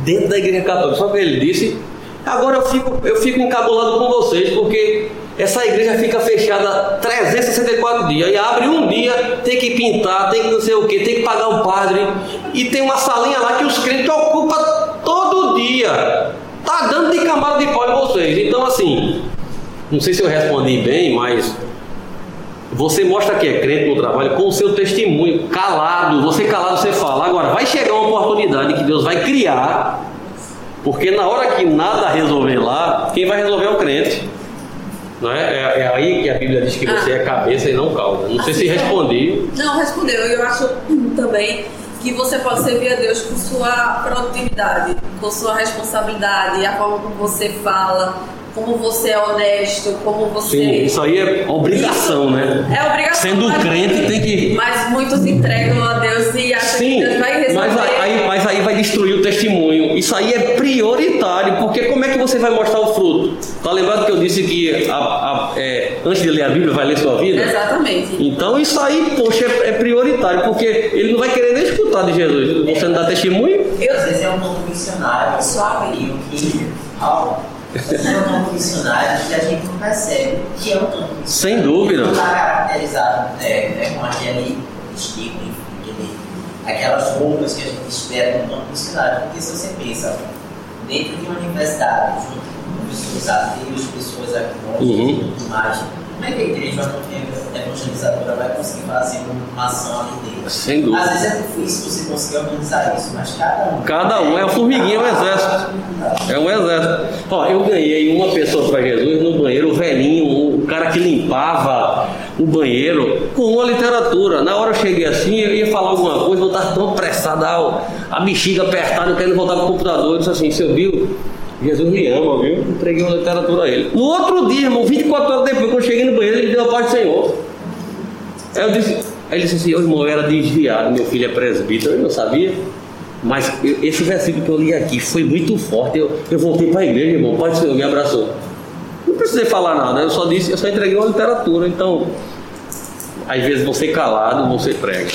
dentro da igreja católica, o que ele disse? Agora eu fico, eu fico encabulado com vocês, porque essa igreja fica fechada 364 dias. E abre um dia, tem que pintar, tem que não sei o que, tem que pagar o padre. E tem uma salinha lá que os crentes ocupam todo dia. Tá dando de camada de pau em vocês. Então, assim, não sei se eu respondi bem, mas você mostra que é crente no trabalho com o seu testemunho, calado. Você calado, você fala. Agora, vai chegar uma oportunidade que Deus vai criar, porque na hora que nada resolver lá, quem vai resolver é o crente. É? É, é aí que a Bíblia diz que você Ah. é cabeça e não cauda. Não sei se Assim, respondi. Não, respondeu. Eu acho também que você pode servir a Deus com sua produtividade, com sua responsabilidade, a forma como você fala, como você é honesto, como você. Sim, isso aí é obrigação, né? É obrigação. Sendo mas- crente, tem que. Mas muitos entregam a Deus e acham Sim, que Deus vai resolver. mas aí, mas aí vai destruir o testemunho. Isso aí é prioritário, porque como é que você vai mostrar o fruto? Tá lembrado que eu disse que a- a- é, antes de ler a Bíblia vai ler sua vida? Exatamente. Então isso aí, poxa, é, é prioritário, porque ele não vai querer nem escutar de Jesus. Você não dá testemunho? Às vezes é um novo missionário. E o que. É um novo missionário que a gente não percebe que é um missionário. Sem dúvida. Não está caracterizado é, né, com aquele estilo, enfim, aquelas roupas que a gente espera no novo missionário. Porque se você pensa, dentro de uma universidade, junto com pessoas ateus, pessoas agnósticas Uhum. e tudo mais, como é que a igreja evangelizadora vai conseguir fazer uma ação ali dentro? Sem dúvida. Às vezes é difícil você conseguir organizar isso, mas cada um. Cada um é uma formiguinha, é um exército. É um exército. Ó, eu ganhei uma pessoa para Jesus no banheiro, o velhinho, o cara que limpava o banheiro, com uma literatura. Na hora eu cheguei assim, eu ia falar alguma coisa, eu estava tão apressado, a, bexiga apertada, eu querendo voltar pro computador. Eu disse assim: Você viu? Jesus me ama, viu? Entreguei uma literatura a ele. No outro dia, irmão, 24 horas depois, quando eu cheguei no banheiro, ele deu a paz do Senhor. Aí eu disse, aí ele disse assim, irmão, eu era desviado, meu filho é presbítero, eu não sabia. Mas eu- esse versículo que eu li aqui foi muito forte. Eu, eu voltei para a igreja, irmão, Pai do Senhor me abraçou. Não precisei falar nada, eu só disse, eu só entreguei uma literatura. Então, às vezes você calado, você prega.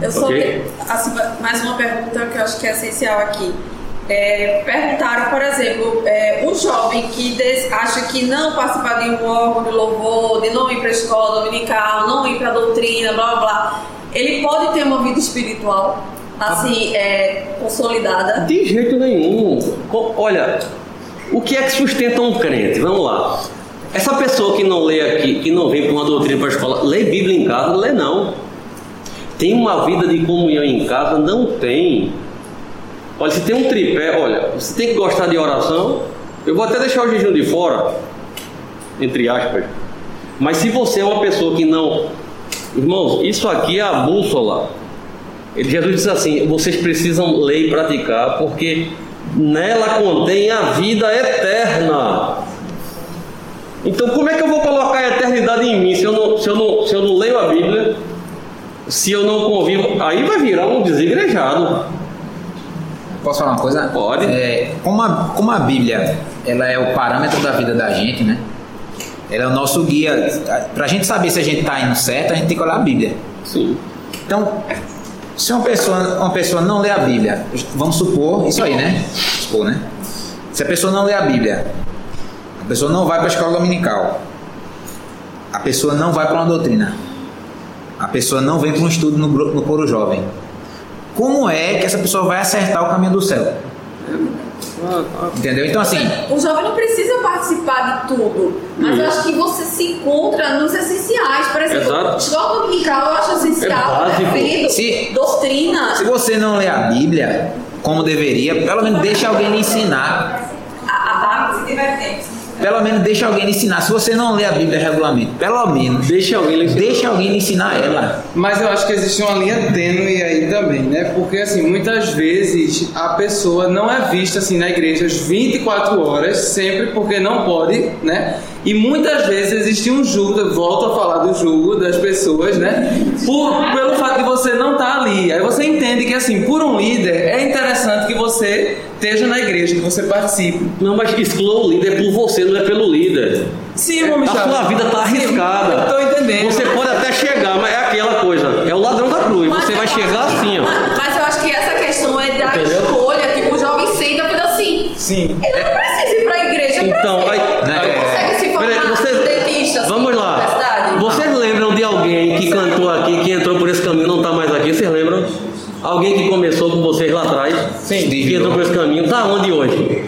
Eu só Ok. assim, mais uma pergunta que eu acho que é essencial aqui. É, perguntaram, por exemplo, é, um jovem que des- acha que não participar de um órgão de louvor, de não ir para a escola dominical, não ir para a doutrina, blá blá blá, ele pode ter uma vida espiritual assim, é, consolidada? De jeito nenhum. Olha, o que é que sustenta um crente? Vamos lá. Essa pessoa que não lê aqui, que não vem para uma doutrina para a escola, lê Bíblia em casa? Lê não. Tem uma vida de comunhão em casa? Não tem. Olha, se tem um tripé, olha, você tem que gostar de oração. Eu vou até deixar o jejum de fora, entre aspas. Mas se você é uma pessoa que não. Irmãos, isso aqui é a bússola. Ele, Jesus disse assim: vocês precisam ler e praticar, porque nela contém a vida eterna. Então, como é que eu vou colocar a eternidade em mim se eu não, se eu não, se eu não leio a Bíblia? Se eu não convivo, aí vai virar um desigrejado. Posso falar uma coisa? Pode. É, como, a, como a Bíblia ela é o parâmetro da vida da gente, né? Ela é o nosso guia. Pra gente saber se a gente tá indo certo, a gente tem que olhar a Bíblia. Sim. Então, se uma pessoa, uma pessoa não lê a Bíblia, vamos supor, isso aí, né? Supor, né? Se a pessoa não lê a Bíblia, a pessoa não vai para a escola dominical, a pessoa não vai para uma doutrina, a pessoa não vem para um estudo no, no coro jovem. Como é que essa pessoa vai acertar o caminho do céu? Entendeu? Então, assim, O jovem não precisa participar de tudo, mas eu acho que você se encontra nos essenciais. Por exemplo, Exato. escola dominical eu acho essencial, É defendo, Se- doutrina. se você não lê a Bíblia como deveria, pelo menos deixa alguém lhe ensinar. A- a- a- Se tiver tempo. Pelo menos deixa alguém lhe ensinar. Se você não lê a Bíblia regularmente, pelo menos Deixa alguém lhe ensinar. deixa alguém lhe ensinar ela. Mas eu acho que existe uma linha tênue aí também, né? Porque assim, muitas vezes a pessoa não é vista assim na igreja às 24 horas, sempre porque não pode, né? E muitas vezes existe um julgo, eu volto a falar do julgo das pessoas, né? Por, pelo fato de você não estar ali. Aí você entende que assim, por um líder, é interessante que você esteja na igreja, que você participe. Não, mas exclua o líder por você, não é pelo líder. Sim, irmão A sua vida está arriscada. Eu tô entendendo. Você pode até chegar, mas é aquela coisa. É o ladrão da cruz. Mas Você vai acho- chegar assim, ó. Mas, eu acho que essa questão é da Entendeu? escolha. Tipo, o jovem senta e assim. Sim. Ele não precisa ir pra igreja Então, pra aí, ser. Vamos lá. Vocês lembram de alguém que cantou aqui, que entrou por esse caminho, não está mais aqui? Vocês lembram? Alguém que começou com vocês lá atrás? Sim. Que entrou por esse caminho. Tá onde hoje?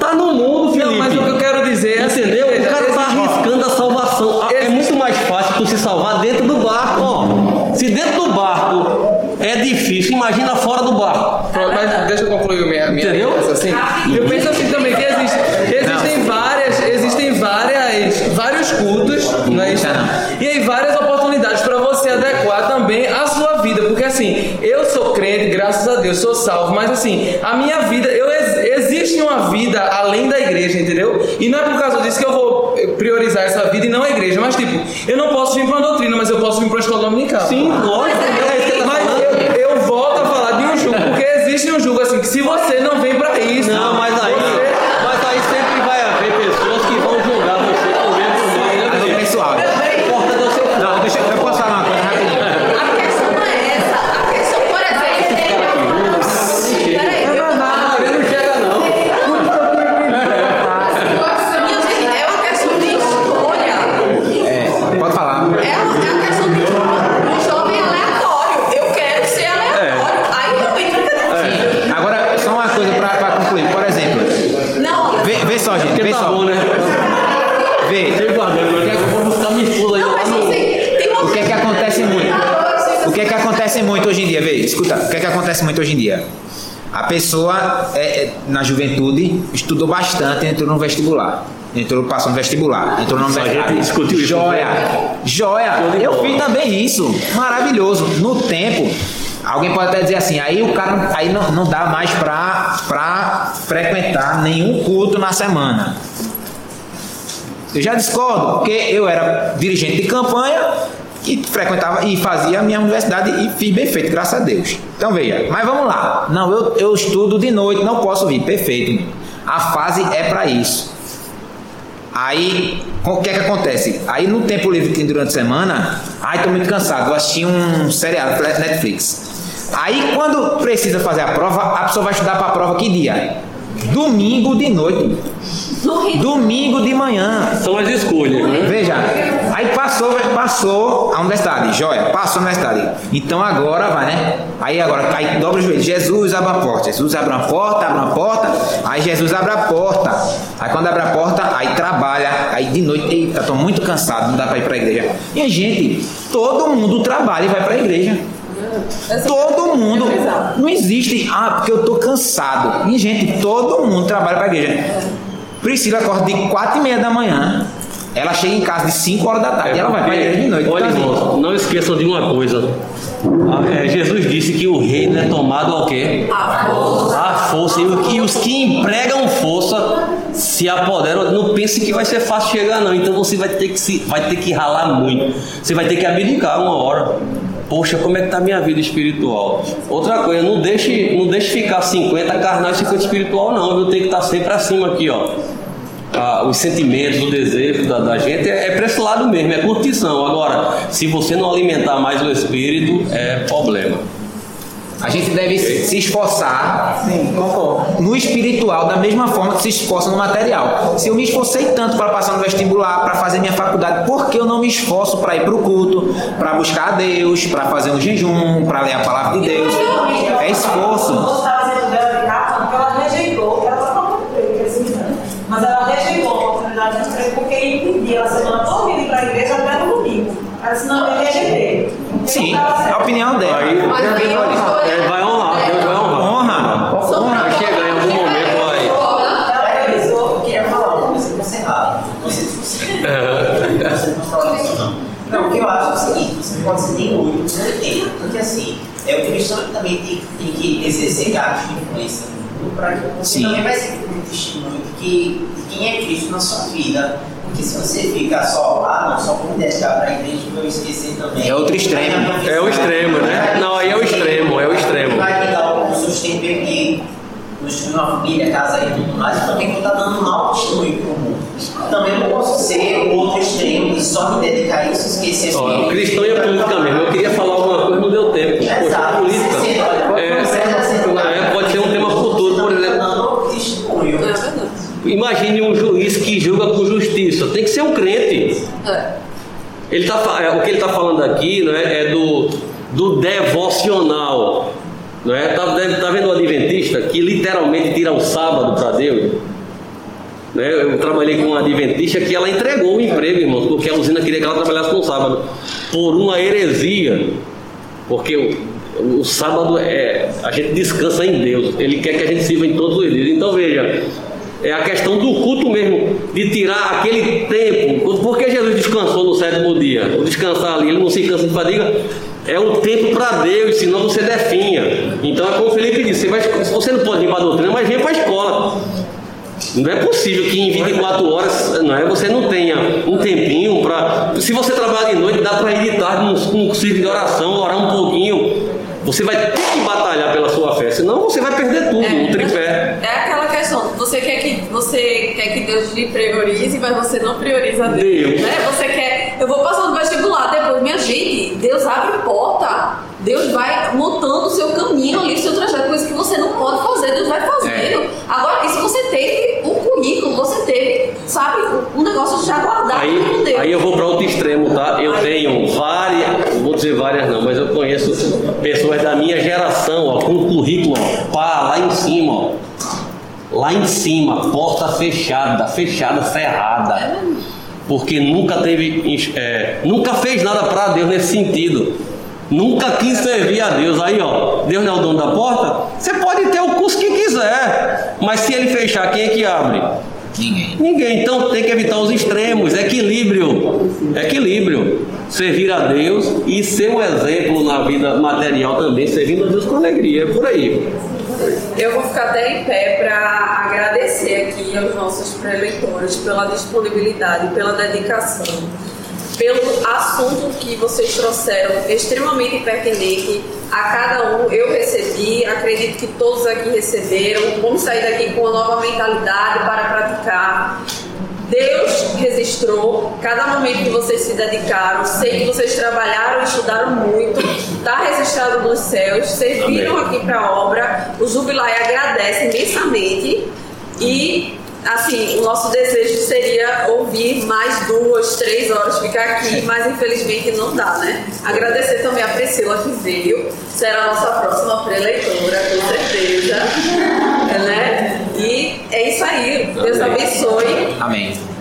Tá no mundo, Felipe. Não, mas o que eu quero dizer é assim, Entendeu? O cara tá existe- arriscando a salvação. Ah, É muito mais fácil tu se salvar dentro do barco, ó. Se dentro do barco é difícil, imagina fora do barco. Pronto, mas deixa eu concluir minha, minha Entendeu? assim. Eu penso assim também que existe- cultos, não é isso? E aí várias oportunidades para você adequar também a sua vida, porque assim, eu sou crente, graças a Deus, sou salvo, mas assim, a minha vida, eu ex- existe uma vida além da igreja, entendeu? E não é por causa disso que eu vou priorizar essa vida e não a igreja. Mas, tipo, eu não posso vir para uma doutrina, mas eu posso vir para uma escola dominical. Sim, lógico. É Mas eu, eu volto a falar de um julgo, porque existe um julgo assim, que se você não vem para isso. Não, mas aí, você- mas aí sempre vai haver pessoas que vão julgar você por mesmo nome, né, Mas, Felipe? pessoal, O importante é o seu não, deixa eu, eu posso falar uma coisa rapidinho. A questão não é essa. A questão, por exemplo. Peraí, eu Ah, ele não chega não. Minha gente, é uma questão de escolha. É, pode falar. É, uma- é a questão de um jovem aleatório. Eu quero ser aleatório. Aí também fica difícil. Agora, só uma coisa para concluir. Por exemplo, Não, vê, vê só, gente, Porque vê tá só. bom, né? Vê. Deixa eu guardando, mas eu vou buscar minha esposa aí não, lá mas no... assim, tem uma O que é que acontece muito? O que é que acontece muito hoje em dia? Vê, escuta, o que é que acontece muito hoje em dia? A pessoa, é, é, na juventude, estudou bastante, entrou no vestibular. Entrou, passou no vestibular. Entrou no vestibular. discutiu isso, Joia! Joia! Show de Eu fiz também isso. Maravilhoso. No tempo, alguém pode até dizer assim, aí o cara aí não, não dá mais pra, pra frequentar nenhum culto na semana. Eu já discordo, porque eu era dirigente de campanha e frequentava e fazia a minha universidade e fiz bem feito, graças a Deus. Então veja, mas vamos lá. Não, eu, eu estudo de noite, não posso vir. Perfeito. A fase é para isso. Aí, o que é que acontece? Aí no tempo livre que tem durante a semana, ai, tô muito cansado, vou assistir um seriado Netflix. Aí quando precisa fazer a prova, a pessoa vai estudar para a prova que dia? Domingo de noite. Domingo de manhã. São as escolhas, né? Veja, aí passou, passou a universidade, joia, passou a universidade. Então agora vai, né? Aí agora, aí dobra o joelho, Jesus abre a porta, Jesus abre uma porta, abre uma porta, aí Jesus abre a porta. Aí quando abre a porta, aí trabalha, aí de noite, eita, tô muito cansado, não dá pra ir pra igreja. E a gente, todo mundo trabalha e vai pra igreja. Todo mundo. Não existe, ah, porque eu tô cansado. E, gente, todo mundo trabalha pra igreja. Priscila acorda de 4 e meia da manhã. Ela chega em casa de 5 horas da tarde. e ela vai igreja de noite. Olha, Então, irmãos, não esqueçam de uma coisa. Ah, é, Jesus disse que o reino é tomado ao quê? A força. A força. E, os que empregam força se apoderam. Não pense que vai ser fácil chegar, não. Então você vai ter que, se, vai ter que ralar muito. Você vai ter que abdicar uma hora. Poxa, como é que tá a minha vida espiritual? Outra coisa, não deixe, não deixe ficar 50 carnal e 50 espiritual, não. Eu tenho que estar sempre acima aqui, ó. Ah, os sentimentos, o desejo da, da gente é, é para esse lado mesmo, é curtição. Agora, se você não alimentar mais o espírito, é problema. a gente deve se se esforçar no espiritual da mesma forma que se esforça no material. Se eu me esforcei tanto para passar no vestibular, para fazer minha faculdade, por que eu não me esforço para ir para o culto, para buscar a Deus, para fazer um jejum, para ler a palavra de Deus? É esforço. Você estava dizendo dela de casa, porque ela rejeitou, ela estava com emprego, crescimento, mas ela rejeitou a oportunidade de emprego porque ela a semana toda ir para a igreja até no domingo. Ela disse, não, eu rejeitei. Sim, não é a opinião dela. Mas uma escolha. É, vai honrar, Deus vai honrar. Honra. Vai chegar em algum momento, vai. Ela realizou. Eu queria falar uma coisa que você errado. Não sei se você. Você não fala isso, não. Não, o que eu acho é o seguinte: você pode ser nem muito, você tem. Porque assim, é, o cristão também tem, tem que exercer cargos de influência no mundo para que você Sim. também vai ser um testemunho de que de quem é Cristo na sua vida. Porque se você ficar só, ah, não, só vou me dedicar para a igreja, eu vou esquecer também. É outro extremo. É o extremo, né? Não, aí é o extremo, é o extremo. Vai me dar um sustento aqui, construir uma família, casa e tudo mais, eu também vou estar dando um mau testemunho para o mundo. Também não posso ser o outro extremo e só me dedicar a isso, esquecer Ó, que- o cristão e a política mesmo. Eu queria falar alguma coisa, não deu tempo. Exato. política. Sim, olha, É, você está sendo- é, pode ser um tema futuro, por exemplo. Dando testemunho. É verdade. Imagine um juiz que julga com justiça. Tem que ser um crente. É. Ele tá, é, o que ele está falando aqui né, é do, do devocional. Né? Tá, deve- tá vendo o adventista que literalmente tira o sábado para Deus? Né? Eu trabalhei com uma adventista que ela entregou o emprego, irmãos, porque a usina queria que ela trabalhasse no sábado, por uma heresia. Porque o, o sábado é. A gente descansa em Deus. Ele quer que a gente sirva em todos os dias. Então veja, é a questão do culto mesmo, de tirar aquele tempo. Porque Jesus descansou no sétimo dia? O descansar ali, ele não se cansa de fadiga. É o tempo para Deus, senão você definha. Então é como o Felipe disse, você, vai, você não pode vir para a doutrina, mas vem para a escola. Não é possível que em 24 horas não é, você não tenha um tempinho para. Se você trabalha de noite, dá para ir de tarde num, num de oração, orar um pouquinho. Você vai ter que batalhar pela sua fé, senão você vai perder tudo, é, o tripé. É aquela você quer que você quer que Deus lhe priorize, mas você não prioriza Deus. Deus. Né? Você quer. Eu vou passar no vestibular depois, minha gente, Deus abre porta. Deus vai montando o seu caminho ali, o seu trajeto, coisa que você não pode fazer, Deus vai fazendo. É. Agora, se você teve um currículo, você teve, sabe, um negócio já guardado aí, com Deus. Aí eu vou para outro extremo, tá? Eu aí. tenho várias, vou dizer várias não, mas eu conheço pessoas da minha geração, ó, com currículo, ó, pá, lá em cima, ó. Lá em cima, porta fechada, fechada, ferrada. É porque nunca teve, é, nunca fez nada para Deus nesse sentido. Nunca quis servir a Deus. Aí, ó, Deus não é o dono da porta? Você pode ter o curso que quiser, mas se ele fechar, quem é que abre? Ninguém. Ninguém. Então tem que evitar os extremos. Equilíbrio. Equilíbrio. Servir a Deus e ser um exemplo na vida material também, servindo a Deus com alegria. É por aí. Eu vou ficar até em pé para agradecer aqui aos nossos preleitores pela disponibilidade, pela dedicação pelo assunto que vocês trouxeram, extremamente pertinente a cada um. Eu recebi, acredito que todos aqui receberam. Vamos sair daqui com uma nova mentalidade para praticar. Deus registrou cada momento que vocês se dedicaram. Sei que vocês trabalharam e estudaram muito. Está registrado nos céus. Serviram aqui para a obra. O Jubilai agradece imensamente. E assim, o nosso desejo seria ouvir mais duas, três horas, ficar aqui, mas infelizmente não dá, né? Agradecer também a Priscila que veio, será a nossa próxima pré-leitora, com certeza. né? E é isso aí. Deus abençoe. Amém.